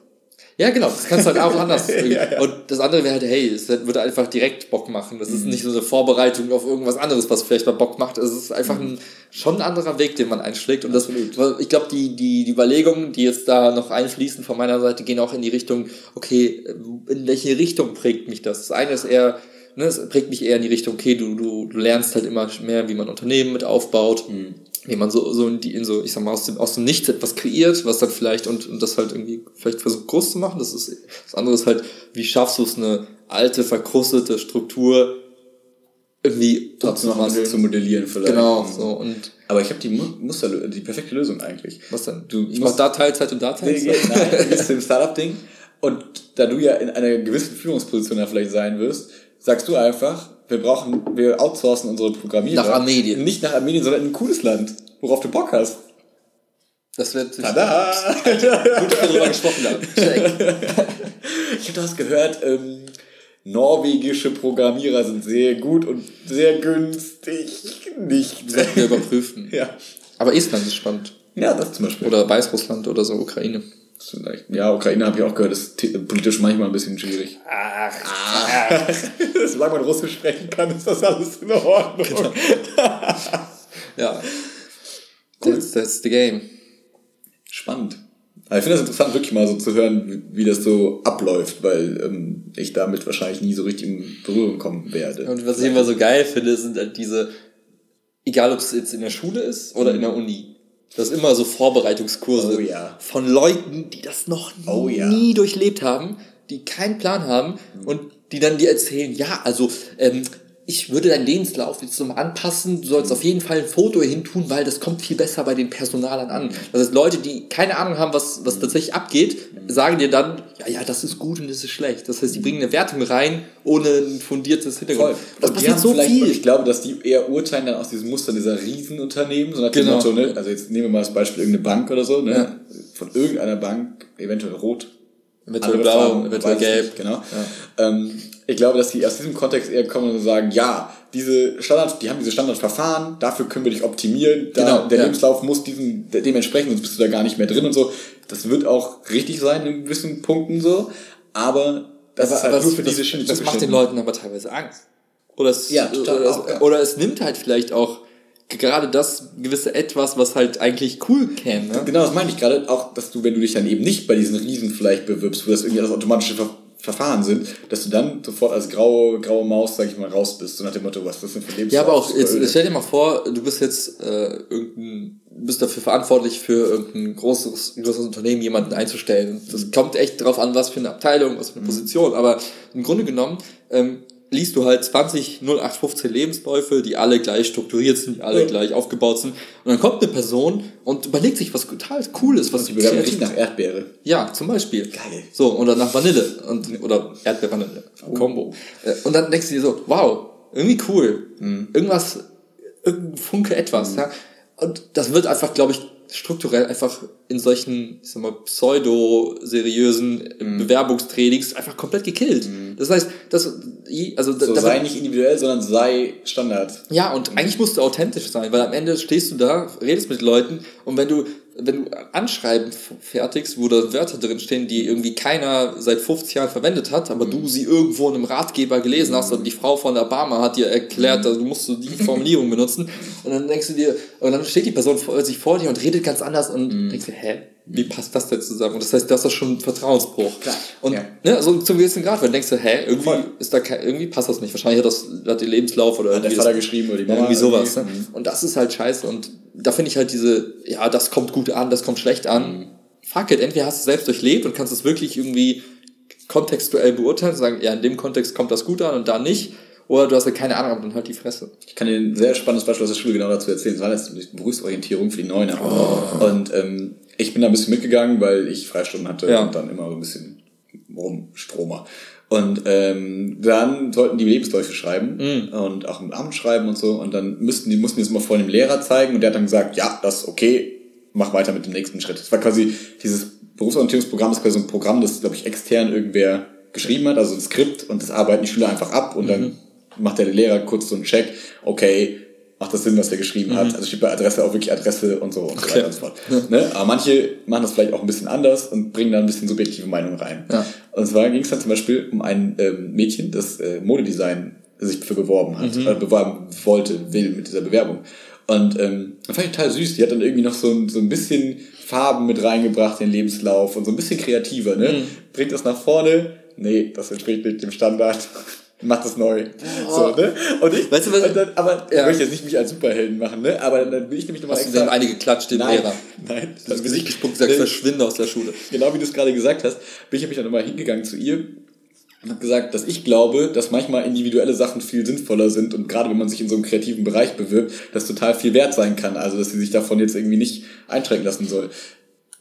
Ja, genau, das kannst du halt auch anders. ja, ja. Und das andere wäre halt, hey, es würde einfach direkt Bock machen. Das ist mhm. nicht so eine Vorbereitung auf irgendwas anderes, was vielleicht mal Bock macht. Es ist einfach mhm. ein, schon ein anderer Weg, den man einschlägt. Und das, ich glaube, die, die, die Überlegungen, die jetzt da noch einfließen von meiner Seite, gehen auch in die Richtung, okay, in welche Richtung prägt mich das? Das eine ist eher, ne, es prägt mich eher in die Richtung, okay, du, du, du lernst halt immer mehr, wie man Unternehmen mit aufbaut. Mhm wie man so, so in die, in so, ich sag mal, aus dem, aus dem Nichts etwas kreiert, was dann vielleicht und, und das halt irgendwie vielleicht versucht groß zu machen. Das ist, das andere ist halt, wie schaffst du es, eine alte, verkrustete Struktur irgendwie trotzdem noch was zu modellieren vielleicht. Genau, so, und. Aber ich habe die Muster, die perfekte Lösung eigentlich. Was denn? Du, ich mach da Teilzeit und da Teilzeit? Nein, du bist im Startup-Ding und da du ja in einer gewissen Führungsposition da vielleicht sein wirst, sagst du einfach, wir brauchen, wir outsourcen unsere Programmierer. Nach Armenien. Nicht nach Armenien, sondern in ein cooles Land, worauf du Bock hast. Das wird sich. Tada! Gut, dass wir darüber gesprochen haben. ich habe das gehört, ähm, norwegische Programmierer sind sehr gut und sehr günstig. Nicht. Sollten wir überprüfen. Ja. Aber Estland ist spannend. Ja, das zum Beispiel. Oder Weißrussland oder so, Ukraine. Ja, Ukraine habe ich auch gehört, ist politisch manchmal ein bisschen schwierig. Ach, ach. Solange man Russisch sprechen kann, ist das alles in Ordnung. Genau. ja. Cool. That's, that's the game. Spannend. Aber ich finde das interessant, wirklich mal so zu hören, wie, wie das so abläuft, weil ähm, ich damit wahrscheinlich nie so richtig in Berührung kommen werde. Und was ich immer so geil finde, sind halt diese, egal ob es jetzt in der Schule ist oder in der Uni, das ist immer so Vorbereitungskurse oh, ja. von Leuten, die das noch oh, ja. nie durchlebt haben, die keinen Plan haben mhm. und die dann dir erzählen, ja, also ähm, ich würde deinen Lebenslauf jetzt so anpassen, du sollst auf jeden Fall ein Foto hin tun, weil das kommt viel besser bei den Personalern an. Das heißt, Leute, die keine Ahnung haben, was, was tatsächlich abgeht, sagen dir dann, ja, ja, das ist gut und das ist schlecht. Das heißt, die bringen eine Wertung rein, ohne ein fundiertes Hintergrund. Voll. Das passiert so viel. Ich glaube, dass die eher urteilen dann aus diesem Muster dieser Riesenunternehmen, so nach dem genau. Motto, ne? also jetzt nehmen wir mal das Beispiel irgendeine Bank oder so, ne? Ja. von irgendeiner Bank, eventuell rot, Eventuell blau, eventuell gelb. Nicht, genau. Ja. Ähm, ich glaube, dass die aus diesem Kontext eher kommen und sagen, ja, diese Standard, die haben diese Standardverfahren, dafür können wir dich optimieren, genau, der ja. Lebenslauf muss diesem, dementsprechend, sonst bist du da gar nicht mehr drin und so. Das wird auch richtig sein in gewissen Punkten so, aber das aber, ist halt aber nur für das, diese Schiene Das macht den Leuten aber teilweise Angst. Oder es, ja, total oder, auch, ja. oder es nimmt halt vielleicht auch gerade das gewisse Etwas, was halt eigentlich cool käme. Ne? Genau, das meine ich gerade. Auch, dass du, wenn du dich dann eben nicht bei diesen Riesen vielleicht bewirbst, wo das irgendwie das automatische Ver Verfahren sind, dass du dann sofort als graue, graue Maus, sag ich mal, raus bist. So nach dem Motto, was das denn für Lebens Ja, aber auch, jetzt, stell dir mal vor, du bist jetzt äh, irgendein, bist dafür verantwortlich für irgendein großes, großes Unternehmen, jemanden einzustellen. Das kommt echt drauf an, was für eine Abteilung, was für eine mhm. Position. Aber im Grunde genommen, ähm, liest du halt 20 0815 Lebensläufe, die alle gleich strukturiert sind, die alle ja. gleich aufgebaut sind. Und dann kommt eine Person und überlegt sich was total cool ist, was die riecht nach Erdbeere. Ja, zum Beispiel. Geil. So, oder nach Vanille. Und, oder Erdbeer-Vanille. Oh. Combo. Äh, und dann denkst du dir so, wow, irgendwie cool. Mhm. Irgendwas, irgendein Funke etwas. Mhm. Ja. Und das wird einfach, glaube ich, strukturell einfach in solchen, ich sag mal, pseudo-seriösen mm. Bewerbungstrainings einfach komplett gekillt. Mm. Das heißt, das, also, so da, sei nicht individuell, sondern sei Standard. Ja, und mm. eigentlich musst du authentisch sein, weil am Ende stehst du da, redest mit Leuten und wenn du wenn du Anschreiben fertigst, wo da Wörter drin stehen, die irgendwie keiner seit 50 Jahren verwendet hat, aber mhm. du sie irgendwo in einem Ratgeber gelesen hast und die Frau von Obama hat dir erklärt, mhm. du musst die Formulierung benutzen und dann denkst du dir, und dann steht die Person vor, sich vor dir und redet ganz anders und mhm. denkst dir, hä? Wie passt das denn zusammen? Und das heißt, das ist schon ein Vertrauensbruch. Klar. Und ja. ne, also zum gewissen Grad, weil du denkst, hä, irgendwie Voll. ist da kein, irgendwie passt das nicht. Wahrscheinlich hat das hat die Lebenslauf oder hat der Vater geschrieben oder die Mama irgendwie sowas. Ne? Mhm. Und das ist halt scheiße und da finde ich halt diese, ja, das kommt gut an, das kommt schlecht an. Mhm. Fuck it, entweder hast du es selbst durchlebt und kannst es wirklich irgendwie kontextuell beurteilen und sagen, ja, in dem Kontext kommt das gut an und da nicht. Oder du hast ja keine Ahnung, aber dann halt die Fresse. Ich kann dir ein sehr spannendes Beispiel aus der Schule genau dazu erzählen. Das war jetzt Berufsorientierung für die Neuner. Oh. Und ähm, ich bin da ein bisschen mitgegangen, weil ich Freistunden hatte ja. und dann immer so ein bisschen rumstromer. Und ähm, dann sollten die Lebensläufe schreiben mm. und auch im Amt schreiben und so. Und dann müssten die mussten die das mal vor dem Lehrer zeigen und der hat dann gesagt, ja, das ist okay, mach weiter mit dem nächsten Schritt. Es war quasi, dieses Berufsorientierungsprogramm ist quasi so ein Programm, das, glaube ich, extern irgendwer geschrieben hat, also ein Skript und das arbeiten die Schüler einfach ab und mhm. dann macht der Lehrer kurz so einen Check, okay, macht das Sinn, was der geschrieben mhm. hat. Also steht bei Adresse auch wirklich Adresse und so und okay. so weiter und so fort. ne? Aber manche machen das vielleicht auch ein bisschen anders und bringen da ein bisschen subjektive Meinung rein. Ja. Und zwar ging es dann zum Beispiel um ein ähm, Mädchen, das äh, Modedesign sich für beworben hat, mhm. äh, beworben wollte, will mit dieser Bewerbung. Und ähm, das fand ich total süß. Die hat dann irgendwie noch so ein, so ein bisschen Farben mit reingebracht in den Lebenslauf und so ein bisschen kreativer, ne? Mhm. Bringt das nach vorne. Nee, das entspricht nicht dem Standard mach das neu. Oh. So, ne? Und ich, weißt du, was, dann, aber ja. ich möchte jetzt nicht mich als Superhelden machen, ne? Aber dann will ich nämlich nochmal extra... Hast du denn einige geklatscht, den Lehrer? Nein. Du hast Gesicht gespuckt gesagt, ne? verschwinde aus der Schule. Genau wie du es gerade gesagt hast, bin ich nämlich dann nochmal hingegangen zu ihr und habe gesagt, dass ich glaube, dass manchmal individuelle Sachen viel sinnvoller sind und gerade wenn man sich in so einem kreativen Bereich bewirbt, das total viel wert sein kann. Also, dass sie sich davon jetzt irgendwie nicht einschränken lassen soll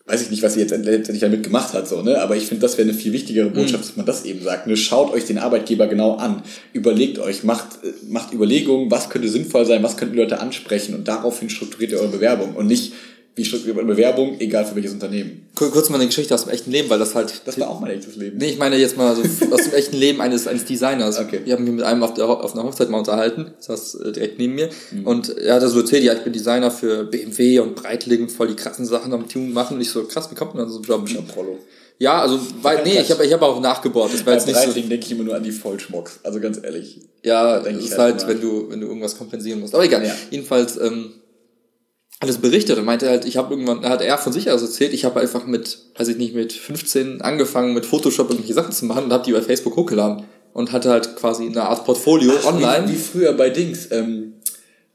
weiß ich nicht, was sie jetzt letztendlich damit gemacht hat, so, ne? Aber ich finde, das wäre eine viel wichtigere Botschaft, mhm. dass man das eben sagt. Ne? Schaut euch den Arbeitgeber genau an. Überlegt euch, macht, äh, macht Überlegungen, was könnte sinnvoll sein, was könnten Leute ansprechen und daraufhin strukturiert ihr eure Bewerbung und nicht, wie strukturiert man Bewerbung, egal für welches Unternehmen. Kurz mal eine Geschichte aus dem echten Leben, weil das halt. Das war auch mein echtes Leben. Nee, ich meine jetzt mal so aus dem echten Leben eines, eines Designers. Okay. Ich habe mich mit einem auf, der, auf einer Hochzeit mal unterhalten, das saß äh, direkt neben mir. Mhm. Und er hat so erzählt, ja, ich bin Designer für BMW und Breitling, voll die krassen Sachen am Tun machen. Und ich so, krass, wie kommt man an so einen Job? Ja, Prolo. Ja, also, weil, nee, ich habe ich hab auch nachgebohrt. Das war jetzt nicht Breitling so, denke ich immer nur an die Vollschmocks. Also ganz ehrlich. Ja, das ist halt, halt wenn du, wenn du irgendwas kompensieren musst. Aber egal. Ja. Jedenfalls, ähm, alles berichtet und meinte halt, ich habe irgendwann, hat er von sich aus erzählt, ich habe einfach mit, weiß ich nicht, mit 15 angefangen mit Photoshop irgendwelche Sachen zu machen und habe die bei Facebook hochgeladen und hatte halt quasi eine Art Portfolio Ach, online. Wie, wie, früher bei Dings, ähm,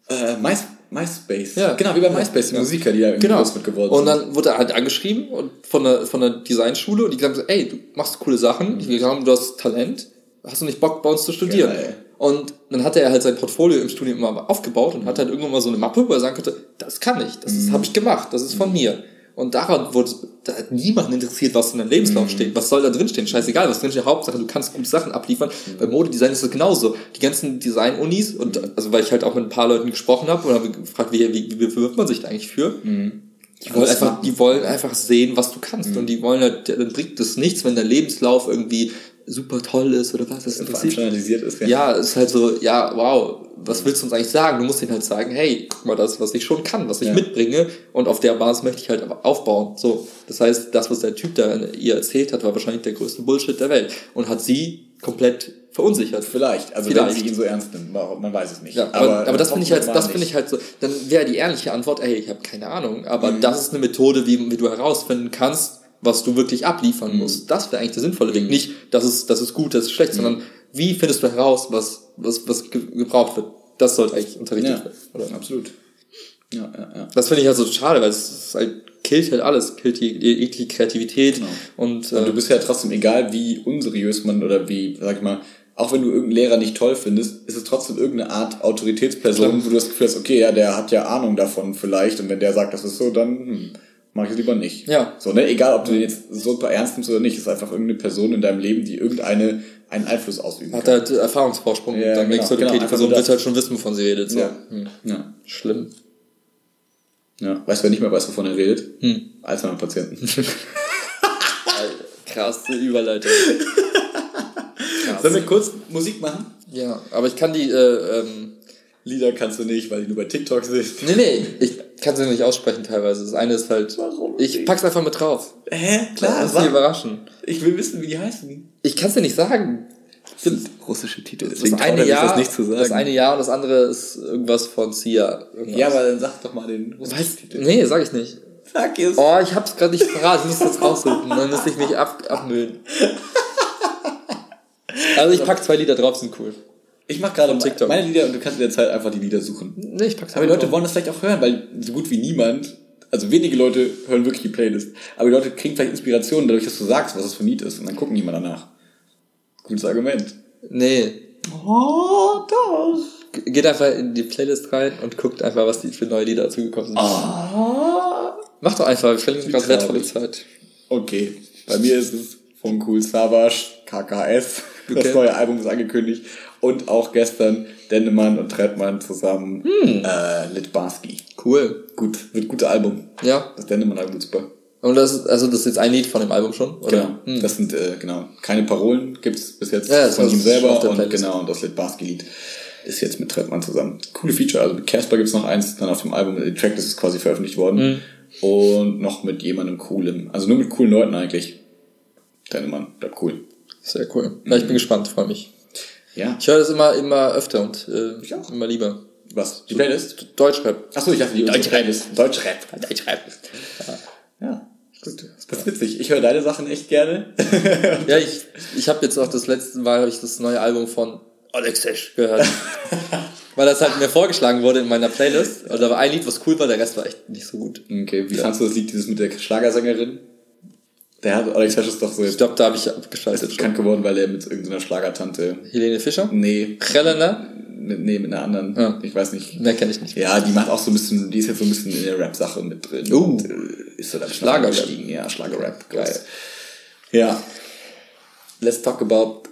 äh, My, MySpace. Ja. Genau, wie bei MySpace, die ja. Musiker, die da irgendwie genau. mit geworden sind. Und dann wurde er halt angeschrieben und von der, von der Designschule und die gesagt, ey, du machst coole Sachen, mhm. glauben, du hast Talent, hast du nicht Bock bei uns zu studieren? Geil. Und dann hatte er halt sein Portfolio im Studium immer aufgebaut und hat halt irgendwann mal so eine Mappe, wo er sagen könnte, das kann ich, das mhm. habe ich gemacht, das ist von mhm. mir. Und daran wurde, da hat niemanden interessiert, was in deinem Lebenslauf mhm. steht. Was soll da drin stehen? Scheißegal, was drin steht. Hauptsache, du kannst gute Sachen abliefern. Mhm. Bei Modedesign ist es genauso. Die ganzen Design-Unis und, also, weil ich halt auch mit ein paar Leuten gesprochen habe und habe gefragt, wie, wie, wie bewirbt man sich da eigentlich für? Mhm. Die wollen, einfach, die wollen einfach sehen, was du kannst. Mhm. Und die wollen halt, dann bringt es nichts, wenn der Lebenslauf irgendwie super toll ist oder was. Das interessiert. ist, ja. Ja, ist halt so, ja, wow, was willst du uns eigentlich sagen? Du musst ihnen halt sagen, hey, guck mal, das, was ich schon kann, was ich ja. mitbringe und auf der Basis möchte ich halt aufbauen. So, das heißt, das, was der Typ da ihr erzählt hat, war wahrscheinlich der größte Bullshit der Welt und hat sie komplett verunsichert. Vielleicht, also Vielleicht. wenn sie ihn so ernst nimmt, man weiß es nicht. Ja, aber, aber, aber das finde ich halt, das finde ich halt so, dann wäre die ehrliche Antwort, ey, ich habe keine Ahnung, aber mhm. das ist eine Methode, wie, wie du herausfinden kannst, was du wirklich abliefern musst. Mhm. Das wäre eigentlich der sinnvolle Weg. Mhm. Nicht, das ist, das ist gut, das ist schlecht, mhm. sondern wie findest du heraus, was, was, was gebraucht wird. Das sollte eigentlich unterrichtet ja, werden. Oder? Absolut. Ja, ja, ja. Das finde ich halt so schade, weil es halt, killt halt alles, killt die, die, Kreativität. Genau. Und, äh, und du bist ja trotzdem, egal wie unseriös man oder wie, sag ich mal, auch wenn du irgendeinen Lehrer nicht toll findest, ist es trotzdem irgendeine Art Autoritätsperson, wo du das Gefühl hast, okay, ja, der hat ja Ahnung davon vielleicht und wenn der sagt, das ist so, dann hm, mach ich es lieber nicht. Ja. So, ne? Egal, ob du den jetzt super ernst nimmst oder nicht, ist einfach irgendeine Person in deinem Leben, die irgendeine einen Einfluss ausüben Hat kann. halt Erfahrungsvorsprung. Ja, dann genau, denkst du, okay, genau, die Person wird halt schon wissen, wovon sie redet. So. Ja. Hm. ja. Schlimm. Ja. Weißt du, wer nicht mehr weiß, wovon er redet? Hm. Alzheimer-Patienten. Krasse Überleitung. Krass. Sollen wir kurz Musik machen? Ja, aber ich kann die äh, ähm, Lieder kannst du nicht, weil die nur bei TikTok sind. Nee, nee, ich kann sie nicht aussprechen teilweise. Das eine ist halt. Warum? Ich pack's einfach mit drauf. Hä? Klar. Lass mich überraschen. Ich will wissen, wie die heißen. Ich kann's dir nicht sagen. Das sind russische Titel. Das eine Jahr, das, nicht zu sagen. das eine Jahr und das andere ist irgendwas von Sia. Irgendwas. Ja, aber dann sag doch mal den russischen Titel. Nee, sag ich nicht. Sag es. Oh, ich hab's gerade nicht parat. Ich muss das raussuchen. Dann müsste ich mich ab, abmühen. Also ich pack zwei Lieder drauf, sind cool. Ich mach gerade TikTok. meine Lieder und du kannst in der Zeit einfach die Lieder suchen. Nee, ich pack's Aber die Leute drauf. wollen das vielleicht auch hören, weil so gut wie niemand, also wenige Leute hören wirklich die Playlist. Aber die Leute kriegen vielleicht Inspiration dadurch, dass du sagst, was das für ein Lied ist. Und dann gucken die mal danach. Gutes Argument. Nee. Oh, doch. Geht einfach in die Playlist rein und guckt einfach, was die für neue Lieder dazugekommen sind. Oh. Mach doch einfach, wir verlieren gerade wertvolle Zeit. Okay. Bei mir ist es von Cool Savage, KKS. Okay. Das neue Album ist angekündigt. Und auch gestern Dennemann und Trettmann zusammen hm. äh, Litbarski. Cool. Gut, wird gutes Album. Ja. Das Dennemann-Album wird super. Und das ist, also das ist jetzt ein Lied von dem Album schon, oder? Genau. Hm. Das sind, äh, genau, keine Parolen gibt's bis jetzt ja, von ihm selber und genau, und das Litbarski-Lied ist jetzt mit Trettmann zusammen. Coole Feature. Also mit Casper gibt's noch eins, dann auf dem Album, die Tracklist ist quasi veröffentlicht worden. Mhm. Und noch mit jemandem coolem. Also nur mit coolen Leuten eigentlich. Dennemann, bleibt cool. Sehr cool. Ja, ich bin gespannt, freue mich. Ja. Ich höre das immer, immer öfter und äh, ich auch. immer lieber. Was? Die Playlist? Deutschrap. Achso, ich dachte die Deutschrap. Deutschrap. Deutschrap. Ja. ja. Gut. Das ist witzig. Ich höre deine Sachen echt gerne. ja, ich, ich habe jetzt auch das letzte Mal ich das neue Album von Alexesh gehört. Weil das halt mir vorgeschlagen wurde in meiner Playlist. Und da war ein Lied, was cool war, der Rest war echt nicht so gut. Okay, wie ja. fandst du das Lied, dieses mit der Schlagersängerin? Der hat Alex Hesch ist doch so. Ich glaube, da habe ich abgeschaltet. bekannt geworden, weil er mit irgendeiner Schlagertante. Helene Fischer? Nee. Helena? Nee, mit einer anderen. Ja. Ich weiß nicht. Mehr kenne ich nicht. Ja, die macht auch so ein bisschen, die ist jetzt so ein bisschen in der Rap-Sache mit drin. Uh. Und, äh, ist so dann Schlager gestiegen. Ja, Schlager-Rap. Geil. Ja. Let's talk about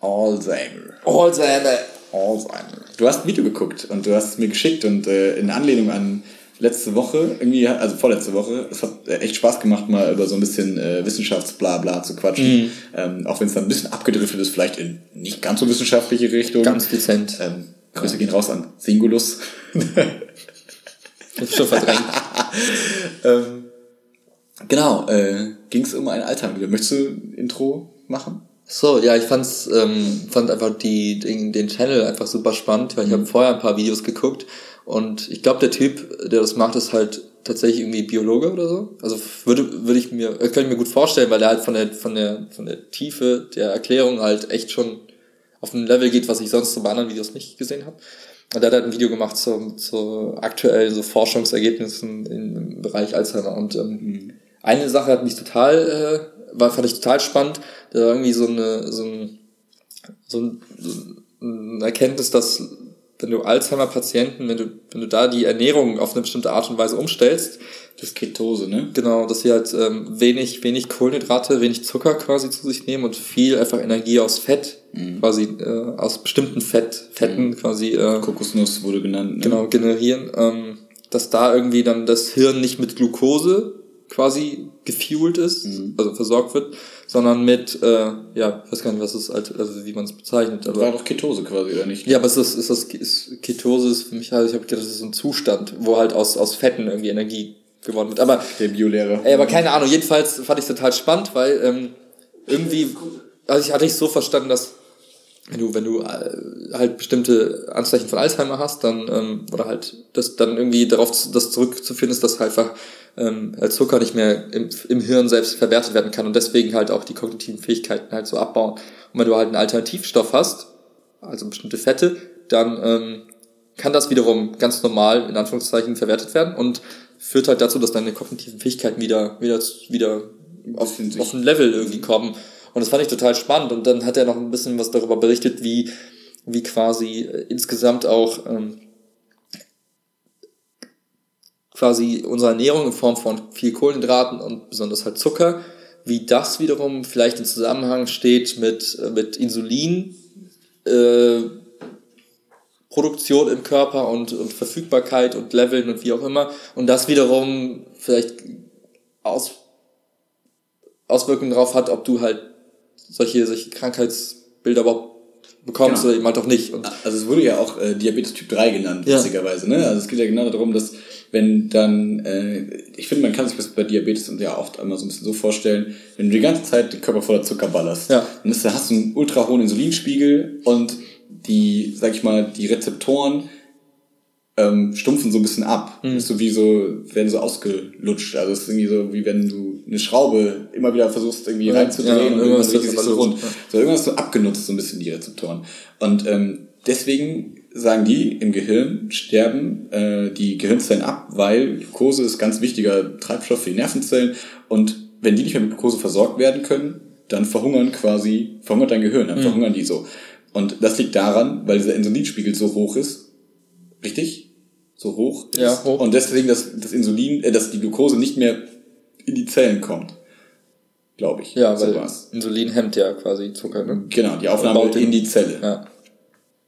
Alzheimer. Alzheimer. Alzheimer. Du hast ein Video geguckt und du hast es mir geschickt und äh, in Anlehnung an letzte Woche, irgendwie, also vorletzte Woche, es hat äh, echt Spaß gemacht, mal über so ein bisschen äh, Wissenschaftsblabla zu quatschen. Mhm. Ähm, auch wenn es dann ein bisschen abgedriftet ist, vielleicht in nicht ganz so wissenschaftliche Richtung. Ganz dezent. Ähm, Grüße ja. gehen raus an Singulus. ist schon verdrängt. ähm, genau, äh, ging es um ein Alzheimer. Möchtest du ein Intro machen? So, ja, ich fand's, ähm, fand einfach die, den, den Channel einfach super spannend, weil ich mhm. habe vorher ein paar Videos geguckt und ich glaube, der Typ, der das macht, ist halt tatsächlich irgendwie Biologe oder so. Also würde, würde ich mir, äh, könnte ich mir gut vorstellen, weil er halt von der, von der, von der Tiefe der Erklärung halt echt schon auf ein Level geht, was ich sonst so bei anderen Videos nicht gesehen habe. Und er hat halt ein Video gemacht zu, zu aktuellen so Forschungsergebnissen im Bereich Alzheimer. Und ähm, mhm. eine Sache hat mich total, äh, war, fand ich total spannend. Da war irgendwie so eine, so ein, so ein, so ein Erkenntnis, dass wenn du Alzheimer-Patienten, wenn du, wenn du da die Ernährung auf eine bestimmte Art und Weise umstellst, das ist Ketose, ne? Genau, dass sie halt ähm, wenig, wenig Kohlenhydrate, wenig Zucker quasi zu sich nehmen und viel einfach Energie aus Fett, mhm. quasi äh, aus bestimmten Fett, Fetten mhm. quasi. Äh, Kokosnuss wurde genannt. Ne? Genau, generieren. Ähm, dass da irgendwie dann das Hirn nicht mit Glucose quasi gefuelt ist, mhm. also versorgt wird, sondern mit, äh, ja, ich weiß gar nicht, was es also wie man es bezeichnet. Aber, war doch Ketose quasi, oder nicht? Ja, aber es ist, ist das ist, Ketose ist für mich halt, ich habe gedacht, das ist so ein Zustand, wo halt aus, aus Fetten irgendwie Energie gewonnen wird. Aber, Der Biolehrer. Ey, aber keine Ahnung, jedenfalls fand ich es total spannend, weil ähm, irgendwie, also ich hatte ich so verstanden, dass wenn du, wenn du äh, halt bestimmte Anzeichen von Alzheimer hast, dann, ähm, oder halt das dann irgendwie darauf das zurückzuführen ist, dass halt einfach ähm, als Zucker nicht mehr im, im Hirn selbst verwertet werden kann und deswegen halt auch die kognitiven Fähigkeiten halt so abbauen. Und wenn du halt einen Alternativstoff hast, also bestimmte Fette, dann ähm, kann das wiederum ganz normal in Anführungszeichen verwertet werden und führt halt dazu, dass deine kognitiven Fähigkeiten wieder wieder wieder auf, auf ein Level irgendwie kommen. Und das fand ich total spannend. Und dann hat er noch ein bisschen was darüber berichtet, wie wie quasi äh, insgesamt auch ähm, quasi unsere Ernährung in Form von viel Kohlenhydraten und besonders halt Zucker, wie das wiederum vielleicht in Zusammenhang steht mit, äh, mit Insulin, äh, Produktion im Körper und, und Verfügbarkeit und Leveln und wie auch immer. Und das wiederum vielleicht Aus, Auswirkungen darauf hat, ob du halt solche, solche Krankheitsbilder überhaupt bekommst genau. oder eben halt auch nicht. Und also es wurde ja auch äh, Diabetes Typ 3 genannt, ja. witzigerweise. Ne? Also es geht ja genau darum, dass wenn dann, äh, ich finde, man kann sich das bei Diabetes und ja oft einmal so ein bisschen so vorstellen, wenn du die ganze Zeit den Körper voller Zucker ballerst, ja. dann ist, hast du einen ultra hohen Insulinspiegel und die, sag ich mal, die Rezeptoren ähm, stumpfen so ein bisschen ab. Mhm. Ist so wie so, werden so ausgelutscht. Also es ist irgendwie so, wie wenn du eine Schraube immer wieder versuchst, irgendwie ja, reinzudrehen ja, und irgendwas sich so rund. So irgendwas so abgenutzt, so ein bisschen die Rezeptoren. Und ähm, deswegen sagen die, im Gehirn sterben äh, die Gehirnzellen ab, weil Glucose ist ganz wichtiger Treibstoff für die Nervenzellen und wenn die nicht mehr mit Glucose versorgt werden können, dann verhungern quasi, verhungert dein Gehirn, dann mhm. verhungern die so. Und das liegt daran, weil dieser Insulinspiegel so hoch ist, richtig? So hoch ist. Ja, hoch. Und deswegen, dass das Insulin, äh, dass die Glucose nicht mehr in die Zellen kommt. Glaube ich. Ja, weil so Insulin hemmt ja quasi Zucker, ne? Genau, die Aufnahme in die Zelle. Ja.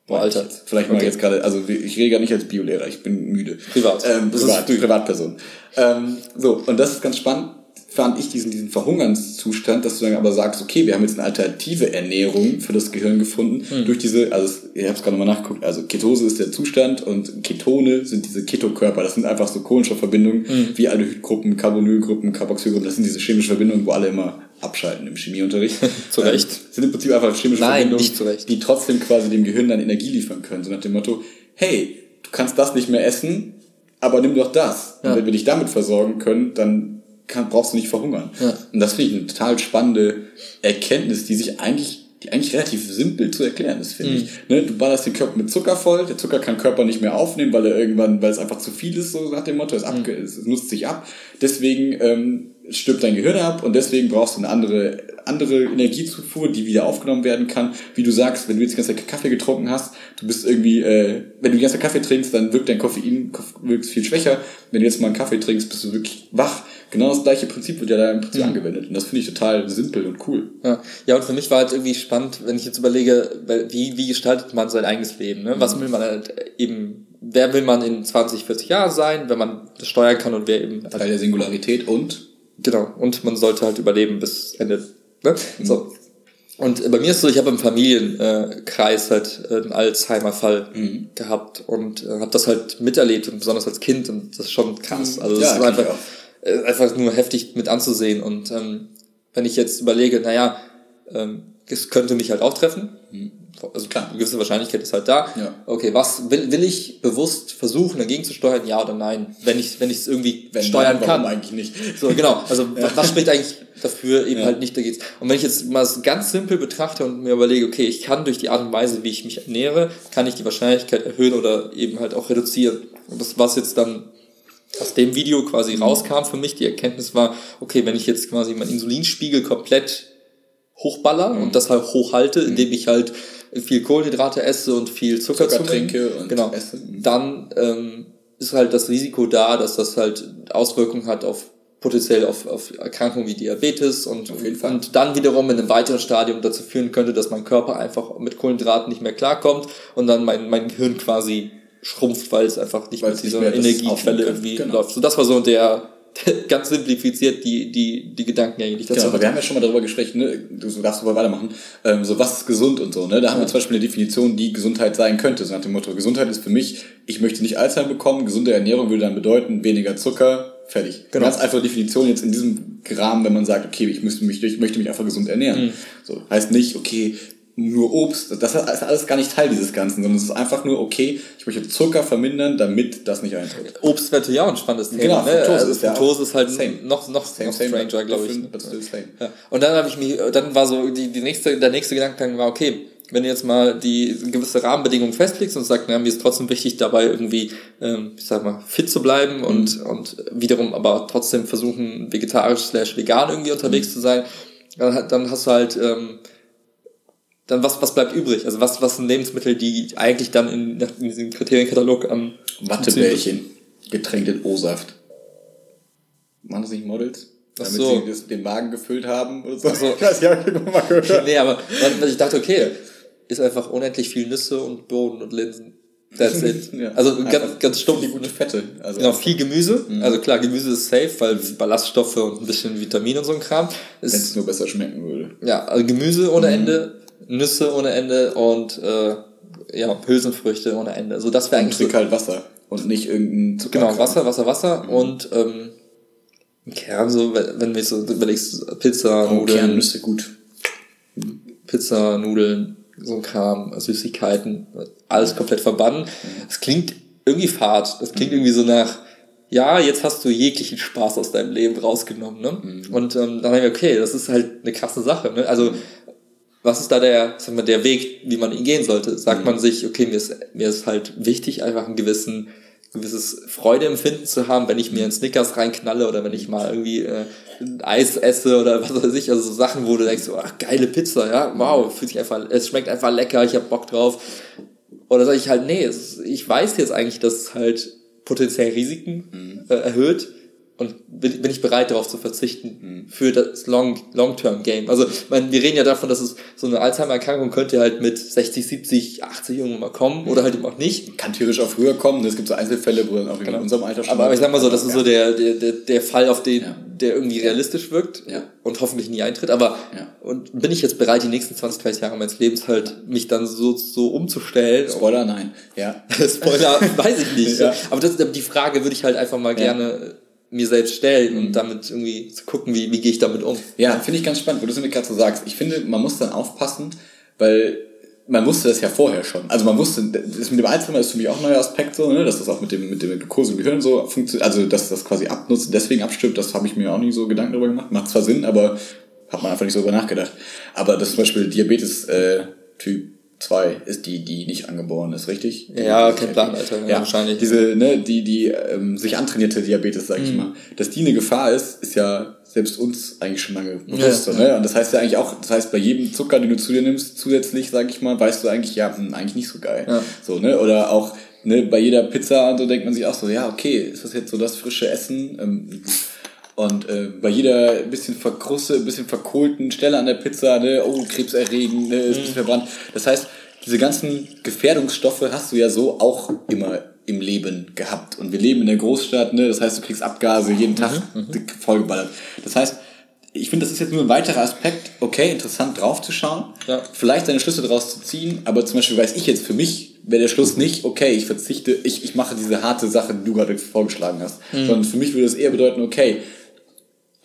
Boah, Alter. Vielleicht mal okay. jetzt gerade, also ich rede gar nicht als Biolehrer, ich bin müde. Privat. Ähm, privat, Privatperson. Ähm, so, und das ist ganz spannend fand ich diesen, diesen Verhungernszustand, dass du dann aber sagst, okay, wir haben jetzt eine alternative Ernährung für das Gehirn gefunden, mhm. durch diese, also ich habe es gerade nochmal nachgeguckt, also Ketose ist der Zustand und Ketone sind diese Ketokörper, das sind einfach so Kohlenstoffverbindungen, mhm. wie Aldehydgruppen, Carbonylgruppen, Carboxylgruppen, das sind diese chemischen Verbindungen, wo alle immer abschalten im Chemieunterricht. zu Recht. Ähm, sind im Prinzip einfach chemische Nein, Verbindungen, nicht zu Recht. die trotzdem quasi dem Gehirn dann Energie liefern können, so nach dem Motto, hey, du kannst das nicht mehr essen, aber nimm doch das. Ja. Und wenn wir dich damit versorgen können, dann kann, brauchst du nicht verhungern. Ja. Und das finde ich eine total spannende Erkenntnis, die sich eigentlich die eigentlich relativ simpel zu erklären ist, finde mhm. ich. Ne, du ballerst den Körper mit Zucker voll, der Zucker kann Körper nicht mehr aufnehmen, weil er irgendwann, weil es einfach zu viel ist, so nach dem Motto, es, mhm. ab, es nutzt sich ab. Deswegen ähm, stirbt dein Gehirn ab und deswegen brauchst du eine andere, andere Energiezufuhr, die wieder aufgenommen werden kann. Wie du sagst, wenn du jetzt die ganze Zeit Kaffee getrunken hast, du bist irgendwie, äh, wenn du die ganze Zeit Kaffee trinkst, dann wirkt dein Koffein wirkt viel schwächer. Wenn du jetzt mal einen Kaffee trinkst, bist du wirklich wach genau das gleiche Prinzip wird ja da im Prinzip mhm. angewendet. Und das finde ich total simpel und cool. Ja. ja, und für mich war halt irgendwie spannend, wenn ich jetzt überlege, wie, wie gestaltet man sein eigenes Leben? Ne? Was mhm. will man halt eben, wer will man in 20, 40 Jahren sein, wenn man das steuern kann und wer eben. Teil der Singularität und? Genau, und man sollte halt überleben bis Ende. Ne? Mhm. So. Und bei mir ist so, ich habe im Familienkreis halt einen Alzheimer-Fall mhm. gehabt und äh, habe das halt miterlebt und besonders als Kind und das ist schon krass. Also das ja, ist einfach, äh, einfach nur heftig mit anzusehen. Und ähm, wenn ich jetzt überlege, naja, ähm, es könnte mich halt auch treffen, mhm. Also klar, eine gewisse Wahrscheinlichkeit ist halt da. Ja. Okay, was will, will ich bewusst versuchen, dagegen zu steuern, ja oder nein? Wenn ich wenn ich es irgendwie wenn steuern nein, kann. eigentlich nicht. So, genau. Also ja. was spricht eigentlich dafür, eben ja. halt nicht dagegen? Und wenn ich jetzt mal ganz simpel betrachte und mir überlege, okay, ich kann durch die Art und Weise, wie ich mich ernähre, kann ich die Wahrscheinlichkeit erhöhen oder eben halt auch reduzieren. Und das was jetzt dann aus dem Video quasi mhm. rauskam für mich, die Erkenntnis war, okay, wenn ich jetzt quasi meinen Insulinspiegel komplett hochballer mhm. und das halt hochhalte, mhm. indem ich halt viel Kohlenhydrate esse und viel Zucker, Zucker trinke und genau, esse. Dann ähm, ist halt das Risiko da, dass das halt Auswirkungen hat auf potenziell auf, auf Erkrankungen wie Diabetes und, und dann wiederum in einem weiteren Stadium dazu führen könnte, dass mein Körper einfach mit Kohlenhydraten nicht mehr klarkommt und dann mein, mein Gehirn quasi schrumpft, weil es einfach nicht weil mit dieser Energiequelle irgendwie genau. läuft. So, das war so der, ganz simplifiziert die, die, die Gedankengänge, die ich dazu Genau, aber wir haben ja schon mal darüber gesprochen, ne? du darfst aber weitermachen, ähm, so was ist gesund und so, ne? Da haben wir zum Beispiel eine Definition, die Gesundheit sein könnte, so nach dem Motto, Gesundheit ist für mich, ich möchte nicht Alzheimer bekommen, gesunde Ernährung würde dann bedeuten, weniger Zucker, fertig. Genau. Ganz einfache Definition jetzt in diesem Rahmen, wenn man sagt, okay, ich müsste mich, ich möchte mich einfach gesund ernähren. Mhm. So, heißt nicht, okay, nur Obst, das ist alles gar nicht Teil dieses Ganzen, sondern es ist einfach nur, okay, ich möchte Zucker vermindern, damit das nicht eintritt. Obst wäre ja auch ein spannendes Thema. Genau, ne? Fructose also ist, ja Fructose ist halt same. noch, noch, same, noch stranger, glaube ich. Same. Ja. Und dann habe ich mich, dann war so, die, die nächste, der nächste Gedankengang war, okay, wenn du jetzt mal die gewisse Rahmenbedingungen festlegst und sagst, na, mir ist trotzdem wichtig, dabei irgendwie, ähm, ich sag mal, fit zu bleiben und, mhm. und wiederum aber trotzdem versuchen, vegetarisch slash vegan irgendwie unterwegs mhm. zu sein, dann, dann hast du halt, ähm, dann was, was bleibt übrig? Also was, was sind Lebensmittel, die eigentlich dann in, in diesem Kriterienkatalog am Wattebällchen, getränkt in O-Saft. Machen das nicht Models? Damit so. sie den Magen gefüllt haben oder so. so. Ich weiß nicht, hab ich gehört. nee, aber ich dachte, okay, ist einfach unendlich viel Nüsse und Bohnen und Linsen. That's it. ja. Also ganz, ganz stumpf. Die gute Fette. Also genau, viel Gemüse. Mhm. Also klar, Gemüse ist safe, weil Ballaststoffe und ein bisschen Vitamine und so ein Kram. Wenn es nur besser schmecken würde. Ja, also Gemüse ohne mhm. Ende Nüsse ohne Ende und äh, ja, Hülsenfrüchte ohne Ende. So, das wäre eigentlich. Trink so, halt Wasser und nicht irgendein Zucker. Genau, Wasser, Wasser, Wasser mhm. und ähm, Kern, so, wenn du so überlegst, Pizza, oh, Nudeln. Kernnüsse, gut. Pizza, Nudeln, so ein Kram, Süßigkeiten, alles komplett verbannen. Es mhm. klingt irgendwie fad. Das klingt mhm. irgendwie so nach, ja, jetzt hast du jeglichen Spaß aus deinem Leben rausgenommen, ne? Mhm. Und ähm, dann haben wir, okay, das ist halt eine krasse Sache, ne? Also, mhm was ist da der, sagen wir, der Weg, wie man ihn gehen sollte? Sagt mhm. man sich, okay, mir ist, mir ist halt wichtig, einfach einen gewissen, gewisses Freudeempfinden zu haben, wenn ich mir einen Snickers reinknalle oder wenn ich mal irgendwie äh, ein Eis esse oder was weiß ich, also so Sachen, wo du denkst, ach, geile Pizza, ja, wow, fühlt sich einfach, es schmeckt einfach lecker, ich hab Bock drauf. Oder sage ich halt, nee, ich weiß jetzt eigentlich, dass es halt potenziell Risiken mhm. äh, erhöht, und bin, bin ich bereit darauf zu verzichten für das Long, Long-Term-Game. Also, ich meine, wir reden ja davon, dass es so eine Alzheimer-Erkrankung könnte halt mit 60, 70, 80 irgendwann mal kommen oder halt eben auch nicht. Kann theoretisch auch früher kommen. Es gibt so Einzelfälle, wo dann auch Genau. in unserem Alter schon. Aber, aber ich sag mal so, das ist so der, der, der, der Fall, auf den, Ja. der irgendwie realistisch wirkt Ja. und hoffentlich nie eintritt. Aber Ja. und bin ich jetzt bereit, die nächsten 20, 30 Jahre meines Lebens halt mich dann so, so umzustellen? Spoiler, nein. Ja. Spoiler, weiß ich nicht. Ja. Aber das, die Frage würde ich halt einfach mal Ja. Mhm. gerne mir selbst stellen und damit irgendwie zu gucken, wie, wie gehe ich damit um. Ja, finde ich ganz spannend, wo du es nämlich gerade so sagst. Ich finde, man muss dann aufpassen, weil man wusste das ja vorher schon. Also man wusste, das mit dem Alzheimer ist für mich auch ein neuer Aspekt so, ne? dass das auch mit dem mit dem Glucose im Gehirn so funktioniert, also dass das quasi abnutzt und deswegen abstirbt, das habe ich mir auch nie so Gedanken darüber gemacht. Macht zwar Sinn, aber hat man einfach nicht so drüber nachgedacht. Aber das zum Beispiel Diabetes äh, Typ 2 ist die, die nicht angeboren ist, richtig? Ja, kein Plan, Alter, ja, wahrscheinlich. Diese, ne, die, die ähm, sich antrainierte Diabetes, sag ich Mhm. mal. Dass die eine Gefahr ist, ist ja selbst uns eigentlich schon lange bewusst. Ja, so, ne? Und das heißt ja eigentlich auch, das heißt, bei jedem Zucker, den du zu dir nimmst, zusätzlich, sag ich mal, weißt du eigentlich, ja, hm, eigentlich nicht so geil. Ja. So, ne? Oder auch, ne, bei jeder Pizza und so denkt man sich auch so, ja, okay, ist das jetzt so das frische Essen? Ähm, und äh, bei jeder bisschen Verkruste, bisschen verkohlten Stelle an der Pizza, ne, oh, krebserregend, ne, ist ein bisschen verbrannt. Das heißt, diese ganzen Gefährdungsstoffe hast du ja so auch immer im Leben gehabt. Und wir leben in der Großstadt, ne, das heißt, du kriegst Abgase jeden Tag dick vollgeballert. Das heißt, ich finde, das ist jetzt nur ein weiterer Aspekt, okay, interessant draufzuschauen, Ja. vielleicht deine Schlüsse daraus zu ziehen, aber zum Beispiel weiß ich jetzt für mich, wäre der Schluss nicht, okay, ich verzichte, ich, ich mache diese harte Sache, die du gerade vorgeschlagen hast. Sondern für mich würde es eher bedeuten, okay,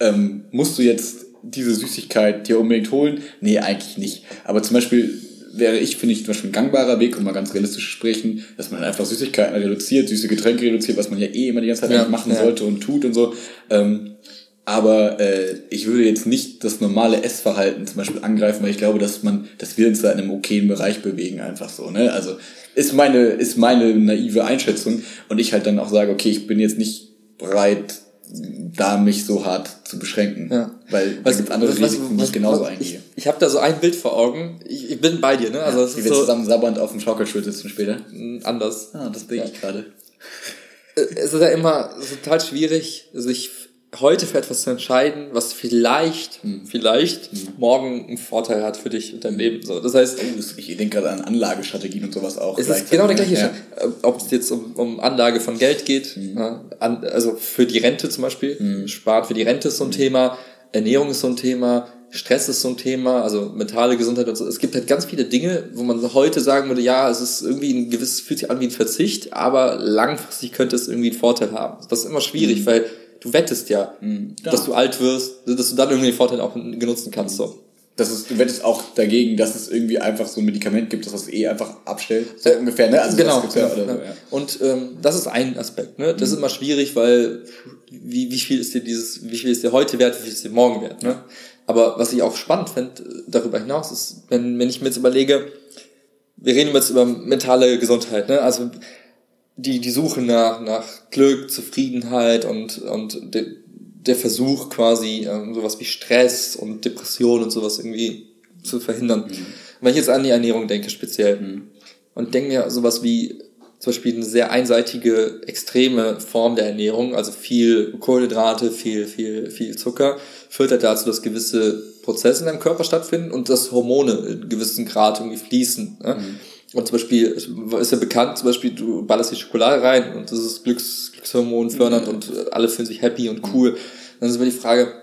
ähm, musst du jetzt diese Süßigkeit dir unbedingt holen? Nee, eigentlich nicht. Aber zum Beispiel wäre ich, finde ich, zum Beispiel ein gangbarer Weg, um mal ganz realistisch zu sprechen, dass man einfach Süßigkeiten reduziert, süße Getränke reduziert, was man ja eh immer die ganze Zeit Ja, machen ja. sollte und tut und so. Ähm, aber äh, ich würde jetzt nicht das normale Essverhalten zum Beispiel angreifen, weil ich glaube, dass man, dass wir uns da in einem okayen Bereich bewegen, einfach so. Ne? Also ist meine, ist meine naive Einschätzung und ich halt dann auch sage, okay, ich bin jetzt nicht bereit, da mich so hart zu beschränken. Ja. Weil da gibt andere Risiken, die ich genauso eingehe. Ich, ich habe da so ein Bild vor Augen. Ich, ich bin bei dir, ne? Also es Wie wir so zusammen sabbernd auf dem Schaukelstuhl sitzen später. mm, anders. Ah, das sehe ich gerade. Äh, Es ist ja immer total schwierig, sich heute für etwas zu entscheiden, was vielleicht, Hm. vielleicht morgen einen Vorteil hat für dich und dein Leben. So, das heißt, Oh, Ich denke gerade an Anlagestrategien und sowas auch. Es ist genau der gleiche Ja. Äh, Ob es jetzt um, um Anlage von Geld geht, ja, an, also für die Rente zum Beispiel, Sparen für die Rente ist so ein Thema, Ernährung ist so ein Thema, Stress ist so ein Thema, also mentale Gesundheit und so. Es gibt halt ganz viele Dinge, wo man heute sagen würde, ja, es ist irgendwie ein gewisses, fühlt sich an wie ein Verzicht, aber langfristig könnte es irgendwie einen Vorteil haben. Das ist immer schwierig, weil du wettest ja, dass du alt wirst, dass du dann irgendwie den Vorteil auch genutzen kannst. So. Das ist, du wettest auch dagegen, dass es irgendwie einfach so ein Medikament gibt, das das eh einfach abstellt. So ungefähr, ne? Also genau. ja, genau, oder so, ja. ja. Und ähm, das ist ein Aspekt. Ne? Das ist immer schwierig, weil wie, wie viel ist dir dieses, wie viel ist dir heute wert, wie viel ist dir morgen wert? Ne? Aber was ich auch spannend finde äh, darüber hinaus ist, wenn, wenn ich mir jetzt überlege, wir reden jetzt über mentale Gesundheit, ne? Also die, die Suche nach, nach Glück, Zufriedenheit und, und de, der Versuch quasi, ähm, sowas wie Stress und Depression und sowas irgendwie zu verhindern. Und wenn ich jetzt an die Ernährung denke, speziell, und denke mir sowas wie zum Beispiel eine sehr einseitige, extreme Form der Ernährung, also viel Kohlenhydrate, viel, viel, viel Zucker, führt halt dazu, dass gewisse Prozesse in deinem Körper stattfinden und dass Hormone in gewissen Grad irgendwie fließen. Ne? Und zum Beispiel ist ja bekannt, zum Beispiel du ballerst die Schokolade rein und das ist Glücks, Glückshormon fördernd und äh, alle fühlen sich happy und cool. Dann ist immer die Frage,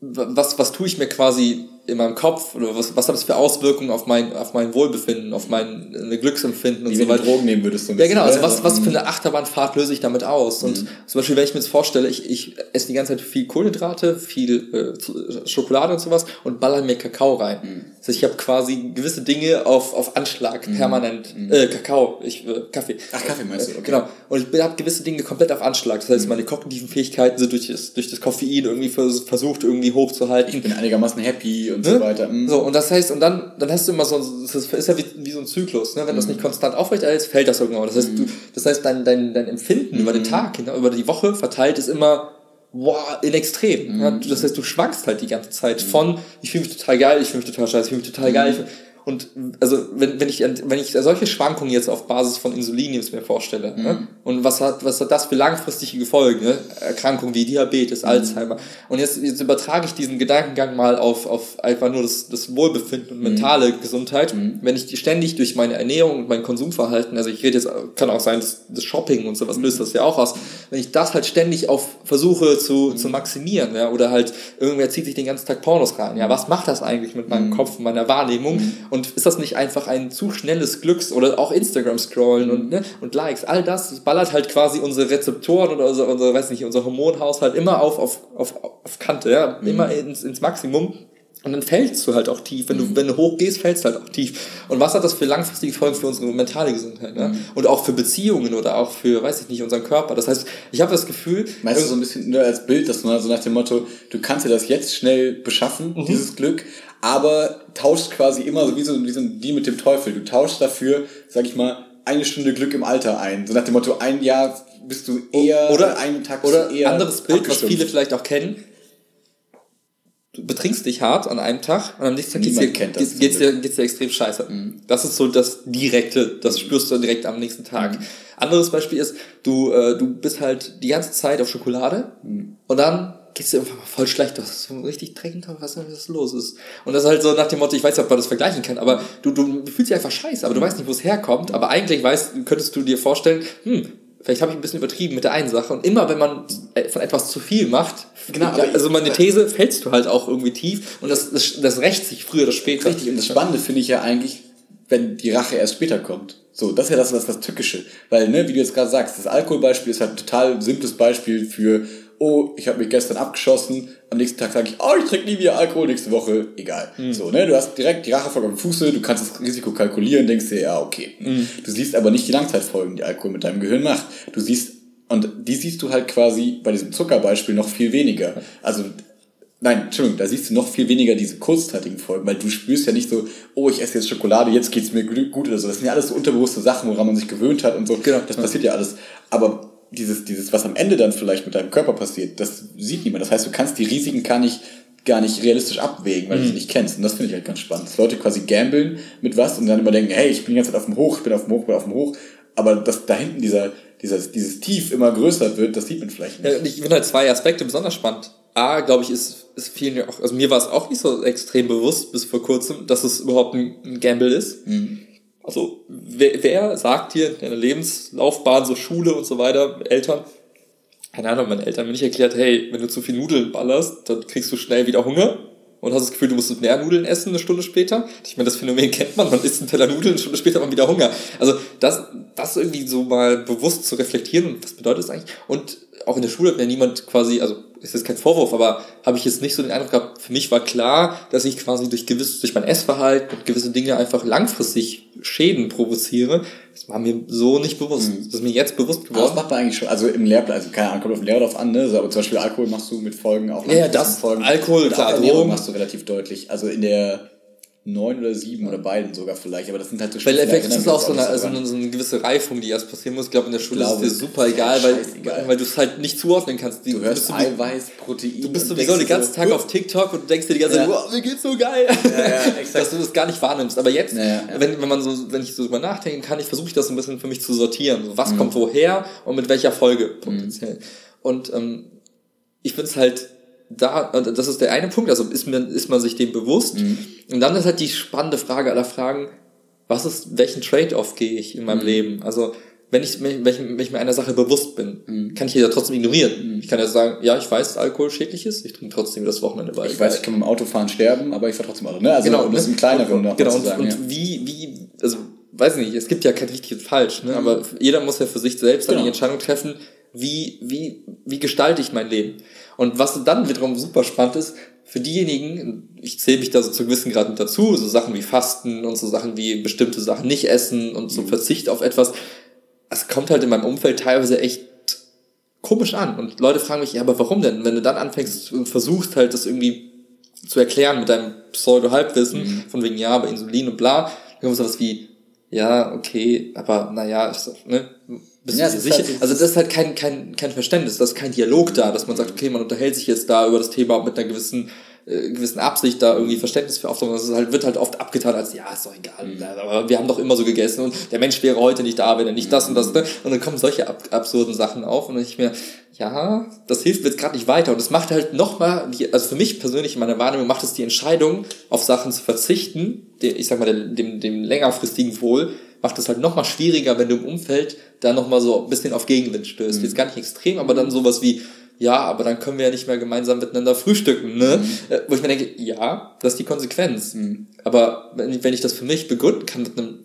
was, was tue ich mir quasi in meinem Kopf oder was, was hat das für Auswirkungen auf mein, auf mein Wohlbefinden, auf mein äh, Glücksempfinden und Wie so wenn du weiter. Drogen nehmen würdest. So ein Ja, genau. Also was, ne? was für eine Achterbahnfahrt löse ich damit aus? Und Mhm. zum Beispiel, wenn ich mir jetzt vorstelle, ich, ich esse die ganze Zeit viel Kohlenhydrate, viel äh, Schokolade und sowas und baller mir Kakao rein. Mhm. Das heißt, ich habe quasi gewisse Dinge auf, auf Anschlag permanent. Äh, Kakao, ich, äh, Kaffee. Mhm. Ach, Kaffee meinst du, okay. Mhm. Genau. Und ich habe gewisse Dinge komplett auf Anschlag. Das heißt, meine kognitiven Fähigkeiten sind durch das, durch das Koffein irgendwie vers versucht, irgendwie hochzuhalten. Ich bin einigermaßen happy und Ne? so weiter. Mhm. So, und das heißt, und dann, dann hast du immer so, das ist ja wie, wie so ein Zyklus, ne? Wenn das nicht konstant aufrechterhältst, fällt das irgendwann. Das heißt, du, das heißt, dein, dein, dein Empfinden über den Tag, genau, über die Woche verteilt ist immer, wow, in extrem. Ja? Du- Das heißt, du schwankst halt die ganze Zeit von, ich fühle mich total geil, ich fühle mich total scheiße, ich fühle mich total geil. Ich fühl- und also wenn, wenn ich wenn ich solche Schwankungen jetzt auf Basis von Insulin jetzt mir vorstelle ne? mhm. ne? und was hat was hat das für langfristige Folgen ne? Erkrankungen wie Diabetes mhm. Alzheimer und jetzt, jetzt übertrage ich diesen Gedankengang mal auf auf einfach nur das, das Wohlbefinden und mentale mhm. Gesundheit mhm. wenn ich ständig durch meine Ernährung und mein Konsumverhalten also ich rede jetzt kann auch sein das, das Shopping und sowas löst das ja auch aus wenn ich das halt ständig auf versuche zu mhm. zu maximieren ja oder halt irgendwer zieht sich den ganzen Tag Pornos rein ja was macht das eigentlich mit meinem Kopf und meiner Wahrnehmung und ist das nicht einfach ein zu schnelles Glücks- oder auch Instagram-Scrollen und, ne, und Likes? All das, das ballert halt quasi unsere Rezeptoren oder unser, unser weiß nicht, unser Hormonhaushalt immer auf, auf, auf, auf Kante, ja, mhm. immer ins, ins Maximum. Und dann fällst du halt auch tief. Wenn du, mhm. wenn du hochgehst, fällst du halt auch tief. Und was hat das für langfristige Folgen für unsere mentale Gesundheit? Ne? Mhm. Und auch für Beziehungen oder auch für, weiß ich nicht, unseren Körper. Das heißt, ich habe das Gefühl. Meinst du so ein bisschen nur als Bild, dass man so nach dem Motto, du kannst dir das jetzt schnell beschaffen, mhm. dieses Glück, aber tauscht quasi immer so wie so, wie so die mit dem Teufel. Du tauschst dafür, sag ich mal, eine Stunde Glück im Alter ein. So nach dem Motto, ein Jahr bist du eher, oder einen Tag oder eher anderes Bild, was viele vielleicht auch kennen. Du betrinkst dich hart an einem Tag und am nächsten Tag geht's dir, geht's, geht's, dir, geht's dir extrem scheiße. Mhm. Das ist so das Direkte, das spürst du direkt am nächsten Tag. Mhm. Anderes Beispiel ist, du, äh, du bist halt die ganze Zeit auf Schokolade mhm. und dann geht's dir einfach mal voll schlecht, du hast so richtig drängend, was was los ist. Und das ist halt so nach dem Motto, ich weiß nicht, ob man das vergleichen kann, aber du, du fühlst dich einfach scheiße, aber du weißt nicht, wo es herkommt, aber eigentlich weißt, könntest du dir vorstellen, hm, vielleicht habe ich ein bisschen übertrieben mit der einen Sache und immer wenn man äh, von etwas zu viel macht, genau, also meine These, fällst du halt auch irgendwie tief und das, das, das rächt sich früher oder später. Richtig, und das Spannende finde ich ja eigentlich, wenn die Rache erst später kommt. So, das ist ja das, das, das Tückische. Weil, ne, wie du jetzt gerade sagst, das Alkoholbeispiel ist halt ein total simples Beispiel für oh, ich habe mich gestern abgeschossen, am nächsten Tag sage ich, oh, ich trinke nie wieder Alkohol, nächste Woche, egal. Mhm. So, ne, du hast direkt die Rachefolge am Fuße, du kannst das Risiko kalkulieren, denkst dir, ja, okay. Mhm. Du siehst aber nicht die Langzeitfolgen, die Alkohol mit deinem Gehirn macht. Du siehst, und die siehst du halt quasi bei diesem Zuckerbeispiel noch viel weniger. Also, Nein, Entschuldigung, da siehst du noch viel weniger diese kurzzeitigen Folgen, weil du spürst ja nicht so, oh, ich esse jetzt Schokolade, jetzt geht's mir gut oder so. Das sind ja alles so unterbewusste Sachen, woran man sich gewöhnt hat und so. Genau. Das passiert ja alles. Aber dieses, dieses, was am Ende dann vielleicht mit deinem Körper passiert, das sieht niemand. Das heißt, du kannst die Risiken gar nicht, gar nicht realistisch abwägen, weil mhm. du sie nicht kennst. Und das finde ich halt ganz spannend. Dass Leute quasi gambeln mit was und dann immer denken, hey, ich bin die ganze Zeit auf dem Hoch, ich bin auf dem Hoch, ich bin auf dem Hoch. Aber dass da hinten dieser, dieses, dieses Tief immer größer wird, das sieht man vielleicht nicht. Ja, ich finde halt zwei Aspekte besonders spannend. A, glaube ich, ist, ist vielen ja auch, also mir war es auch nicht so extrem bewusst bis vor kurzem, dass es überhaupt ein, ein Gamble ist. Mhm. Also wer, wer sagt dir in deiner Lebenslaufbahn, so Schule und so weiter, Eltern, keine Ahnung, meine Eltern mir nicht erklärt, hey, wenn du zu viel Nudeln ballerst, dann kriegst du schnell wieder Hunger und hast das Gefühl, du musst mehr Nudeln essen eine Stunde später. Ich meine, das Phänomen kennt man, man isst einen Teller Nudeln, eine Stunde später hat man wieder Hunger. Also das, das irgendwie so mal bewusst zu reflektieren, was bedeutet das eigentlich? Und auch in der Schule hat mir niemand quasi, also ist kein Vorwurf, aber habe ich jetzt nicht so den Eindruck gehabt, für mich war klar, dass ich quasi durch gewisse, durch mein Essverhalten und gewisse Dinge einfach langfristig Schäden provoziere. Das war mir so nicht bewusst. Mhm. Das ist mir jetzt bewusst geworden. Aber das macht man eigentlich schon, also im Lehrplan, also keine Ahnung, kommt auf den Lehrplan an, ne? aber zum Beispiel Alkohol machst du mit Folgen auch. Ja, das, Folgen. Alkohol, klar, Drogen machst du relativ deutlich. Also in der neun oder sieben oder beiden sogar vielleicht, aber das sind halt so Weil Effekt ist auch so eine, also so eine gewisse Reifung, die erst passieren muss. Ich glaube, in der Schule ist es dir super egal, weil, weil du es halt nicht zuordnen kannst. Du, du hörst du Eiweiß, Protein. Du bist sowieso den ganzen so, Tag auf TikTok und denkst dir die ganze Zeit, wow, mir geht's so geil. Ja, ja. Dass du das gar nicht wahrnimmst. Aber jetzt, ja, ja. Wenn, wenn man so, wenn ich so drüber nachdenken kann, ich versuche ich das ein bisschen für mich zu sortieren. So, was mhm. kommt woher und mit welcher Folge potenziell. Mhm. Und ähm, ich finde es halt da, das ist der eine Punkt, also ist man, ist man sich dem bewusst. Mhm. Und dann ist halt die spannende Frage aller Fragen, was ist, welchen Trade-off gehe ich in meinem mhm. Leben? Also, wenn ich, wenn, ich, wenn ich mir einer Sache bewusst bin, mhm. kann ich ja trotzdem ignorieren. Mhm. Ich kann ja sagen, ja, ich weiß, dass Alkohol schädlich ist, ich trinke trotzdem das Wochenende weiter. Ich weiß, ich kann mit dem Autofahren sterben, aber ich fahre trotzdem Auto. Ne? Also genau, das ist ein kleineren und, Genau, und, sagen, und ja. wie, wie, also, weiß nicht, es gibt ja kein richtig und falsch, ne? Mhm. aber jeder muss ja für sich selbst genau. dann die Entscheidung treffen, wie, wie, wie gestalte ich mein Leben? Und was dann wiederum super spannend ist, für diejenigen, ich zähle mich da so zu gewissen Grad mit dazu, so Sachen wie Fasten und so Sachen wie bestimmte Sachen nicht essen und so mhm. Verzicht auf etwas, es kommt halt in meinem Umfeld teilweise echt komisch an. Und Leute fragen mich, ja, aber warum denn? Wenn du dann anfängst und versuchst halt das irgendwie zu erklären mit deinem Pseudo-Halbwissen, mhm. von wegen, ja, aber Insulin und bla, dann kommt sowas wie, ja, okay, aber naja, ne, bist ja, du sicher? Halt, also das ist halt kein, kein, kein Verständnis, das ist kein Dialog da, dass man sagt, okay, man unterhält sich jetzt da über das Thema mit einer gewissen äh, gewissen Absicht da irgendwie Verständnis für aufzubauen. Das halt, wird halt oft abgetan als, ja, ist doch egal, mhm. aber wir haben doch immer so gegessen und der Mensch wäre heute nicht da, wenn er nicht das und das, ne? Und dann kommen solche ab absurden Sachen auf und ich mir, ja, das hilft mir jetzt gerade nicht weiter und es macht halt nochmal, also für mich persönlich in meiner Wahrnehmung macht es die Entscheidung, auf Sachen zu verzichten, ich sag mal, dem, dem längerfristigen Wohl, macht es halt nochmal schwieriger, wenn du im Umfeld da nochmal so ein bisschen auf Gegenwind stößt. Mhm. Jetzt gar nicht extrem, aber dann sowas wie, ja, aber dann können wir ja nicht mehr gemeinsam miteinander frühstücken, ne? Mhm. Äh, wo ich mir denke, ja, das ist die Konsequenz. Mhm. Aber wenn, wenn ich das für mich begründen kann mit einem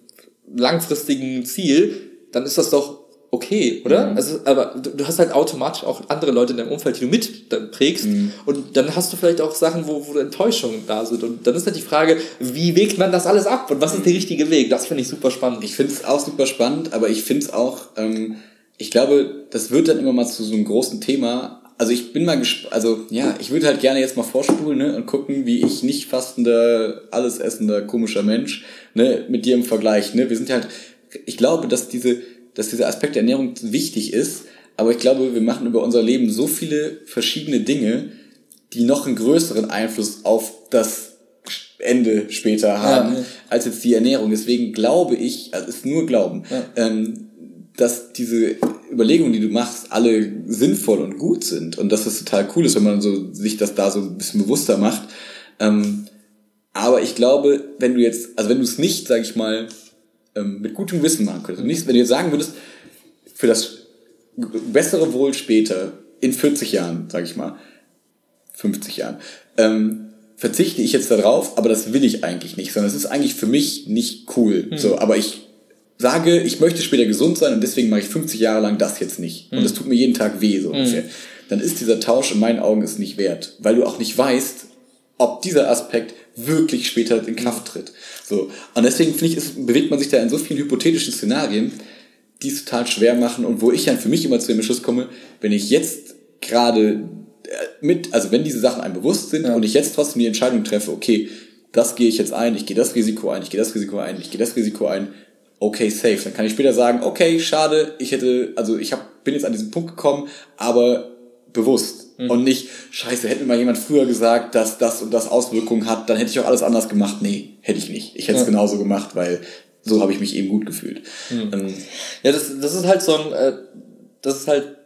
langfristigen Ziel, dann ist das doch okay, oder? Mhm. Also, aber du, du, hast halt automatisch auch andere Leute in deinem Umfeld, die du mit dann prägst. Mhm. Und dann hast du vielleicht auch Sachen, wo, wo Enttäuschungen da sind. Und dann ist halt die Frage, wie wägt man das alles ab? Und was ist der mhm. richtige Weg? Das finde ich super spannend. Ich finde es auch super spannend, aber ich finde es auch, ähm, ich glaube, das wird dann immer mal zu so einem großen Thema. Also ich bin mal gespannt, also ja, ich würde halt gerne jetzt mal vorspulen ne, und gucken, wie ich nicht fastender, alles essender, komischer Mensch ne, mit dir im Vergleich. Ne? Wir sind halt, ich glaube, dass diese dass dieser Aspekt der Ernährung wichtig ist, aber ich glaube, wir machen über unser Leben so viele verschiedene Dinge, die noch einen größeren Einfluss auf das Ende später haben, ja, als jetzt die Ernährung. Deswegen glaube ich, also ist nur Glauben, ja. ähm, dass diese Überlegungen, die du machst, alle sinnvoll und gut sind und dass das total cool ist, wenn man so sich das da so ein bisschen bewusster macht. Ähm, aber ich glaube, wenn du jetzt, also wenn du es nicht, sag ich mal, ähm, mit gutem Wissen machen könntest. Und nicht, wenn du jetzt sagen würdest, für das bessere Wohl später, in 40 Jahren, sage ich mal, 50 Jahren, ähm, verzichte ich jetzt darauf, aber das will ich eigentlich nicht, sondern es ist eigentlich für mich nicht cool. Mhm. So, aber ich sage, ich möchte später gesund sein und deswegen mache ich 50 Jahre lang das jetzt nicht. Mhm. Und es tut mir jeden Tag weh, so hm. ungefähr. Dann ist dieser Tausch in meinen Augen es nicht wert, weil du auch nicht weißt, ob dieser Aspekt wirklich später in Kraft tritt. So. Und deswegen finde ich, ist, bewegt man sich da in so vielen hypothetischen Szenarien, die es total schwer machen und wo ich dann für mich immer zu dem Entschluss komme, wenn ich jetzt gerade äh, mit, also wenn diese Sachen einem bewusst sind ja. und ich jetzt trotzdem die Entscheidung treffe, okay, das gehe ich jetzt ein, ich gehe das Risiko ein, ich gehe das Risiko ein, ich gehe das Risiko ein, okay, safe. Dann kann ich später sagen, okay, schade, ich hätte, also ich hab, bin jetzt an diesen Punkt gekommen, aber bewusst. Mhm. Und nicht, scheiße, hätte mir mal jemand früher gesagt, dass das und das Auswirkungen hat, dann hätte ich auch alles anders gemacht. Nee, hätte ich nicht. Ich hätte es ja. genauso gemacht, weil so habe ich mich eben gut gefühlt. Mhm. Ähm, ja, das, das ist halt so ein, äh, das ist halt,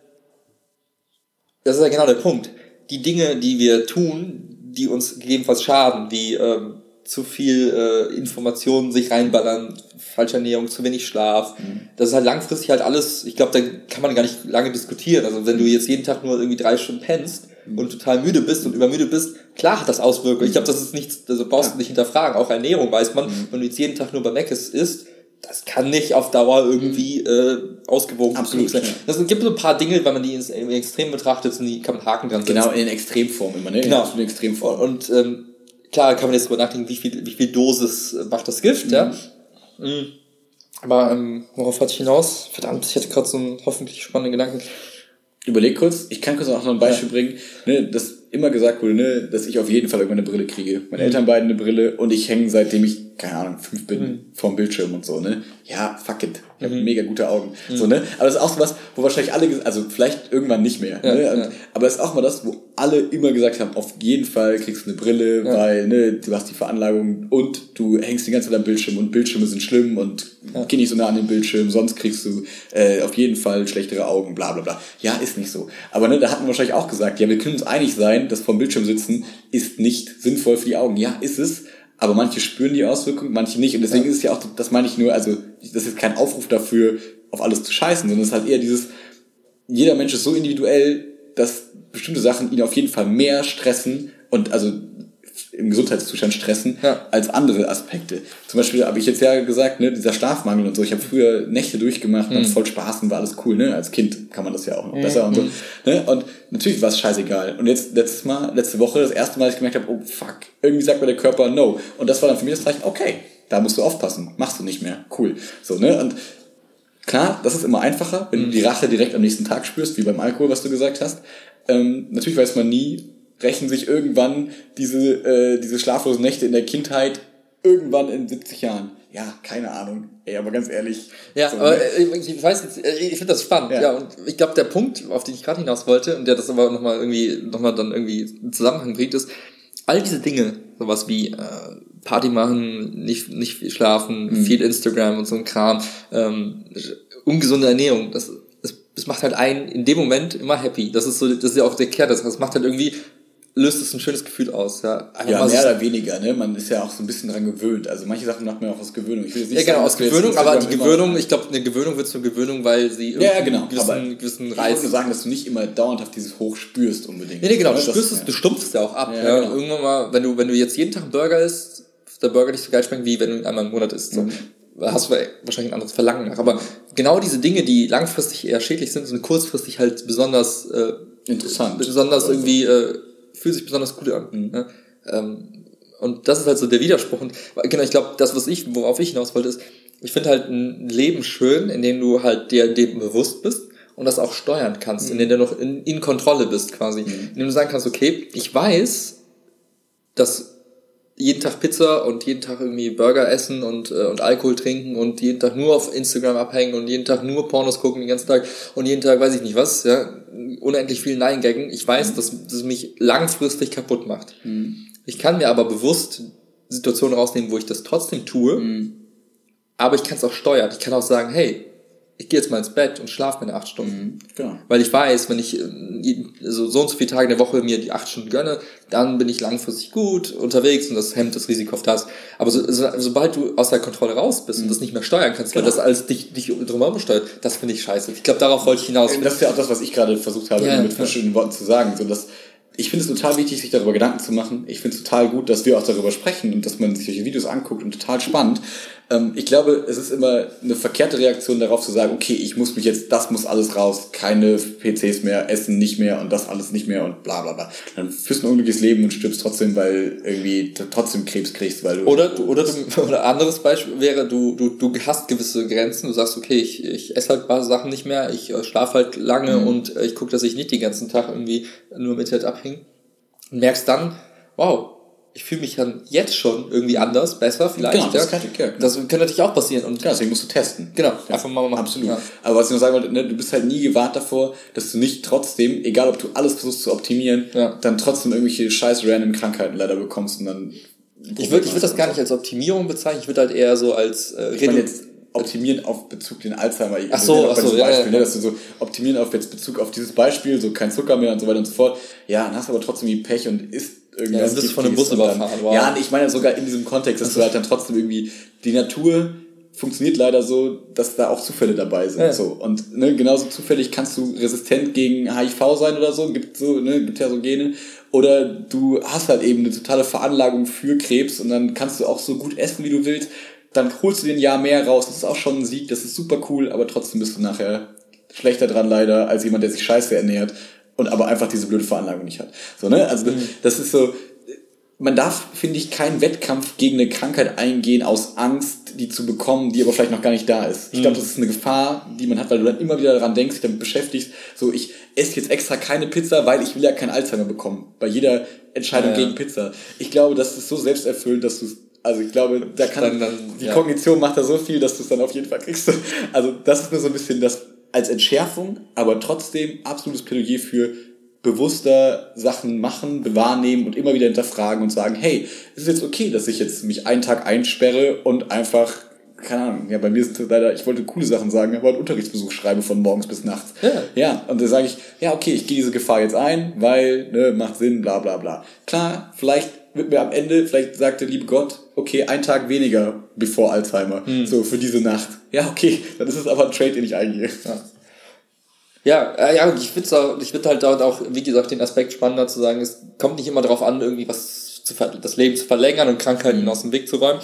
das ist ja genau der Punkt. Die Dinge, die wir tun, die uns gegebenenfalls schaden, wie ähm, zu viel äh, Informationen sich reinballern, falsche Ernährung, zu wenig Schlaf. Mhm. Das ist halt langfristig halt alles, ich glaube, da kann man gar nicht lange diskutieren. Also wenn du jetzt jeden Tag nur irgendwie drei Stunden pennst mhm. und total müde bist und übermüde bist, klar hat das Auswirkungen. Ich glaube, das ist nichts, also brauchst ja. du nicht hinterfragen. Auch Ernährung weiß man, mhm. wenn du jetzt jeden Tag nur bei Meckes isst, das kann nicht auf Dauer irgendwie äh, ausgewogen Absolut, sein. Ja. Es gibt so ein paar Dinge, wenn man die im Extrem betrachtet, sind die kann man Haken dran setzen. Genau, in Extremform immer, ne? Genau. In Extremform. Und ähm, klar kann man jetzt drüber nachdenken, wie viel, wie viel Dosis macht das Gift, mhm. ja. Mhm. Aber ähm, worauf hatte ich hinaus? Verdammt, ich hatte gerade so einen hoffentlich spannenden Gedanken. Überleg kurz, ich kann kurz auch noch ein Beispiel ja. bringen, ne, dass immer gesagt wurde, ne, dass ich auf jeden Fall irgendwann eine Brille kriege. Meine mhm. Eltern beiden eine Brille und ich hänge seitdem ich, keine Ahnung, fünf bin, mhm. vorm Bildschirm und so, ne. Ja, fuck it. Ich habe mhm. mega gute Augen. Mhm. So, ne? Aber das ist auch so was, wo wahrscheinlich alle, also vielleicht irgendwann nicht mehr. Ja, ne? ja. Aber das ist auch mal das, wo alle immer gesagt haben, auf jeden Fall kriegst du eine Brille, ja. weil ne, du hast die Veranlagung und du hängst die ganze Zeit am Bildschirm und Bildschirme sind schlimm und ja. geh nicht so nah an den Bildschirm, sonst kriegst du äh, auf jeden Fall schlechtere Augen, bla bla bla. Ja, ist nicht so. Aber ne, da hatten wir wahrscheinlich auch gesagt, ja, wir können uns einig sein, dass vom Bildschirm sitzen ist nicht sinnvoll für die Augen. Ja, ist es. Aber manche spüren die Auswirkungen, manche nicht. Und deswegen ja. ist es ja auch, das meine ich nur, also das ist kein Aufruf dafür, auf alles zu scheißen, sondern es ist halt eher dieses, jeder Mensch ist so individuell, dass bestimmte Sachen ihn auf jeden Fall mehr stressen und also im Gesundheitszustand stressen ja. als andere Aspekte. Zum Beispiel habe ich jetzt ja gesagt, ne, dieser Schlafmangel und so. Ich habe früher Nächte durchgemacht, mhm. voll Spaß und war alles cool. Ne? Als Kind kann man das ja auch noch mhm. besser und so. Ne? Und natürlich war es scheißegal. Und jetzt letztes Mal, letzte Woche, das erste Mal, dass ich gemerkt habe, oh fuck, irgendwie sagt mir der Körper no. Und das war dann für mich das Zeichen, okay, da musst du aufpassen, machst du nicht mehr, cool. So ne und Klar, das ist immer einfacher, wenn du mhm. die Rache direkt am nächsten Tag spürst, wie beim Alkohol, was du gesagt hast. Ähm, natürlich weiß man nie, rächen sich irgendwann diese, äh, diese schlaflosen Nächte in der Kindheit irgendwann in 70 Jahren. Ja, keine Ahnung. Ey, aber ganz ehrlich. Ja, so, aber ne? Äh, ich weiß jetzt, äh, ich finde das spannend. Ja. ja, und ich glaube, der Punkt, auf den ich gerade hinaus wollte, und der das aber nochmal irgendwie, nochmal dann irgendwie in Zusammenhang bringt, ist, all diese Dinge, sowas wie äh, Party machen, nicht, nicht viel schlafen, mhm. viel Instagram und so ein Kram, ähm, ungesunde Ernährung, das, das, das macht halt einen in dem Moment immer happy. Das ist so, das ist ja auch der Kern, das macht halt irgendwie löst es ein schönes Gefühl aus. Ja, ja mehr oder weniger. Ne? Man ist ja auch so ein bisschen dran gewöhnt. Also manche Sachen macht man auch aus Gewöhnung. Ich will nicht ja, genau, sagen, aus Gewöhnung, aber die Gewöhnung, ich glaube, eine Gewöhnung wird zur Gewöhnung, weil sie ja, ja, genau. gewissen, gewissen Reiz... Ich wollte nur sagen, dass du nicht immer dauerhaft dieses Hoch spürst unbedingt. Nee, nee genau, du spürst es, du stumpfst ja auch ab. Ja, ja. Genau. Irgendwann mal, wenn du, wenn du jetzt jeden Tag einen Burger isst, der Burger nicht so geil schmeckt, wie wenn du einmal im Monat isst. So. Mhm. hast du wahrscheinlich ein anderes Verlangen nach. Aber genau diese Dinge, die langfristig eher schädlich sind, sind kurzfristig halt besonders äh, interessant. Besonders irgendwie... Äh, fühlt sich besonders gut an. Mhm. Ne? Ähm, und das ist halt so der Widerspruch. Und genau, ich glaube, das, was ich, worauf ich hinaus wollte, ist, ich finde halt ein Leben schön, in dem du halt dir dem bewusst bist und das auch steuern kannst, mhm. in dem du noch in, in Kontrolle bist quasi. Mhm. In dem du sagen kannst, okay, ich weiß, dass jeden Tag Pizza und jeden Tag irgendwie Burger essen und, äh, und Alkohol trinken und jeden Tag nur auf Instagram abhängen und jeden Tag nur Pornos gucken den ganzen Tag und jeden Tag weiß ich nicht was, ja, unendlich viel Nein-Gaggen. Ich weiß, mhm. dass das mich langfristig kaputt macht. Mhm. Ich kann mir aber bewusst Situationen rausnehmen, wo ich das trotzdem tue, mhm. aber ich kann es auch steuern. Ich kann auch sagen, hey, ich gehe jetzt mal ins Bett und schlafe meine acht Stunden. Mhm, genau. Weil ich weiß, wenn ich äh, so, so und so viele Tage in der Woche mir die acht Stunden gönne, dann bin ich langfristig gut unterwegs und das hemmt das Risiko auf das. Aber so, so, sobald du aus der Kontrolle raus bist mhm. und das nicht mehr steuern kannst, genau. weil das alles dich, dich drumherum steuert, das finde ich scheiße. Ich glaube, darauf wollte ich hinaus. Das ist ja auch das, was ich gerade versucht habe, ja, mit verschiedenen Worten zu sagen. So, dass ich finde es total wichtig, sich darüber Gedanken zu machen. Ich finde es total gut, dass wir auch darüber sprechen und dass man sich solche Videos anguckt und total spannend. Ähm, ich glaube, es ist immer eine verkehrte Reaktion darauf zu sagen, okay, ich muss mich jetzt, das muss alles raus, keine PCs mehr, Essen nicht mehr und das alles nicht mehr und bla bla bla. Dann führst du ein unglückliches Leben und stirbst trotzdem, weil irgendwie trotzdem Krebs kriegst, weil du. Oder, du, oder, du, oder anderes Beispiel wäre, du, du, du hast gewisse Grenzen, du sagst, okay, ich, ich esse halt ein paar Sachen nicht mehr, ich äh, schlafe halt lange mhm. und äh, ich gucke, dass ich nicht den ganzen Tag irgendwie nur im Internet abhänge. Und merkst dann, wow, ich fühle mich dann jetzt schon irgendwie anders, besser vielleicht. Genau, das, ja. kann, ja, genau. das kann natürlich auch passieren. Und genau, deswegen musst du testen. Genau, ja, einfach mal machen. Absolut. Ja. Aber was ich noch sagen wollte, ne, du bist halt nie gewahrt davor, dass du nicht trotzdem, egal ob du alles versuchst zu optimieren, ja. dann trotzdem irgendwelche scheiß random Krankheiten leider bekommst und dann... Ich würde ich würd das gar nicht als Optimierung bezeichnen, ich würde halt eher so als... Äh, ich meine jetzt optimieren auf Bezug den Alzheimer. Ach so, ach so ja, Beispiel, ja, ne, dass du so optimieren auf jetzt Bezug auf dieses Beispiel, so kein Zucker mehr und so weiter und so fort. Ja, dann hast du aber trotzdem die Pech und isst irgendwas. Ja, bist von einem Bus überfahren. Wow. Ja, ich meine sogar in diesem Kontext, dass du halt dann trotzdem irgendwie die Natur funktioniert leider so, dass da auch Zufälle dabei sind. Ja. So. Und ne, genauso zufällig kannst du resistent gegen HIV sein oder so, gibt so, ne, gibt ja so Gene. Oder du hast halt eben eine totale Veranlagung für Krebs und dann kannst du auch so gut essen, wie du willst. Dann holst du dir ein Jahr mehr raus. Das ist auch schon ein Sieg, das ist super cool, aber trotzdem bist du nachher schlechter dran leider als jemand, der sich scheiße ernährt und aber einfach diese blöde Veranlagung nicht hat. So, ne? Also mhm. das ist so, man darf, finde ich, keinen Wettkampf gegen eine Krankheit eingehen aus Angst, die zu bekommen, die aber vielleicht noch gar nicht da ist. Ich mhm. glaube, das ist eine Gefahr, die man hat, weil du dann immer wieder daran denkst, dich damit beschäftigst, so ich esse jetzt extra keine Pizza, weil ich will ja kein Alzheimer bekommen. Bei jeder Entscheidung ja, ja. gegen Pizza. Ich glaube, das ist so selbsterfüllend, dass du also ich glaube, da kann dann, dann, die ja. Kognition macht da so viel, dass du es dann auf jeden Fall kriegst. Also das ist nur so ein bisschen das als Entschärfung, aber trotzdem absolutes Plädoyer für bewusster Sachen machen, wahrnehmen und immer wieder hinterfragen und sagen, hey, ist es jetzt okay, dass ich jetzt mich einen Tag einsperre und einfach, keine Ahnung, ja, bei mir sind leider, ich wollte coole Sachen sagen, aber einen Unterrichtsbesuch schreibe von morgens bis nachts. Ja, ja und dann sage ich, ja, okay, ich gehe diese Gefahr jetzt ein, weil, ne, macht Sinn, bla bla bla. Klar, vielleicht wird mir am Ende, vielleicht sagt der liebe Gott, okay, ein Tag weniger bevor Alzheimer, hm. so für diese Nacht. Ja, okay, dann ist es aber ein Trade, den ich eingehe. Ja. Ja, äh, ja, ich finde ich find halt dort auch, wie gesagt, den Aspekt spannender zu sagen, es kommt nicht immer darauf an, irgendwie was zu das Leben zu verlängern und Krankheiten mhm. aus dem Weg zu räumen.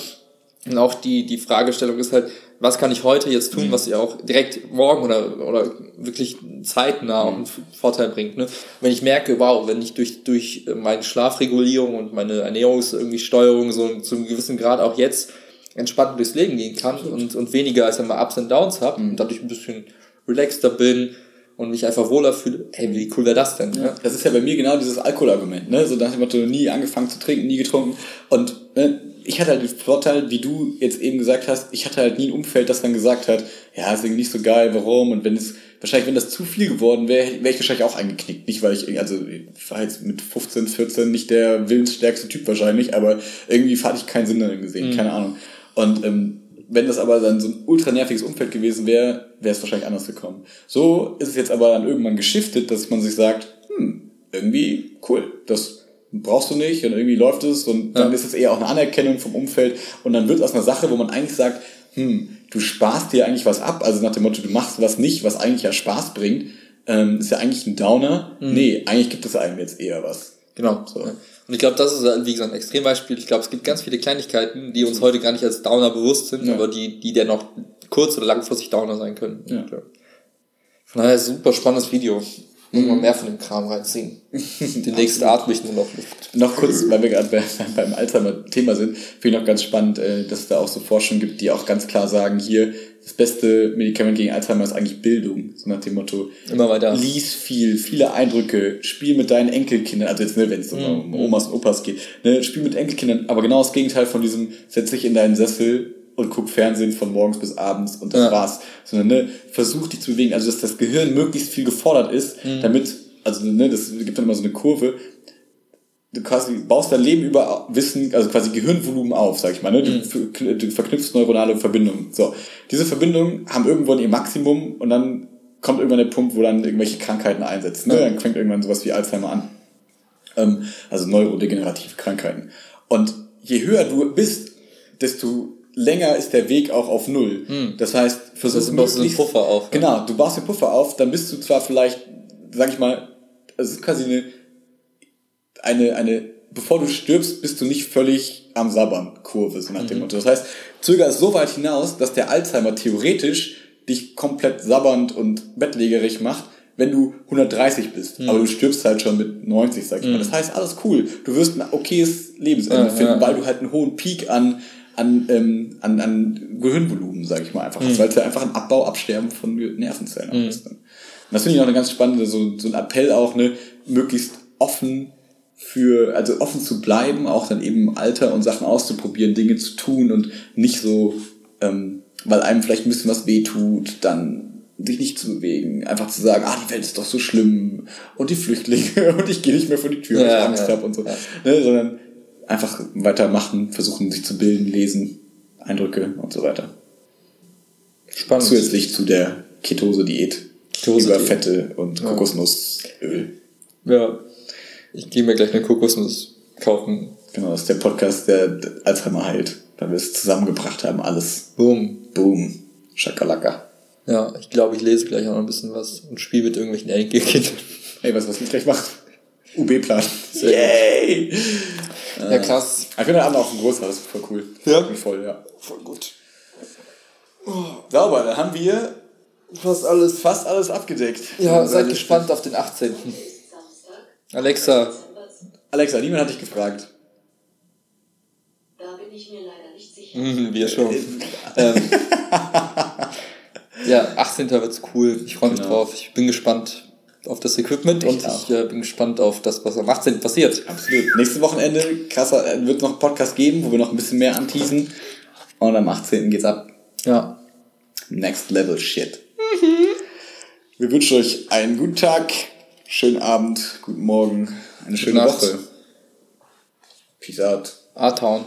Und auch die, die Fragestellung ist halt, was kann ich heute jetzt tun, mhm. was ja auch direkt morgen oder, oder wirklich zeitnah auch einen Vorteil bringt. Ne? Wenn ich merke, wow, wenn ich durch, durch meine Schlafregulierung und meine Ernährungs irgendwie Steuerung so zu einem gewissen Grad auch jetzt entspannt durchs Leben gehen kann und, und weniger als einmal Ups und Downs habe mhm. und dadurch ein bisschen relaxter bin, und mich einfach wohler fühle, hey, wie cool wäre das denn? Ja, das ist ja bei mir genau dieses Alkoholargument, ne? So nach dem Motto, nie angefangen zu trinken, nie getrunken. Und ne, ich hatte halt den Vorteil, wie du jetzt eben gesagt hast, ich hatte halt nie ein Umfeld, das dann gesagt hat, ja, ist irgendwie nicht so geil, warum? Und wenn es wahrscheinlich, wenn das zu viel geworden wäre, wäre ich wahrscheinlich auch eingeknickt. Nicht, weil ich, also ich war jetzt mit 15, 14 nicht der willensstärkste Typ wahrscheinlich, aber irgendwie hatte ich keinen Sinn darin gesehen, mhm. keine Ahnung. Und ähm, wenn das aber dann so ein ultra nerviges Umfeld gewesen wäre, wäre es wahrscheinlich anders gekommen. So ist es jetzt aber dann irgendwann geschiftet, dass man sich sagt, hm, irgendwie cool, das brauchst du nicht und irgendwie läuft es und dann ja. ist es eher auch eine Anerkennung vom Umfeld und dann wird es aus einer Sache, wo man eigentlich sagt, hm, du sparst dir eigentlich was ab, also nach dem Motto, du machst was nicht, was eigentlich ja Spaß bringt, ähm, ist ja eigentlich ein Downer. Mhm. Nee, eigentlich gibt es einem jetzt eher was. Genau. So. Und ich glaube, das ist, wie gesagt, ein Extrembeispiel. Ich glaube, es gibt ganz viele Kleinigkeiten, die uns heute gar nicht als Downer bewusst sind, ja. aber die, die dennoch kurz- oder langfristig Downer sein können. Ja. Von daher super spannendes Video. Mhm. mehr von dem Kram reinziehen. Demnächst atme ich nur noch Luft. Noch kurz, weil wir gerade beim Alzheimer-Thema sind, finde ich noch ganz spannend, äh, dass es da auch so Forschungen gibt, die auch ganz klar sagen, hier, das beste Medikament gegen Alzheimer ist eigentlich Bildung. So nach dem Motto, immer weiter. Lies viel, viele Eindrücke, spiel mit deinen Enkelkindern, also jetzt, ne, wenn es mhm. um Omas und Opas geht, ne, spiel mit Enkelkindern, aber genau das Gegenteil von diesem, setz dich in deinen Sessel und guck Fernsehen von morgens bis abends und das ja. war's. Sondern ne, versuch dich zu bewegen, also dass das Gehirn möglichst viel gefordert ist, mhm. damit, also ne, das gibt dann immer so eine Kurve, du quasi baust dein Leben über Wissen, also quasi Gehirnvolumen auf, sag ich mal, ne? Du, mhm. du verknüpfst neuronale Verbindungen. So. Diese Verbindungen haben irgendwann ihr Maximum und dann kommt irgendwann der Punkt, wo dann irgendwelche Krankheiten einsetzen. Ne? Dann fängt irgendwann sowas wie Alzheimer an. Ähm, also neurodegenerative Krankheiten. Und je höher du bist, desto länger ist der Weg auch auf Null. Hm. Das heißt, versuch also, möglichst... einen Puffer auf. Genau, du baust den Puffer auf, dann bist du zwar vielleicht, sag ich mal, es ist quasi eine, eine, eine, bevor du stirbst, bist du nicht völlig am Sabbern, Kurve, so nach dem mhm. Motto. Das heißt, zöger es so weit hinaus, dass der Alzheimer theoretisch dich komplett sabbernd und bettlägerig macht, wenn du 130 bist. Mhm. Aber du stirbst halt schon mit 90, sag ich mhm. mal. Das heißt, alles cool. Du wirst ein okayes Lebensende ja, finden, ja, weil du halt einen hohen Peak an an, ähm, an, an Gehirnvolumen, sage ich mal einfach. Mhm. Weil es ja einfach ein Abbau, Absterben von Nervenzellen mhm. ist. Und das finde ich auch eine ganz spannende, so, so ein Appell auch, ne, möglichst offen für, also offen zu bleiben, auch dann eben im Alter und Sachen auszuprobieren, Dinge zu tun und nicht so, ähm, weil einem vielleicht ein bisschen was wehtut, dann sich nicht zu bewegen, einfach zu sagen, ah, die Welt ist doch so schlimm und die Flüchtlinge und ich gehe nicht mehr vor die Tür, weil ja, ich Angst ja. habe und so, ja. ne, sondern einfach weitermachen, versuchen sich zu bilden, lesen, Eindrücke und so weiter. Spannend. Zusätzlich zu der Ketose-Diät Ketose über Fette und. Kokosnussöl. Ja, ich gehe mir gleich eine Kokosnuss kaufen. Genau, das ist der Podcast, der Alzheimer heilt, weil wir es zusammengebracht haben, alles. Boom. Boom. Schakalaka. Ja, ich glaube, ich lese gleich auch noch ein bisschen was und spiele mit irgendwelchen Enkelkindern. Ey, was, was ich gleich mache? UB-Plan. Yay! Ja, krass. Ich finde den Abend auch ein größer, das ist voll cool. Ja? Voll, ja. Voll gut. Sauber, dann haben wir fast alles, fast alles abgedeckt. Ja, seid gespannt auf den 18. Alexa. Alexa, niemand hat dich gefragt. Da bin ich mir leider nicht sicher. Mhm, wir schon. ähm, ja, 18. wird's cool. Ich freue mich genau. drauf. Ich bin gespannt auf das Equipment ich und auch. ich äh, bin gespannt auf das, was am 18. passiert. Absolut. Nächstes Wochenende krasser, äh, wird noch einen Podcast geben, wo wir noch ein bisschen mehr anteasen. Und am 18. geht's ab. Ja. Next Level Shit. Mhm. Wir wünschen euch einen guten Tag, schönen Abend, guten Morgen, eine schöne Woche. Peace out. A-Town.